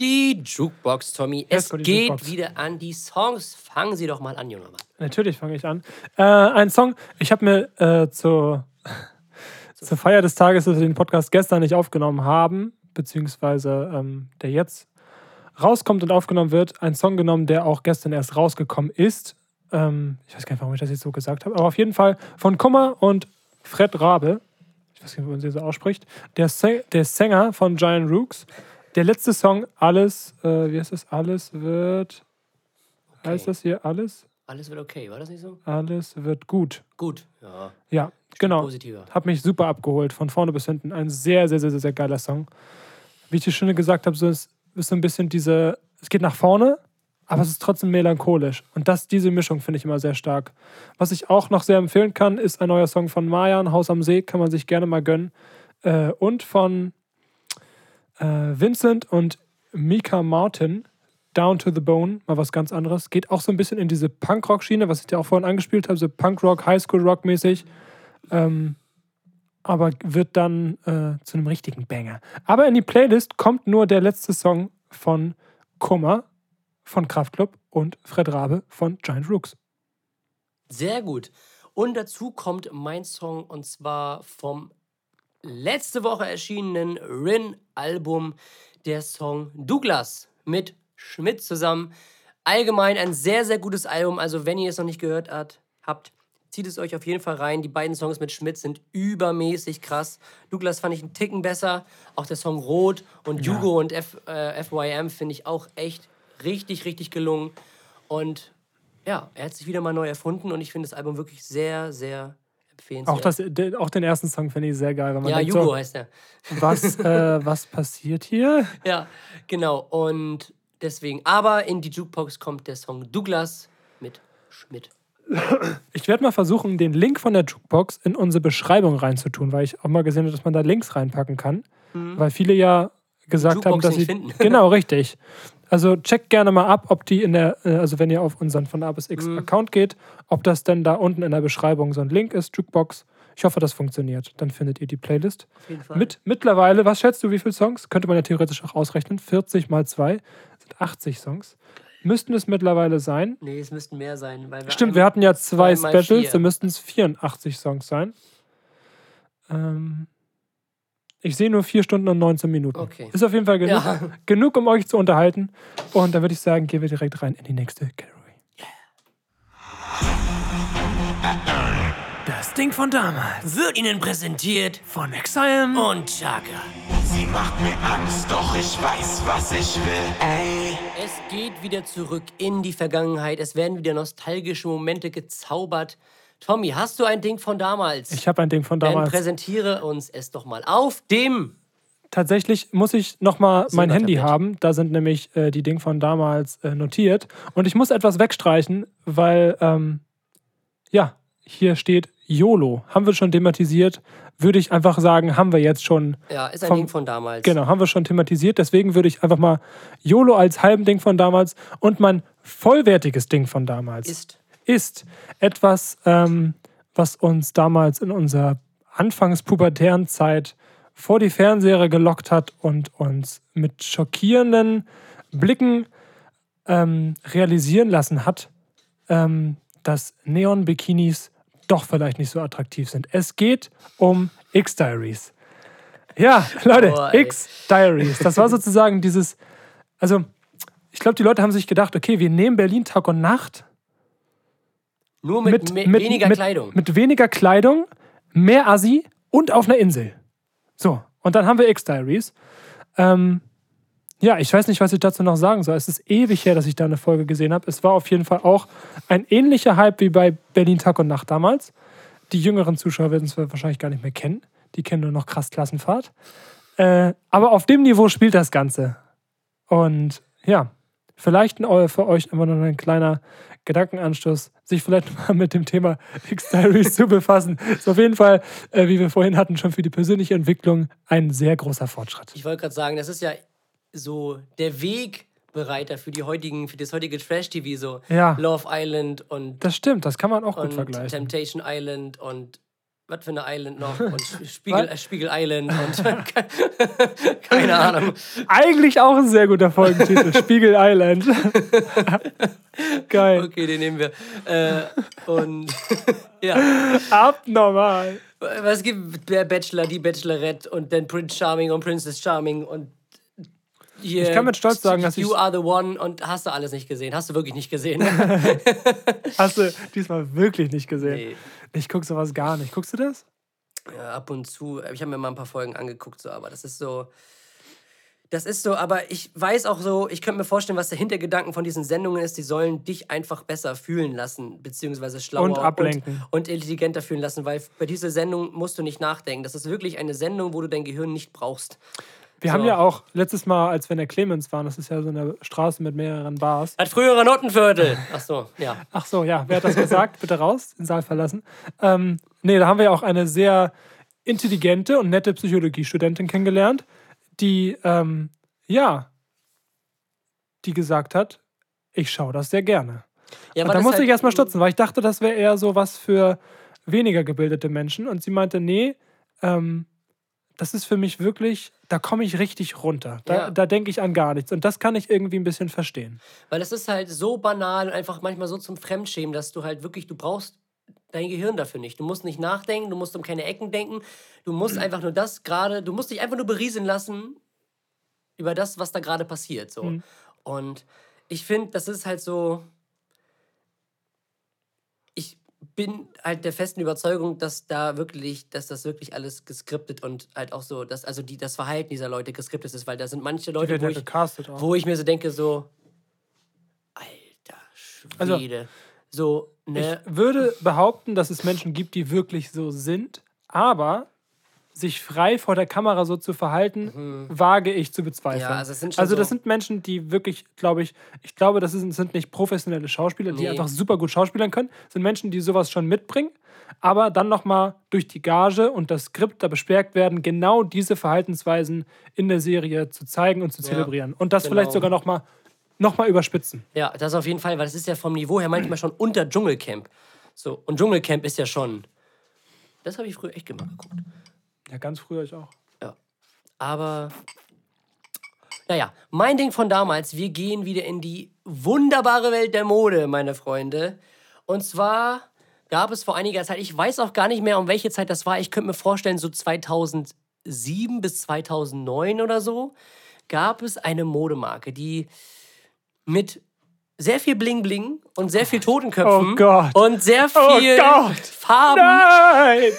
[SPEAKER 2] Die Jukebox, Tommy. Es geht
[SPEAKER 1] Jukebox.
[SPEAKER 2] wieder an die Songs. Fangen Sie doch mal an, junger Mann.
[SPEAKER 1] Natürlich fange ich an. Äh, ein Song, ich habe mir äh, zur, zur Feier des Tages, dass wir den Podcast gestern nicht aufgenommen haben, beziehungsweise ähm, der jetzt rauskommt und aufgenommen wird, einen Song genommen, der auch gestern erst rausgekommen ist. Ähm, ich weiß gar nicht, warum ich das jetzt so gesagt habe, aber auf jeden Fall von Kummer und Fred Rabe. Ich weiß nicht, wie man sie so ausspricht. Der Sänger von Giant Rooks. Der letzte Song, Alles, äh, wie heißt das? Alles wird. Heißt das hier alles?
[SPEAKER 2] Alles wird okay, war das nicht so?
[SPEAKER 1] Alles wird gut.
[SPEAKER 2] Gut. Ja,
[SPEAKER 1] Ja, genau.
[SPEAKER 2] positiver.
[SPEAKER 1] Hat mich super abgeholt, von vorne bis hinten. Ein sehr, sehr, sehr, sehr, sehr geiler Song. Wie ich dir schon gesagt habe, so ist, ist so ein bisschen diese, es geht nach vorne, aber es ist trotzdem melancholisch. Und das, diese Mischung finde ich immer sehr stark. Was ich auch noch sehr empfehlen kann, ist ein neuer Song von Mayan, Haus am See, kann man sich gerne mal gönnen. Äh, und von äh, Vincent und Mika Martin, Down to the Bone, mal was ganz anderes. Geht auch so ein bisschen in diese Punkrock-Schiene, was ich dir auch vorhin angespielt habe, so Punkrock, Highschool-Rock mäßig. Ähm, aber wird dann äh, zu einem richtigen Banger. Aber in die Playlist kommt nur der letzte Song von Kummer von Kraftklub und Fred Rabe von Giant Rooks.
[SPEAKER 2] Sehr gut. Und dazu kommt mein Song und zwar vom letzte Woche erschienenen Rin-Album, der Song Douglas mit Schmidt zusammen. Allgemein ein sehr, sehr gutes Album. Also, wenn ihr es noch nicht gehört hat, habt, zieht es euch auf jeden Fall rein. Die beiden Songs mit Schmidt sind übermäßig krass. Douglas fand ich einen Ticken besser. Auch der Song Rot und Jugo und F, äh, FYM finde ich auch echt richtig, richtig gelungen. Und ja, er hat sich wieder mal neu erfunden und ich finde das Album wirklich sehr, sehr.
[SPEAKER 1] Auch, das, auch den ersten Song finde ich sehr geil.
[SPEAKER 2] Ja, Jugo
[SPEAKER 1] so,
[SPEAKER 2] heißt er.
[SPEAKER 1] was, äh, was passiert hier?
[SPEAKER 2] Ja, genau. Und deswegen, aber in die Jukebox kommt der Song Douglas mit Schmidt.
[SPEAKER 1] Ich werde mal versuchen, den Link von der Jukebox in unsere Beschreibung reinzutun, weil ich auch mal gesehen habe, dass man da Links reinpacken kann. Weil viele ja gesagt haben,
[SPEAKER 2] Mhm.
[SPEAKER 1] Dass sie.
[SPEAKER 2] finden.
[SPEAKER 1] Genau, richtig. Also checkt gerne mal ab, ob die in der, äh, also wenn ihr auf unseren von A bis X
[SPEAKER 2] Mhm.
[SPEAKER 1] Account geht, ob das denn da unten in der Beschreibung so ein Link ist, Jukebox. Ich hoffe, das funktioniert. Dann findet ihr die Playlist.
[SPEAKER 2] Auf jeden Fall.
[SPEAKER 1] Mit mittlerweile, was schätzt du, wie viele Songs? Könnte man ja theoretisch auch ausrechnen. 40 mal 2 sind 80 Songs. Müssten es mittlerweile sein.
[SPEAKER 2] Nee, es müssten mehr sein. Weil wir
[SPEAKER 1] Stimmt, wir hatten ja zwei Specials, da müssten es 84 Songs sein. Ähm, ich sehe nur 4 Stunden und 19 Minuten.
[SPEAKER 2] Okay.
[SPEAKER 1] Ist auf jeden Fall genug,
[SPEAKER 2] Ja.
[SPEAKER 1] genug, um euch zu unterhalten. Und dann würde ich sagen, gehen wir direkt rein in die nächste Category. Das Ding von damals.
[SPEAKER 2] Wird Ihnen präsentiert
[SPEAKER 1] Von Exile.
[SPEAKER 2] und Chaka.
[SPEAKER 5] Sie macht mir Angst, doch ich weiß, was ich will. Ey.
[SPEAKER 2] Es geht wieder zurück in die Vergangenheit. Es werden wieder nostalgische Momente gezaubert. Tommy, hast du ein Ding von damals?
[SPEAKER 1] Ich habe ein Ding von
[SPEAKER 2] Dann
[SPEAKER 1] damals.
[SPEAKER 2] präsentiere uns es doch mal auf dem.
[SPEAKER 1] Tatsächlich muss ich nochmal mein Handy haben. Da sind nämlich äh, die Dinge von damals äh, notiert. Und ich muss etwas wegstreichen, weil, ähm, ja, hier steht YOLO. Haben wir schon thematisiert. Würde ich einfach sagen, haben wir jetzt schon.
[SPEAKER 2] Ja, ist ein
[SPEAKER 1] Vom-
[SPEAKER 2] Ding von damals.
[SPEAKER 1] Genau, haben wir schon thematisiert. Deswegen würde ich einfach mal YOLO als halben Ding von damals und mein vollwertiges Ding von damals
[SPEAKER 2] Ist.
[SPEAKER 1] Ist etwas, ähm, was uns damals in unserer anfangspubertären Zeit vor die Fernseher gelockt hat und uns mit schockierenden Blicken ähm, realisieren lassen hat, ähm, dass Neon-Bikinis doch vielleicht nicht so attraktiv sind. Es geht um X-Diaries. Ja, Leute,
[SPEAKER 2] ey.
[SPEAKER 1] X-Diaries. Das war sozusagen dieses, also ich glaube, die Leute haben sich gedacht, okay, wir nehmen Berlin Tag und Nacht
[SPEAKER 2] Nur mit, me- weniger
[SPEAKER 1] mit,
[SPEAKER 2] Kleidung.
[SPEAKER 1] Mit weniger Kleidung, mehr Assi und auf einer Insel. So, und dann haben wir X-Diaries. Ähm, ja, ich weiß nicht, was ich dazu noch sagen soll. Es ist ewig her, dass ich da eine Folge gesehen habe. Es war auf jeden Fall auch ein ähnlicher Hype wie bei Berlin Tag und Nacht damals. Die jüngeren Zuschauer werden es wahrscheinlich gar nicht mehr kennen. Die kennen nur noch krass Klassenfahrt. Äh, aber auf dem Niveau spielt das Ganze. Und ja, vielleicht für euch immer noch ein kleiner Gedankenanstoß, sich vielleicht mal mit dem Thema X-Diaries zu befassen. Ist auf jeden Fall, äh, wie wir vorhin hatten, schon für die persönliche Entwicklung ein sehr großer Fortschritt.
[SPEAKER 2] Ich wollte gerade sagen, das ist ja so der Wegbereiter für die heutigen, für das heutige Trash-TV, so
[SPEAKER 1] Ja.
[SPEAKER 2] Love Island und,
[SPEAKER 1] Das stimmt, das kann man auch gut vergleichen.
[SPEAKER 2] Temptation Island und was für eine Island noch und Spiegel, äh, Spiegel Island und keine Ahnung.
[SPEAKER 1] Eigentlich auch ein sehr guter Folgentitel, Spiegel Island. Geil.
[SPEAKER 2] Okay, den nehmen wir. Äh, und ja,
[SPEAKER 1] Abnormal.
[SPEAKER 2] was gibt der Bachelor, die Bachelorette und dann Prince Charming und Princess Charming und hier,
[SPEAKER 1] Ich kann mit Stolz sagen, dass
[SPEAKER 2] You
[SPEAKER 1] ich-
[SPEAKER 2] are the one und hast du alles nicht gesehen. Hast du wirklich nicht gesehen.
[SPEAKER 1] Hast du diesmal wirklich nicht gesehen?
[SPEAKER 2] Nee.
[SPEAKER 1] Ich gucke sowas gar nicht. Guckst du das?
[SPEAKER 2] Ja, ab und zu. Ich habe mir mal ein paar Folgen angeguckt, so, aber das ist so. Das ist so, aber ich weiß auch so, ich könnte mir vorstellen, was der Hintergedanken von diesen Sendungen ist. Die sollen dich einfach besser fühlen lassen, beziehungsweise schlauer
[SPEAKER 1] Und ablenken.
[SPEAKER 2] Und, und intelligenter fühlen lassen, weil bei dieser Sendung musst du nicht nachdenken. Das ist wirklich eine Sendung, wo du dein Gehirn nicht brauchst.
[SPEAKER 1] Wir
[SPEAKER 2] So.
[SPEAKER 1] haben ja auch letztes Mal, als wir in der Clemens waren, das ist ja so eine Straße mit mehreren Bars.
[SPEAKER 2] Das frühere Nottenviertel. Ach so, ja.
[SPEAKER 1] Ach so, ja, wer hat das gesagt? Bitte raus, den Saal verlassen. Ähm, nee, da haben wir ja auch eine sehr intelligente und nette Psychologiestudentin kennengelernt, die, ähm, ja, die gesagt hat, ich schaue das sehr gerne.
[SPEAKER 2] ja
[SPEAKER 1] Und da musste
[SPEAKER 2] halt-
[SPEAKER 1] ich erstmal stutzen, weil ich dachte, das wäre eher so was für weniger gebildete Menschen. Und sie meinte, nee, ähm, das ist für mich wirklich, da komme ich richtig runter. Da,
[SPEAKER 2] Ja.
[SPEAKER 1] da denke ich an gar nichts. Und das kann ich irgendwie ein bisschen verstehen.
[SPEAKER 2] Weil es ist halt so banal und einfach manchmal so zum Fremdschämen, dass du halt wirklich, du brauchst dein Gehirn dafür nicht. Du musst nicht nachdenken, du musst um keine Ecken denken. Du musst einfach nur das gerade, du musst dich einfach nur berieseln lassen über das, was da gerade passiert. So.
[SPEAKER 1] Mhm.
[SPEAKER 2] Und ich finde, das ist halt so. Ich bin halt der festen Überzeugung, dass da wirklich, dass das wirklich alles geskriptet und halt auch so, dass also die, das Verhalten dieser Leute geskriptet ist, weil da sind manche Leute, wo
[SPEAKER 1] ja
[SPEAKER 2] ich, wo ich mir so denke, so, alter
[SPEAKER 1] Also,
[SPEAKER 2] Schwede. So, ne?
[SPEAKER 1] Ich würde behaupten, dass es Menschen gibt, die wirklich so sind, aber sich frei vor der Kamera so zu verhalten, wage ich zu bezweifeln.
[SPEAKER 2] Mhm. Ja, also es sind
[SPEAKER 1] also das
[SPEAKER 2] so-
[SPEAKER 1] sind Menschen, die wirklich, glaube ich, ich glaube, das sind, sind nicht professionelle Schauspieler, die
[SPEAKER 2] Nee.
[SPEAKER 1] einfach super gut schauspielern können. Das sind Menschen, die sowas schon mitbringen, aber dann nochmal durch die Gage und das Skript da bestärkt werden, genau diese Verhaltensweisen in der Serie zu zeigen und zu zelebrieren. Und das
[SPEAKER 2] genau.
[SPEAKER 1] vielleicht sogar nochmal noch mal überspitzen.
[SPEAKER 2] Ja, das auf jeden Fall, weil das ist ja vom Niveau her manchmal schon unter Dschungelcamp. So, und Dschungelcamp ist ja schon. Das habe ich früher echt gemacht geguckt.
[SPEAKER 1] Ja, ganz früher ich auch.
[SPEAKER 2] Ja. Aber. Naja, mein Ding von damals, wir gehen wieder in die wunderbare Welt der Mode, meine Freunde. Und zwar gab es vor einiger Zeit, ich weiß auch gar nicht mehr, um welche Zeit das war, ich könnte mir vorstellen, so 2007 bis 2009 oder so, gab es eine Modemarke, die mit sehr viel Bling Bling und sehr viel Totenköpfen
[SPEAKER 1] Oh Gott.
[SPEAKER 2] und sehr
[SPEAKER 1] Oh
[SPEAKER 2] viel
[SPEAKER 1] Gott.
[SPEAKER 2] Farben
[SPEAKER 1] Nein!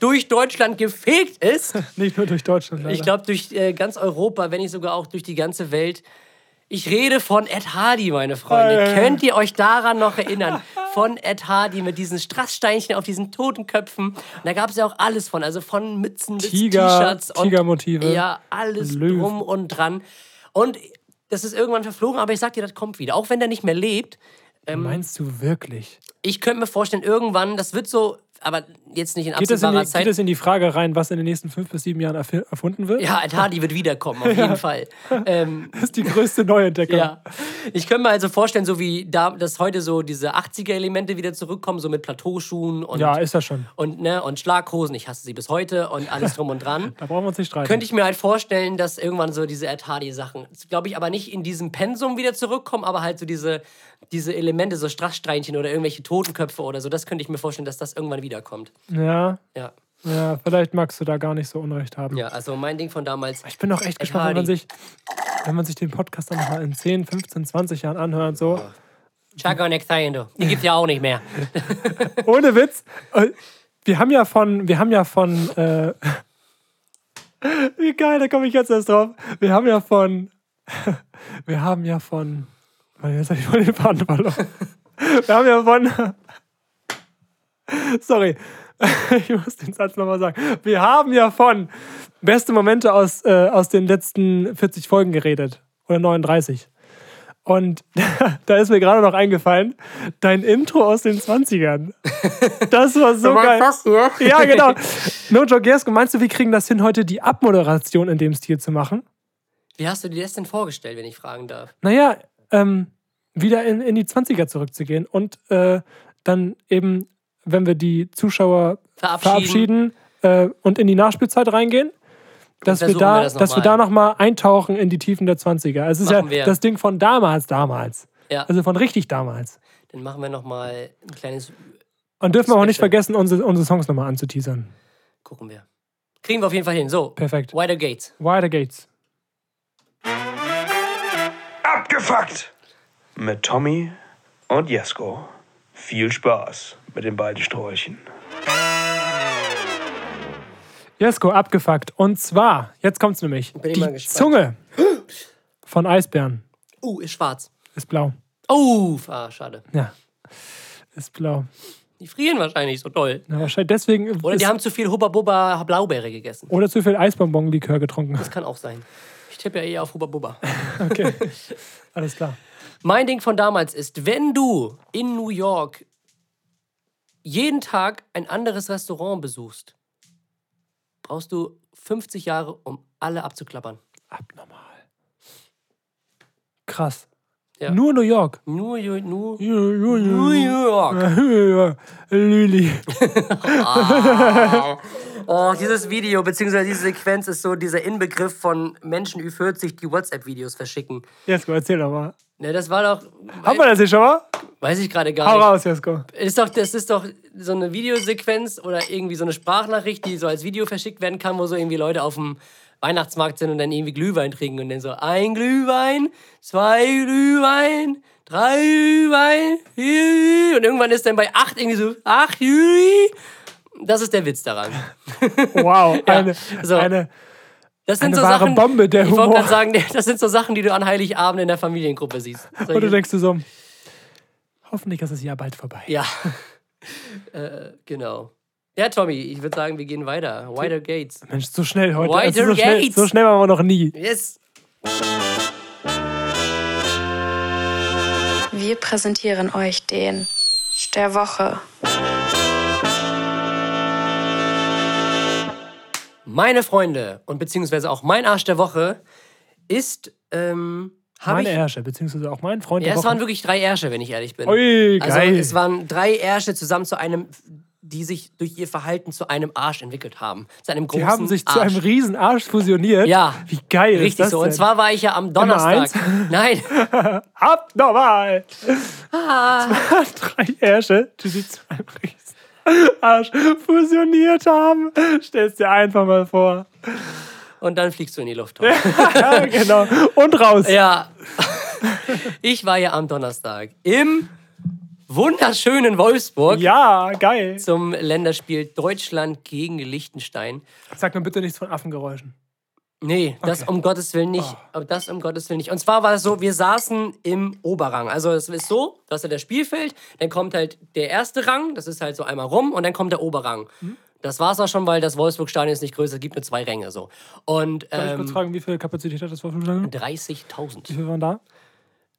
[SPEAKER 2] Durch Deutschland gefegt ist.
[SPEAKER 1] Nicht nur durch Deutschland. Leider.
[SPEAKER 2] Ich glaube, durch äh, ganz Europa, wenn nicht sogar auch durch die ganze Welt. Ich rede von Ed Hardy, meine Freunde.
[SPEAKER 1] Äh.
[SPEAKER 2] Könnt ihr euch daran noch erinnern? Von Ed Hardy mit diesen Strasssteinchen auf diesen toten Köpfen. Und da gab es ja auch alles von. Also von Mützen bis
[SPEAKER 1] Tiger-
[SPEAKER 2] T-Shirts. und-
[SPEAKER 1] Tigermotive.
[SPEAKER 2] Ja, alles
[SPEAKER 1] Löwen.
[SPEAKER 2] drum und dran. Und das ist irgendwann verflogen, aber ich sag dir, das kommt wieder. Auch wenn der nicht mehr lebt.
[SPEAKER 1] Meinst du wirklich?
[SPEAKER 2] Ich könnte mir vorstellen, irgendwann, das wird so, aber jetzt nicht in
[SPEAKER 1] Geht
[SPEAKER 2] absehbarer
[SPEAKER 1] die,
[SPEAKER 2] Zeit.
[SPEAKER 1] geht das in die Frage rein, was in den nächsten fünf bis sieben Jahren erfunden wird?
[SPEAKER 2] ja, Ed Hardy wird wiederkommen, auf jeden Fall. Ähm,
[SPEAKER 1] Das ist die größte Neuentdeckung.
[SPEAKER 2] Ja. Ich könnte mir also vorstellen, so wie da, dass heute so diese 80er-Elemente wieder zurückkommen, so mit Plateauschuhen und,
[SPEAKER 1] Ja, ist das schon.
[SPEAKER 2] und, ne, und Schlaghosen. Ich hasse sie bis heute und alles drum und dran.
[SPEAKER 1] Da brauchen wir uns nicht streiten.
[SPEAKER 2] Könnte ich mir halt vorstellen, dass irgendwann so diese Ed Hardy-Sachen, glaube ich, aber nicht in diesem Pensum wieder zurückkommen, aber halt so diese, diese Elemente, so Strasssteinchen oder irgendwelche Totenköpfe oder so, das könnte ich mir vorstellen, dass das irgendwann wiederkommt.
[SPEAKER 1] ja,
[SPEAKER 2] Ja.
[SPEAKER 1] ja, vielleicht magst du da gar nicht so Unrecht haben.
[SPEAKER 2] Ja, also mein Ding von damals.
[SPEAKER 1] Ich bin auch echt gespannt, wenn man, sich, wenn man sich den Podcast dann nochmal in 10, 15, 20 Jahren anhört. So.
[SPEAKER 2] Chaka und Exciendo. Die gibt's ja auch nicht mehr.
[SPEAKER 1] Ohne Witz. äh, Wir haben ja von, wir haben ja von, äh, wie geil, da komme ich jetzt erst drauf. Wir haben ja von, wir haben ja von, jetzt habe ich voll den Faden verloren. Wir haben ja von, sorry, ich muss den Satz nochmal sagen. Wir haben ja von beste Momente aus, äh, aus den letzten 40 Folgen geredet. Oder 39. Und da ist mir gerade noch eingefallen, dein Intro aus den 20ern. Das war so geil.
[SPEAKER 2] hier?
[SPEAKER 1] Ja, genau. No joke, Jesko, meinst du, wir kriegen das hin, heute die Abmoderation in dem Stil zu machen?
[SPEAKER 2] Wie hast du dir das denn vorgestellt, wenn ich fragen darf?
[SPEAKER 1] Naja, ähm, wieder in, in die 20er zurückzugehen und äh, dann eben, wenn wir die Zuschauer
[SPEAKER 2] Verabschieden.
[SPEAKER 1] verabschieden, äh, und in die Nachspielzeit reingehen, dass wir da,
[SPEAKER 2] wir das noch
[SPEAKER 1] dass wir
[SPEAKER 2] mal.
[SPEAKER 1] da nochmal eintauchen in die Tiefen der 20er. Es ist ja
[SPEAKER 2] wir.
[SPEAKER 1] das Ding von damals, damals.
[SPEAKER 2] Ja.
[SPEAKER 1] Also von richtig damals.
[SPEAKER 2] Dann machen wir nochmal ein kleines.
[SPEAKER 1] Und dürfen wir auch nicht vergessen, unsere, unsere Songs nochmal anzuteasern.
[SPEAKER 2] Gucken wir. Kriegen wir auf jeden Fall hin. So,
[SPEAKER 1] Perfekt.
[SPEAKER 2] Wider Gates.
[SPEAKER 1] Wider Gates.
[SPEAKER 6] Abgefuckt! Mit Tommy und Jesko. Viel Spaß mit den beiden Sträuchen.
[SPEAKER 1] Jesko, abgefuckt. Und zwar, jetzt kommt's nämlich.
[SPEAKER 2] Bin
[SPEAKER 1] die. Zunge von Eisbären
[SPEAKER 2] Uh, ist schwarz.
[SPEAKER 1] ist blau.
[SPEAKER 2] Oh, ah, schade.
[SPEAKER 1] Ja. Ist blau.
[SPEAKER 2] Die frieren wahrscheinlich so toll.
[SPEAKER 1] Ja, wahrscheinlich deswegen.
[SPEAKER 2] Oder die haben zu viel Hubba Bubba Blaubeere gegessen.
[SPEAKER 1] oder zu viel Eisbonbon-Likör getrunken.
[SPEAKER 2] Das kann auch sein. Ich tippe ja eher auf Hubba Bubba.
[SPEAKER 1] Okay. Alles klar.
[SPEAKER 2] Mein Ding von damals ist, wenn du in New York jeden Tag ein anderes Restaurant besuchst, brauchst du 50 Jahre, um alle abzuklappern.
[SPEAKER 1] Abnormal. Krass.
[SPEAKER 2] Ja.
[SPEAKER 1] Nur New York.
[SPEAKER 2] Nur, nur, nur
[SPEAKER 1] New
[SPEAKER 2] New York.
[SPEAKER 1] Lüli.
[SPEAKER 2] Oh, dieses Video, beziehungsweise diese Sequenz ist so dieser Inbegriff von Menschen Ü40, die WhatsApp-Videos verschicken.
[SPEAKER 1] Jesko, erzähl doch mal.
[SPEAKER 2] Ne, das war doch.
[SPEAKER 1] Haben wir das hier schon mal?
[SPEAKER 2] Weiß ich gerade gar
[SPEAKER 1] Hau
[SPEAKER 2] nicht.
[SPEAKER 1] raus, Jesko.
[SPEAKER 2] Ist doch, das ist doch so eine Videosequenz oder irgendwie so eine Sprachnachricht, die so als Video verschickt werden kann, wo so irgendwie Leute auf dem Weihnachtsmarkt sind und dann irgendwie Glühwein trinken und dann so ein Glühwein, zwei Glühwein, drei Glühwein, und irgendwann ist dann bei acht irgendwie so acht Juli. Das ist der Witz daran.
[SPEAKER 1] Wow. Eine,
[SPEAKER 2] so.
[SPEAKER 1] eine,
[SPEAKER 2] Das sind
[SPEAKER 1] Eine
[SPEAKER 2] so
[SPEAKER 1] wahre
[SPEAKER 2] Sachen,
[SPEAKER 1] Bombe, der
[SPEAKER 2] ich wollte
[SPEAKER 1] Humor.
[SPEAKER 2] gerade sagen, das sind so Und du denkst du so,
[SPEAKER 1] und du denkst du so, Hoffentlich ist das Jahr bald vorbei.
[SPEAKER 2] Ja. äh, genau. Ja, Tommy, ich würde sagen, wir gehen weiter. Wider Gates.
[SPEAKER 1] Mensch, so schnell heute.
[SPEAKER 2] Wider
[SPEAKER 1] Also so, schnell,
[SPEAKER 2] Gates.
[SPEAKER 1] so schnell waren wir noch nie.
[SPEAKER 2] Yes.
[SPEAKER 7] Wir präsentieren euch den der Woche.
[SPEAKER 2] Meine Freunde und beziehungsweise auch mein Arsch der Woche ist, ähm,
[SPEAKER 1] Meine
[SPEAKER 2] ich...
[SPEAKER 1] Ärsche, beziehungsweise auch mein Freund.
[SPEAKER 2] Ja, es waren wirklich drei Ärsche, wenn ich ehrlich bin.
[SPEAKER 1] Ui,
[SPEAKER 2] also
[SPEAKER 1] geil.
[SPEAKER 2] es waren drei Ärsche zusammen zu einem, die sich durch ihr Verhalten zu einem Arsch entwickelt haben. Zu einem großen
[SPEAKER 1] Die haben sich
[SPEAKER 2] Arsch.
[SPEAKER 1] zu einem riesen Arsch fusioniert.
[SPEAKER 2] Ja.
[SPEAKER 1] Wie geil ist
[SPEAKER 2] Richtig
[SPEAKER 1] das
[SPEAKER 2] so.
[SPEAKER 1] denn?
[SPEAKER 2] Und zwar war ich ja am? Donnerstag. Nein.
[SPEAKER 1] Abnormal.
[SPEAKER 2] Ah.
[SPEAKER 1] Drei Ärsche, die sich zu einem riesen Arsch fusioniert haben. Stell's dir einfach mal vor.
[SPEAKER 2] Und dann fliegst du in die Luft.
[SPEAKER 1] Ja, genau. Und raus.
[SPEAKER 2] Ja. Ich war ja am Donnerstag im wunderschönen Wolfsburg
[SPEAKER 1] Ja, geil.
[SPEAKER 2] zum Länderspiel Deutschland gegen Liechtenstein.
[SPEAKER 1] Sag mir bitte nichts von Affengeräuschen.
[SPEAKER 2] Nee, das
[SPEAKER 1] Okay.
[SPEAKER 2] um Gottes Willen nicht. Aber Das um Gottes Willen nicht. Und zwar war es so, wir saßen im Oberrang. Also es ist so, das ist ja das Spielfeld, dann kommt halt der erste Rang, das ist halt so einmal rum, und dann kommt der Oberrang. Das war's auch schon, weil das Wolfsburg-Stadion ist nicht größer, es gibt nur zwei Ränge so. Und
[SPEAKER 1] Darf ich kurz
[SPEAKER 2] ähm,
[SPEAKER 1] fragen, wie viel Kapazität hat das Wolfsburg-Stadion?
[SPEAKER 2] 30.000.
[SPEAKER 1] Wie viel waren da?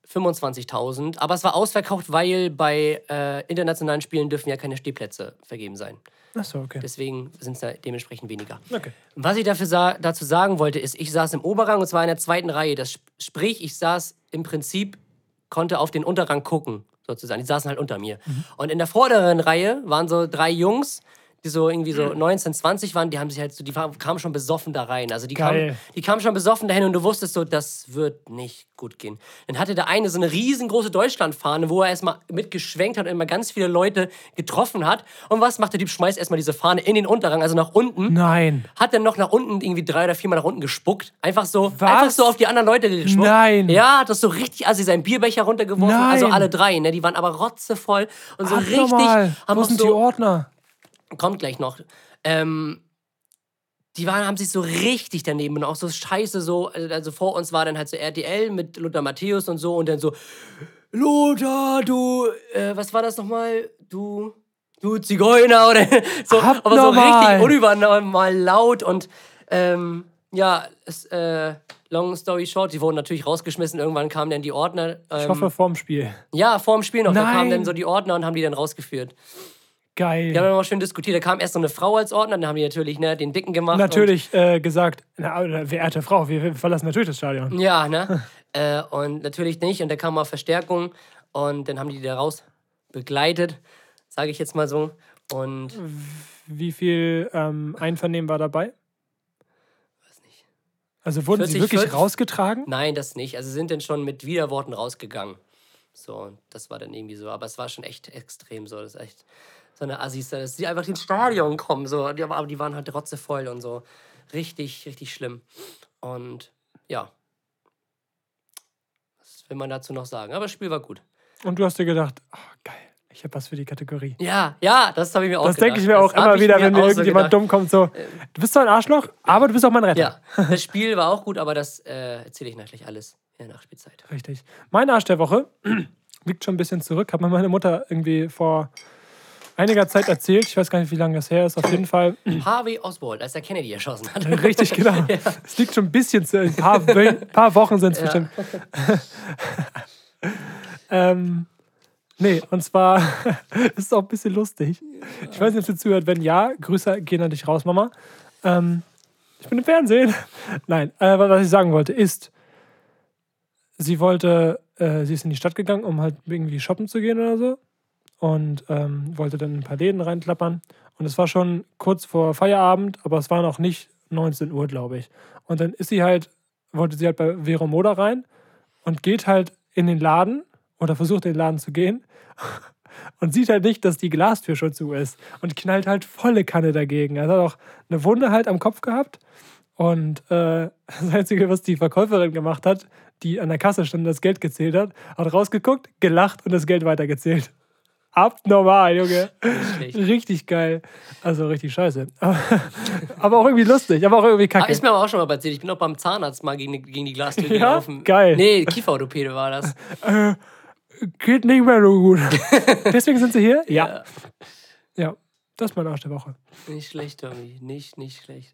[SPEAKER 2] 25.000. Aber es war ausverkauft, weil bei äh, internationalen Spielen dürfen ja keine Stehplätze vergeben sein.
[SPEAKER 1] Achso, okay.
[SPEAKER 2] Deswegen sind es da dementsprechend weniger.
[SPEAKER 1] Okay.
[SPEAKER 2] Was ich dafür sa dazu sagen wollte, ist, ich saß im Oberrang und zwar in der zweiten Reihe. Das sp- sprich, ich saß im Prinzip, konnte auf den Unterrang gucken, sozusagen. Die saßen halt unter mir.
[SPEAKER 1] Mhm.
[SPEAKER 2] Und in der vorderen Reihe waren so drei Jungs, die so irgendwie so 19, 20 waren, die haben sich halt so, die kamen schon besoffen da rein. Also die kamen, die kamen schon besoffen dahin und du wusstest so, das wird nicht gut gehen. Dann hatte der eine so eine riesengroße Deutschlandfahne, wo er erstmal mitgeschwenkt hat und immer ganz viele Leute getroffen hat. Und was macht der Typ? Schmeißt erstmal diese Fahne in den Unterrang, also nach unten
[SPEAKER 1] Nein.
[SPEAKER 2] hat dann noch nach unten irgendwie drei oder viermal nach unten gespuckt. Einfach so,
[SPEAKER 1] Was?
[SPEAKER 2] einfach so auf die anderen Leute gespuckt.
[SPEAKER 1] Nein.
[SPEAKER 2] Ja, hat das so richtig, also seinen Bierbecher runtergeworfen.
[SPEAKER 1] Nein.
[SPEAKER 2] Also alle drei, ne? Die waren aber rotzevoll und so richtig.
[SPEAKER 1] Abnormal.
[SPEAKER 2] Haben
[SPEAKER 1] Wo sind die
[SPEAKER 2] so,
[SPEAKER 1] Ordner?
[SPEAKER 2] Kommt gleich noch. Ähm, die waren, haben sich so richtig daneben und auch so scheiße so, also vor uns war dann halt so RTL mit Lothar Matthäus und so und dann so, Lothar, du, äh, was war das nochmal? Du, du Zigeuner oder so, aber so richtig unübernormal laut und ähm, ja, es, äh, long story short, die wurden natürlich rausgeschmissen, irgendwann kamen dann die Ordner. Ähm,
[SPEAKER 1] Ich hoffe, vorm Spiel.
[SPEAKER 2] ja, vor dem Spiel noch, da
[SPEAKER 1] Nein.
[SPEAKER 2] kamen dann so die Ordner und haben die dann rausgeführt.
[SPEAKER 1] Geil.
[SPEAKER 2] Die haben dann mal schön diskutiert. Da kam erst so eine Frau als Ordner, dann haben die natürlich ne, den Dicken gemacht.
[SPEAKER 1] Natürlich äh, gesagt, na, verehrte Frau, wir, wir verlassen natürlich das Stadion.
[SPEAKER 2] Ja, ne? äh, und natürlich nicht. Und da kam mal Verstärkung und dann haben die die da raus begleitet, sage ich jetzt mal so. Und
[SPEAKER 1] Wie viel ähm, Einvernehmen war dabei?
[SPEAKER 2] weiß nicht.
[SPEAKER 1] Also wurden sie
[SPEAKER 2] 40,
[SPEAKER 1] wirklich
[SPEAKER 2] 40?
[SPEAKER 1] rausgetragen?
[SPEAKER 2] Nein, das nicht. Also sind dann schon mit Widerworten rausgegangen. So, und das war dann irgendwie so. Aber es war schon echt extrem so. Das ist echt so eine Assis, dass die einfach ins Stadion kommen. So. Aber die waren halt rotzevoll und so. Richtig, richtig schlimm. Und ja. Was will man dazu noch sagen? Aber das Spiel war gut.
[SPEAKER 1] Und du hast dir gedacht, oh, geil, ich habe was für die Kategorie.
[SPEAKER 2] Ja, ja, das habe ich mir auch
[SPEAKER 1] Das
[SPEAKER 2] gedacht.
[SPEAKER 1] denke ich mir auch
[SPEAKER 2] Das hab
[SPEAKER 1] immer wieder, wenn mir
[SPEAKER 2] auch so
[SPEAKER 1] irgendjemand.
[SPEAKER 2] Äh.
[SPEAKER 1] dumm kommt, so, du bist zwar ein Arschloch, aber du bist auch mein Retter.
[SPEAKER 2] Ja, das Spiel war auch gut, aber das äh, erzähle ich nachher alles in der Nachspielzeit.
[SPEAKER 1] Richtig. Mein Arsch der Woche liegt schon ein bisschen zurück, hat mir meine Mutter irgendwie vor einiger Zeit erzählt. Ich weiß gar nicht, wie lange das her ist. Auf jeden Fall
[SPEAKER 2] Harvey Oswald, als er Kennedy erschossen hat.
[SPEAKER 1] Richtig, genau. Es liegt schon ein bisschen zu. Ein paar, paar Wochen sind es bestimmt. ähm, nee, und zwar ist es auch ein bisschen lustig. Ich weiß nicht, ob sie zuhört. Wenn ja, Grüße gehen an dich raus, Mama. Ähm, ich bin im Fernsehen. Nein, äh, was ich sagen wollte, ist, sie wollte, äh, sie ist in die Stadt gegangen, um halt irgendwie shoppen zu gehen oder so. Und ähm, wollte dann in ein paar Läden reinklappern. Und es war schon kurz vor Feierabend, aber es war noch nicht 19 Uhr, glaube ich. Und dann ist sie halt, wollte sie halt bei Vero Moda rein und geht halt in den Laden oder versucht in den Laden zu gehen und sieht halt nicht, dass die Glastür schon zu ist und knallt halt volle Kanne dagegen. Er hat auch eine Wunde halt am Kopf gehabt und äh, das Einzige, was die Verkäuferin gemacht hat, die an der Kasse stand und das Geld gezählt hat, hat rausgeguckt, gelacht und das Geld weitergezählt. Abnormal, Junge. Richtig geil. Also richtig scheiße. Aber, aber auch irgendwie lustig, aber auch irgendwie
[SPEAKER 2] Ah,
[SPEAKER 1] kacke.
[SPEAKER 2] ist mir aber auch schon mal passiert. Ich bin auch beim Zahnarzt mal gegen, die- gegen die Glastür
[SPEAKER 1] Ja?
[SPEAKER 2] gelaufen.
[SPEAKER 1] Geil.
[SPEAKER 2] Nee, Kieferorthopäde war das.
[SPEAKER 1] geht nicht mehr so gut. Deswegen sind sie hier? Ja. Ja, das ist mein Arsch der Woche.
[SPEAKER 2] Nicht schlecht, Tommy. Nicht, nicht schlecht.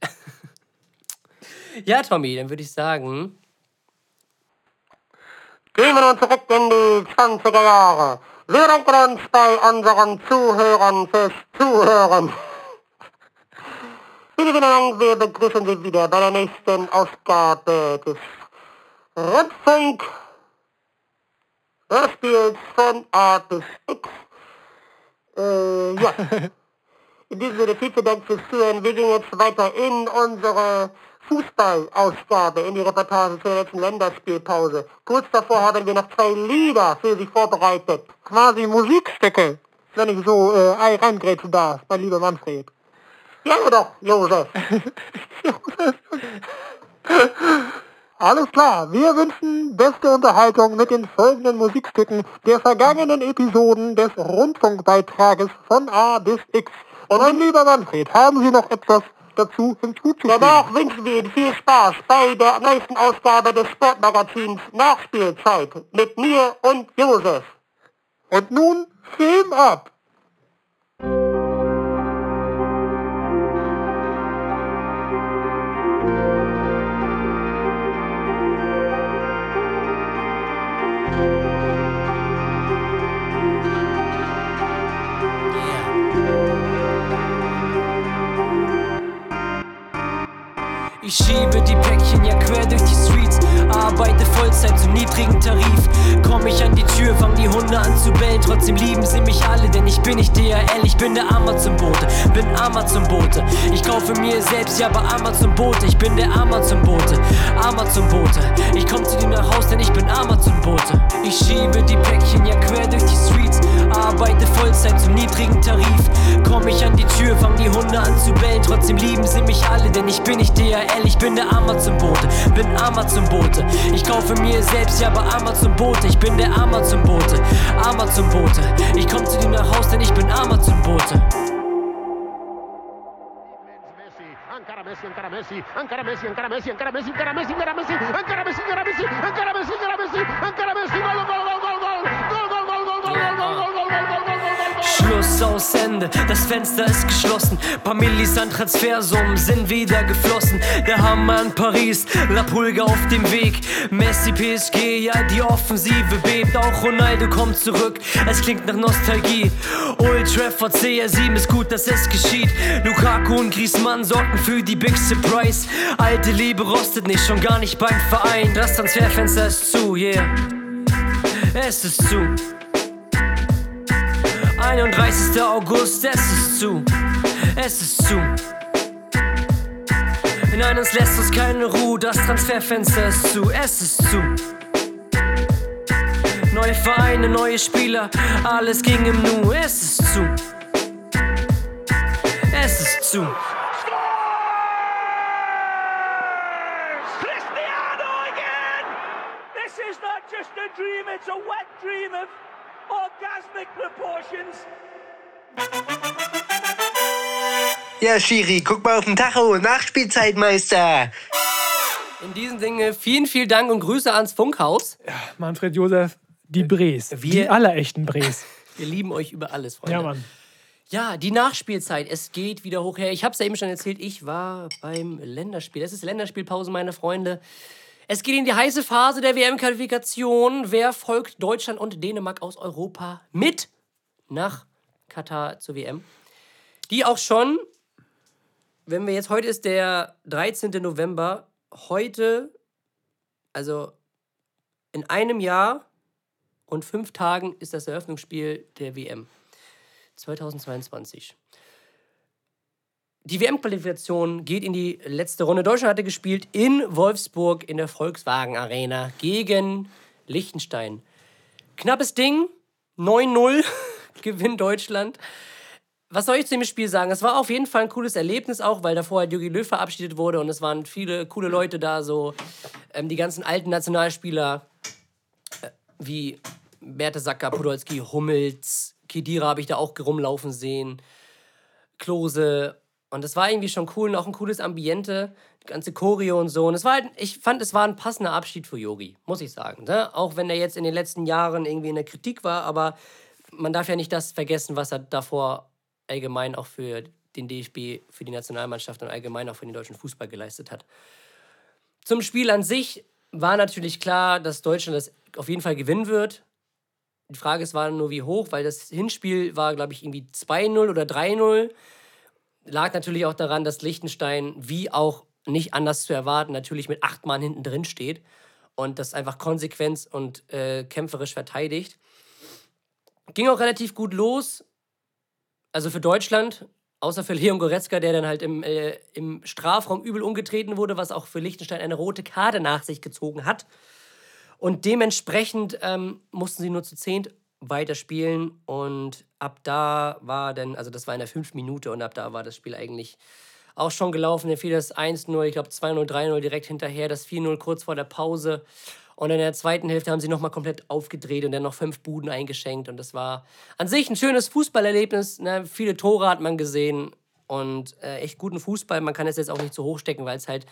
[SPEAKER 2] ja, Tommy, dann würde ich sagen.
[SPEAKER 8] Gehen wir nun zurück in die 20er Jahre. Uns bei unseren Zuhörern fürs Zuhören. Vielen Dank, wir begrüßen Sie wieder bei der nächsten Ausgabe des Rundfunk Hörspiels von A bis X. Äh, ja. In diesem Sinne vielen Dank fürs Zuhören. Wir gehen jetzt weiter in unsere Fußballausgabe, in die Reportage zur letzten Länderspielpause. Kurz davor haben wir noch zwei Lieder für Sie vorbereitet. Quasi Musikstücke, wenn ich so äh, reingrätschen darf, mein lieber Manfred. Ja doch, Josef. Alles klar, wir wünschen beste Unterhaltung mit den folgenden Musikstücken der vergangenen Episoden des Rundfunkbeitrages von A bis X. Und mein lieber Manfred, haben Sie noch etwas dazu hinzuzufügen? Danach wünschen wir Ihnen viel Spaß bei der nächsten Ausgabe des Sportmagazins Nachspielzeit mit mir und Josef. Und nun Film ab!
[SPEAKER 9] Ich schiebe die Päckchen ja quer durch die Streets, arbeite Vollzeit zum niedrigen Tarif. Komm ich an die Tür, fang die Hunde an zu bellen, trotzdem lieben sie mich alle, denn ich bin nicht DHL, ich bin der Amazon-Bote, bin Amazon-Bote. Ich kaufe mir selbst ja bei Amazon-Bote, ich bin der Amazon-Bote, Amazon-Bote. Ich komm zu dir nach Haus, denn ich bin Amazon-Bote. Ich schiebe die Päckchen ja quer durch die Streets, arbeite Vollzeit zum niedrigen Tarif. Komm ich an die Tür, fang die Hunde an zu bellen, trotzdem lieben sie mich alle, denn ich bin nicht DHL, ich bin der Amazon-Bote, bin Amazon-Bote. Ich kaufe mir selbst ja bei Amazon-Bote, ich bin der Amazon-Bote, Amazon-Bote. Ich komm zu dir nach Haus, denn ich bin Amazon-Bote.
[SPEAKER 8] Encara Messi, encara Messi, encara Messi, encara Messi, encara Messi, encara Messi, encara Messi, encara Messi, encara Messi, encara Messi, encara Messi, encara Messi, gol, gol, gol, gol,
[SPEAKER 9] Schluss aus Ende, das Fenster ist geschlossen. Paar an Transfersummen sind wieder geflossen. Der Hammer in Paris, La Pulga auf dem Weg. Messi, PSG, ja, die Offensive bebt. Auch Ronaldo kommt zurück, es klingt nach Nostalgie. Old Trafford CR7 ist gut, dass es geschieht. Lukaku und Griezmann sorgten für die Big Surprise. Alte Liebe rostet nicht, schon gar nicht beim Verein. Das Transferfenster ist zu, yeah. Es ist zu. 31. August, es ist zu, es ist zu. Nein, uns lässt uns keine Ruhe, das Transferfenster ist zu, es ist zu. Neue Vereine, neue Spieler, alles ging im Nu, es ist zu. Es ist zu.
[SPEAKER 10] Cristiano again! This is not just a dream, it's a wet dream of orgasmic proportions.
[SPEAKER 11] Ja, Schiri, guck mal auf den Tacho. Nachspielzeitmeister.
[SPEAKER 2] In diesem Sinne, vielen, vielen Dank und Grüße ans Funkhaus.
[SPEAKER 1] Manfred Josef, die Brees. Die aller echten Brees.
[SPEAKER 2] Wir lieben euch über alles, Freunde.
[SPEAKER 1] Ja, Mann.
[SPEAKER 2] Ja, die Nachspielzeit, es geht wieder hoch her. Ich habe es ja eben schon erzählt, ich war beim Länderspiel. Es ist Länderspielpause, meine Freunde. Es geht in die heiße Phase der WM-Qualifikation. Wer folgt Deutschland und Dänemark aus Europa mit nach Katar zur WM? Die auch schon, wenn wir jetzt, heute ist der 13. November, heute, also in einem Jahr und fünf Tagen ist das Eröffnungsspiel der WM 2022. Die WM-Qualifikation geht in die letzte Runde. Deutschland hatte gespielt in Wolfsburg in der Volkswagen Arena gegen Liechtenstein. Knappes Ding, 9-0 gewinnt Deutschland. Was soll ich zu dem Spiel sagen? Es war auf jeden Fall ein cooles Erlebnis auch, weil davor halt Jogi Löw verabschiedet wurde und es waren viele coole Leute da, so ähm, die ganzen alten Nationalspieler äh, wie Mertesacker, Podolski, Hummels, Kedira habe ich da auch rumlaufen sehen, Klose Und das war irgendwie schon cool und auch ein cooles Ambiente, die ganze Choreo und so. Und es war halt, ich fand, es war ein passender Abschied für Yogi, muss ich sagen. Ne? Auch wenn er jetzt in den letzten Jahren irgendwie in der Kritik war, aber man darf ja nicht das vergessen, was er davor allgemein auch für den DFB, für die Nationalmannschaft und allgemein auch für den deutschen Fußball geleistet hat. Zum Spiel an sich war natürlich klar, dass Deutschland das auf jeden Fall gewinnen wird. Die Frage ist, war nur wie hoch, weil das Hinspiel war, glaube ich, irgendwie 2-0 oder 3-0. Lag natürlich auch daran, dass Liechtenstein, wie auch nicht anders zu erwarten, natürlich mit acht Mann hinten drin steht und das einfach konsequent und äh, kämpferisch verteidigt. Ging auch relativ gut los. Also für Deutschland, außer für Leon Goretzka, der dann halt im, äh, im Strafraum übel umgetreten wurde, was auch für Liechtenstein eine rote Karte nach sich gezogen hat. Und dementsprechend ähm, mussten sie nur zu zehnt weiterspielen. Und ab da war dann, also das war in der fünften Minute und ab da war das Spiel eigentlich auch schon gelaufen. Dann fiel das 1-0, ich glaube 2-0, 3-0 direkt hinterher, das 4-0 kurz vor der Pause. Und in der zweiten Hälfte haben sie nochmal komplett aufgedreht und dann noch fünf Buden eingeschenkt. Und das war an sich ein schönes Fußballerlebnis. Ne? Viele Tore hat man gesehen und äh, echt guten Fußball. Man kann es jetzt auch nicht zu hoch stecken, weil es halt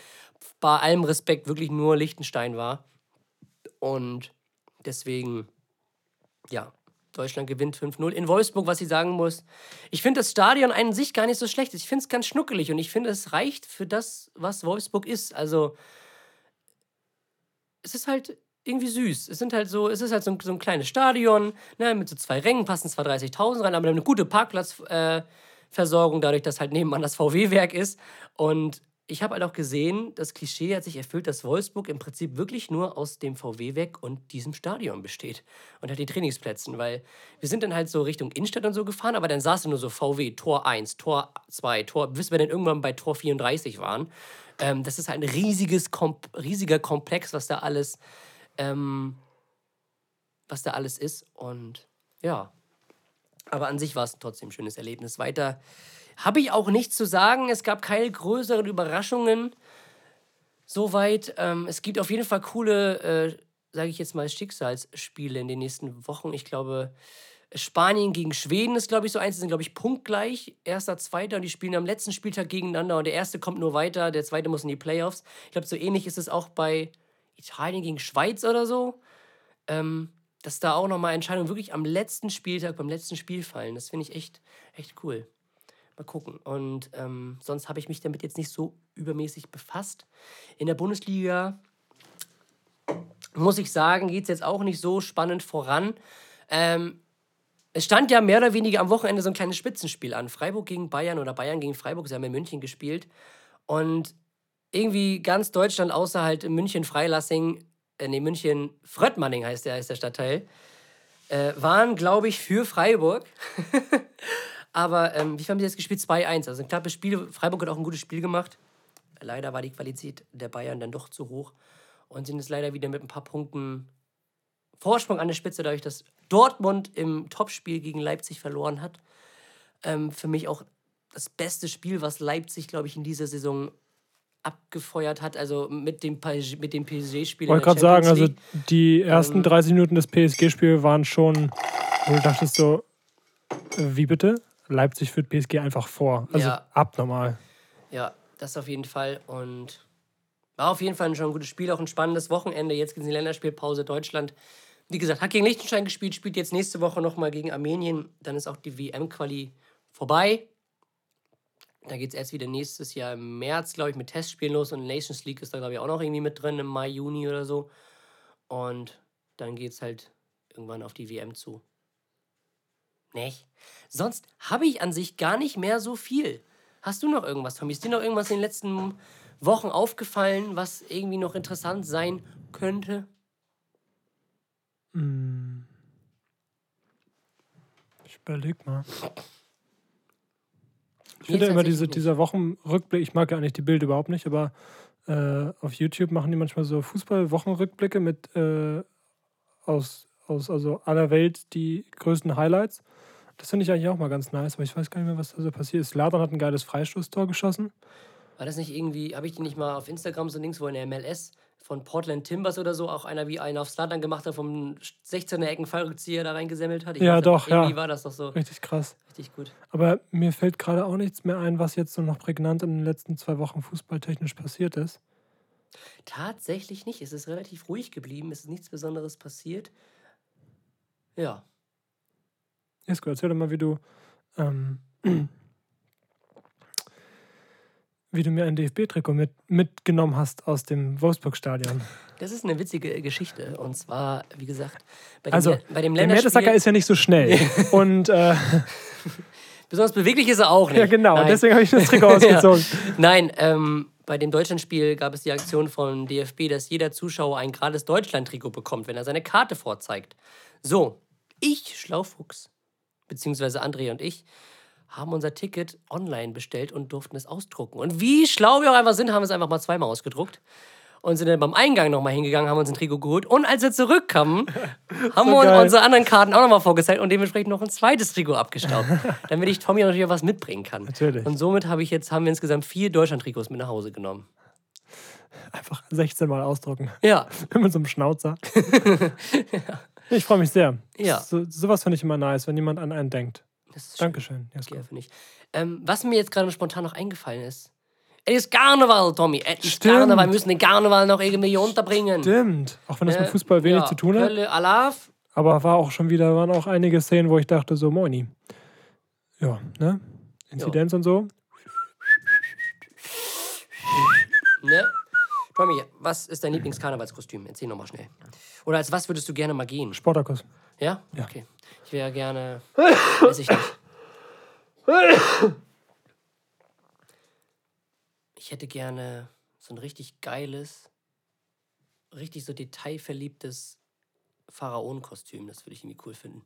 [SPEAKER 2] bei allem Respekt wirklich nur Liechtenstein war. Und deswegen, ja, Deutschland gewinnt 5-0. In Wolfsburg, was ich sagen muss, ich finde das Stadion an sich gar nicht so schlecht. Ich finde es ganz schnuckelig und ich finde, es reicht für das, was Wolfsburg ist. Also, es ist halt irgendwie süß. Es sind halt so, es ist halt so ein, so ein kleines Stadion, ne, mit so zwei Rängen, passen zwar 30.000 rein, aber eine gute Parkplatzversorgung, äh, dadurch, dass halt nebenan das VW-Werk ist. Und ich habe halt auch gesehen, das Klischee hat sich erfüllt, dass Wolfsburg im Prinzip wirklich nur aus dem VW-Werk und diesem Stadion besteht. Und halt den Trainingsplätzen, weil wir sind dann halt so Richtung Innenstadt und so gefahren, aber dann saß nur so VW, Tor 1, Tor 2, Tor, bis wir dann irgendwann bei Tor 34 waren. Ähm, das ist halt ein riesiges, Kom riesiger Komplex, was da alles, ähm, was da alles ist. Und ja, aber an sich war es trotzdem ein schönes Erlebnis. Weiter habe ich auch nichts zu sagen. Es gab keine größeren Überraschungen. Soweit. Ähm, es gibt auf jeden Fall coole, äh, sage ich jetzt mal, Schicksalsspiele in den nächsten Wochen. Ich glaube, Spanien gegen Schweden ist, glaube ich, so eins. Die sind, glaube ich, punktgleich. Erster, zweiter. Und die spielen am letzten Spieltag gegeneinander. Und der erste kommt nur weiter. Der zweite muss in die Playoffs. Ich glaube, so ähnlich ist es auch bei Italien gegen Schweiz oder so. Ähm, dass da auch nochmal Entscheidungen wirklich am letzten Spieltag, beim letzten Spiel fallen. Das finde ich echt, echt cool. Mal gucken. Und ähm, sonst habe ich mich damit jetzt nicht so übermäßig befasst. In der Bundesliga muss ich sagen, geht es jetzt auch nicht so spannend voran. Ähm, es stand ja mehr oder weniger am Wochenende so ein kleines Spitzenspiel an. Freiburg gegen Bayern oder Bayern gegen Freiburg. Sie haben in München gespielt. Und irgendwie ganz Deutschland, außer halt München Freilassing, äh, nee, München Fröttmanning heißt der, heißt der Stadtteil, äh, waren, glaube ich, für Freiburg. Aber ähm, wie haben sie jetzt gespielt? 2-1. Also ein knappes Spiel. Freiburg hat auch ein gutes Spiel gemacht. Leider war die Qualität der Bayern dann doch zu hoch und sind jetzt leider wieder mit ein paar Punkten Vorsprung an der Spitze, dadurch, dass Dortmund im Topspiel gegen Leipzig verloren hat. Ähm, für mich auch das beste Spiel, was Leipzig, glaube ich, in dieser Saison abgefeuert hat, also mit dem, mit dem PSG-Spiel. Ich
[SPEAKER 1] wollte gerade sagen, also die ersten ähm, 30 Minuten des PSG-Spiels waren schon, wo du dachtest so, äh, wie bitte? Leipzig führt PSG einfach vor. Also ja. abnormal.
[SPEAKER 2] Ja, das auf jeden Fall. Und war auf jeden Fall schon ein gutes Spiel, auch ein spannendes Wochenende. Jetzt gibt es die Länderspielpause Deutschland. Wie gesagt, hat gegen Liechtenstein gespielt, spielt jetzt nächste Woche nochmal gegen Armenien. Dann ist auch die WM-Quali vorbei. Da geht es erst wieder nächstes Jahr im März, glaube ich, mit Testspielen los. Und Nations League ist da, glaube ich, auch noch irgendwie mit drin im Mai, Juni oder so. Und dann geht es halt irgendwann auf die WM zu. Nicht? Sonst habe ich an sich gar nicht mehr so viel. Hast du noch irgendwas, Tommy? Ist dir noch irgendwas in den letzten Wochen aufgefallen, was irgendwie noch interessant sein könnte?
[SPEAKER 1] Hm. Ich überleg mal. Ich finde immer diese, dieser Wochenrückblick, ich mag ja eigentlich die Bilder überhaupt nicht, aber äh, auf YouTube machen die manchmal so Fußball-Wochenrückblicke mit äh, aus, aus also aller Welt die größten Highlights. Das finde ich eigentlich auch mal ganz nice, aber ich weiß gar nicht mehr, was da so passiert ist. Ladon hat ein geiles Freistoßtor geschossen.
[SPEAKER 2] War das nicht irgendwie, habe ich die nicht mal auf Instagram so links, wo in der MLS von Portland Timbers oder so, auch einer wie einer auf Slatan gemacht hat, vom 16er Ecken Fallrückzieher da reingesammelt hat. Ich
[SPEAKER 1] Ja,
[SPEAKER 2] weiß
[SPEAKER 1] doch,
[SPEAKER 2] Irgendwie
[SPEAKER 1] ja.
[SPEAKER 2] war das doch so
[SPEAKER 1] Richtig krass.
[SPEAKER 2] richtig gut.
[SPEAKER 1] Aber mir fällt gerade auch nichts mehr ein, was jetzt so noch prägnant in den letzten zwei Wochen fußballtechnisch passiert ist.
[SPEAKER 2] Tatsächlich nicht. Es ist relativ ruhig geblieben. Es ist nichts Besonderes passiert. Ja.
[SPEAKER 1] Jesko, erzähl doch mal, wie du, ähm, wie du mir ein DFB-Trikot mit, mitgenommen hast aus dem Wolfsburg-Stadion.
[SPEAKER 2] Das ist eine witzige Geschichte. Und zwar, wie gesagt, bei dem,
[SPEAKER 1] Also,
[SPEAKER 2] bei dem
[SPEAKER 1] der
[SPEAKER 2] Länderspiel...
[SPEAKER 1] Mertesacker ist ja nicht so schnell. Und äh,
[SPEAKER 2] Besonders beweglich ist er auch nicht.
[SPEAKER 1] ja, genau,
[SPEAKER 2] Nein.
[SPEAKER 1] deswegen habe ich das Trikot ausgezogen.
[SPEAKER 2] Nein, ähm, bei dem Deutschlandspiel gab es die Aktion von DFB, dass jeder Zuschauer ein gerades Deutschland-Trikot bekommt, wenn er seine Karte vorzeigt. So, ich, Schlaufuchs, beziehungsweise André und ich, haben unser Ticket online bestellt und durften es ausdrucken. Und wie schlau wir auch einfach sind, haben wir es einfach mal zweimal ausgedruckt. Und sind dann beim Eingang nochmal hingegangen, haben uns ein Trikot geholt. Und als wir zurückkamen, haben wir uns
[SPEAKER 1] geil.
[SPEAKER 2] unsere anderen Karten auch nochmal vorgezeigt und dementsprechend noch ein zweites Trikot abgestaubt. damit ich Tommy natürlich auch was mitbringen kann.
[SPEAKER 1] Natürlich.
[SPEAKER 2] Und somit habe ich jetzt, haben wir insgesamt vier Deutschland-Trikots mit nach Hause genommen.
[SPEAKER 1] Einfach 16 Mal ausdrucken.
[SPEAKER 2] Ja,
[SPEAKER 1] Mit so einem Schnauzer. Ich freue mich sehr.
[SPEAKER 2] Ja.
[SPEAKER 1] So, sowas finde ich immer nice, wenn jemand an einen denkt.
[SPEAKER 2] das ist schön.
[SPEAKER 1] Dankeschön. Jesko.
[SPEAKER 2] Okay, finde ich. Ähm, was mir jetzt gerade spontan noch eingefallen ist. Es ist Karneval, Tommy. Es ist
[SPEAKER 1] Stimmt.
[SPEAKER 2] Karneval. Wir müssen den Karneval noch irgendwie unterbringen.
[SPEAKER 1] Stimmt. Auch wenn das mit
[SPEAKER 2] Äh,
[SPEAKER 1] Fußball wenig
[SPEAKER 2] ja,
[SPEAKER 1] zu tun hat.
[SPEAKER 2] Kölle, Alaf.
[SPEAKER 1] Aber war auch schon wieder, waren auch einige Szenen, wo ich dachte, so, moini. Ja, ne? Inzidenz und so.
[SPEAKER 2] Ne? Tommy, was ist dein Lieblingskarnevalskostüm? Erzähl nochmal schnell. Oder als was würdest du gerne mal gehen?
[SPEAKER 1] Sportakus.
[SPEAKER 2] Ja?
[SPEAKER 1] Ja.
[SPEAKER 2] Okay. Ich wäre gerne. Weiß ich nicht. Ich hätte gerne so ein richtig geiles, richtig so detailverliebtes Pharaonenkostüm. Das würde ich irgendwie cool finden.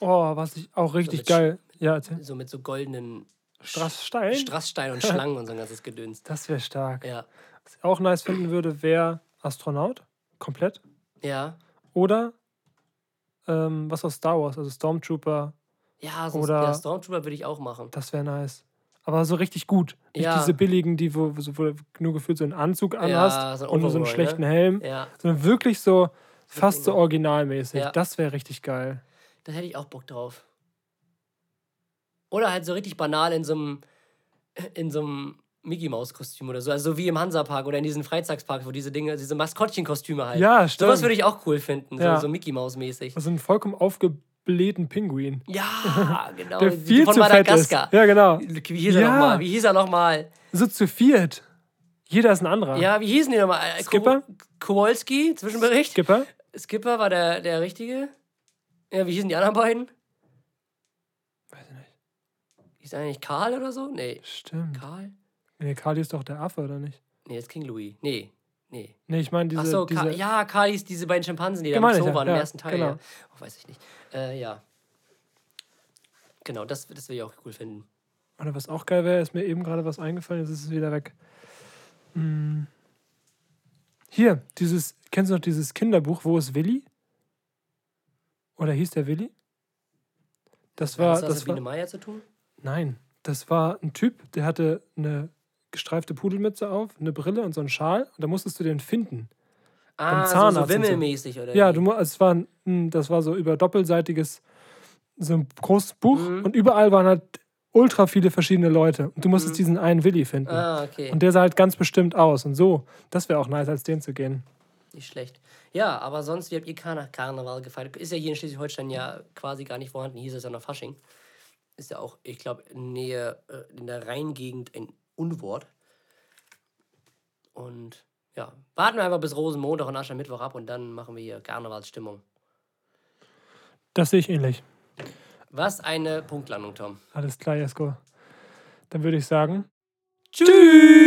[SPEAKER 1] Oh, was ich auch richtig
[SPEAKER 2] mit
[SPEAKER 1] geil. Ja, erzähl.
[SPEAKER 2] So mit so goldenen
[SPEAKER 1] Strassstein?
[SPEAKER 2] Strassstein und Schlangen und so ein ganzes Gedöns.
[SPEAKER 1] Das wäre stark.
[SPEAKER 2] Ja.
[SPEAKER 1] Was ich auch nice finden würde, wäre Astronaut. Komplett.
[SPEAKER 2] Ja.
[SPEAKER 1] Oder ähm, was aus Star Wars, also Stormtrooper.
[SPEAKER 2] Ja, so
[SPEAKER 1] Oder-
[SPEAKER 2] ja, Stormtrooper würde ich auch machen.
[SPEAKER 1] Das wäre nice. Aber so richtig gut. Nicht
[SPEAKER 2] Ja.
[SPEAKER 1] diese billigen, die wo, so, wo du nur gefühlt so einen Anzug anhast
[SPEAKER 2] so ein
[SPEAKER 1] und nur so einen
[SPEAKER 2] Overall,
[SPEAKER 1] schlechten
[SPEAKER 2] ne?
[SPEAKER 1] Helm.
[SPEAKER 2] Ja.
[SPEAKER 1] Sondern wirklich so fast so originalmäßig.
[SPEAKER 2] Ja.
[SPEAKER 1] Das wäre richtig geil.
[SPEAKER 2] Da hätte ich auch Bock drauf. Oder halt so richtig banal in so einem in so einem Mickey Maus Kostüm oder so, also so wie im Hansapark oder in diesen Freizeitsparks, wo diese Dinge, diese Maskottchenkostüme halt.
[SPEAKER 1] Ja, stimmt.
[SPEAKER 2] Sowas würde ich auch cool finden, so,
[SPEAKER 1] Ja.
[SPEAKER 2] so Mickey Maus mäßig.
[SPEAKER 1] Also einen vollkommen aufgeblähten Pinguin.
[SPEAKER 2] Ja, genau.
[SPEAKER 1] Der viel
[SPEAKER 2] von
[SPEAKER 1] zu fett ist.
[SPEAKER 2] Madagaskar.
[SPEAKER 1] Ja, genau.
[SPEAKER 2] Wie hieß er
[SPEAKER 1] Ja.
[SPEAKER 2] nochmal? Wie hieß er nochmal?
[SPEAKER 1] So zu viert. Jeder ist ein anderer.
[SPEAKER 2] Ja, wie hießen die nochmal? Äh,
[SPEAKER 1] Skipper?
[SPEAKER 2] Ko- Kowalski, Zwischenbericht.
[SPEAKER 1] Skipper?
[SPEAKER 2] Skipper war der, der Richtige. Ja, wie hießen die anderen beiden?
[SPEAKER 1] Weiß ich nicht.
[SPEAKER 2] Hieß einer nicht Karl oder so? Nee.
[SPEAKER 1] Stimmt.
[SPEAKER 2] Karl?
[SPEAKER 1] Nee, Kali ist doch der Affe, oder nicht?
[SPEAKER 2] Nee, das ist King Louis. Nee. Nee.
[SPEAKER 1] Nee, ich meine diese.
[SPEAKER 2] Ach so,
[SPEAKER 1] diese
[SPEAKER 2] Ka ja, Karl hieß diese beiden Schimpansen, die da im Zoo
[SPEAKER 1] ich ja,
[SPEAKER 2] waren, im ersten Teil.
[SPEAKER 1] genau.
[SPEAKER 2] Ja. Oh, weiß ich nicht. Äh, ja. Genau, das, das will ich auch cool finden.
[SPEAKER 1] Oder was auch geil wäre, ist mir eben gerade was eingefallen, jetzt ist es wieder weg. Hm. Hier, dieses, kennst du noch dieses Kinderbuch, Wo ist Willi? Oder hieß der Willi? Das war,
[SPEAKER 2] Hat das
[SPEAKER 1] das
[SPEAKER 2] mit Biene Meier zu tun?
[SPEAKER 1] nein, das war ein Typ, der hatte eine gestreifte Pudelmütze auf, eine Brille und so einen Schal und da musstest du den finden.
[SPEAKER 2] Ah,
[SPEAKER 1] Zahnarzt
[SPEAKER 2] so
[SPEAKER 1] so.
[SPEAKER 2] wimmelmäßig, oder?
[SPEAKER 1] Ja, du, es war, das war so über doppelseitiges, so ein großes Buch
[SPEAKER 2] Mhm.
[SPEAKER 1] und überall waren halt ultra viele verschiedene Leute. Und du musstest diesen einen Willi finden.
[SPEAKER 2] Mhm. Ah, okay.
[SPEAKER 1] Und der sah halt ganz bestimmt aus. Und so, das wäre auch nice, als den zu gehen.
[SPEAKER 2] Nicht schlecht. Ja, aber sonst, wie habt ihr Karne Karneval gefeiert? Ist ja hier in Schleswig-Holstein ja quasi gar nicht vorhanden. Hier ist es ja noch Fasching. Ist ja auch, ich glaube, in Nähe, äh, in der Rheingegend ein Unwort. Und ja, warten wir einfach bis Rosenmontag und Aschermittwoch ab und dann machen wir hier Karnevalsstimmung.
[SPEAKER 1] Das sehe ich ähnlich.
[SPEAKER 2] Was eine Punktlandung, Tom.
[SPEAKER 1] Alles klar, Jesko. Dann würde ich sagen.
[SPEAKER 2] Tschüss!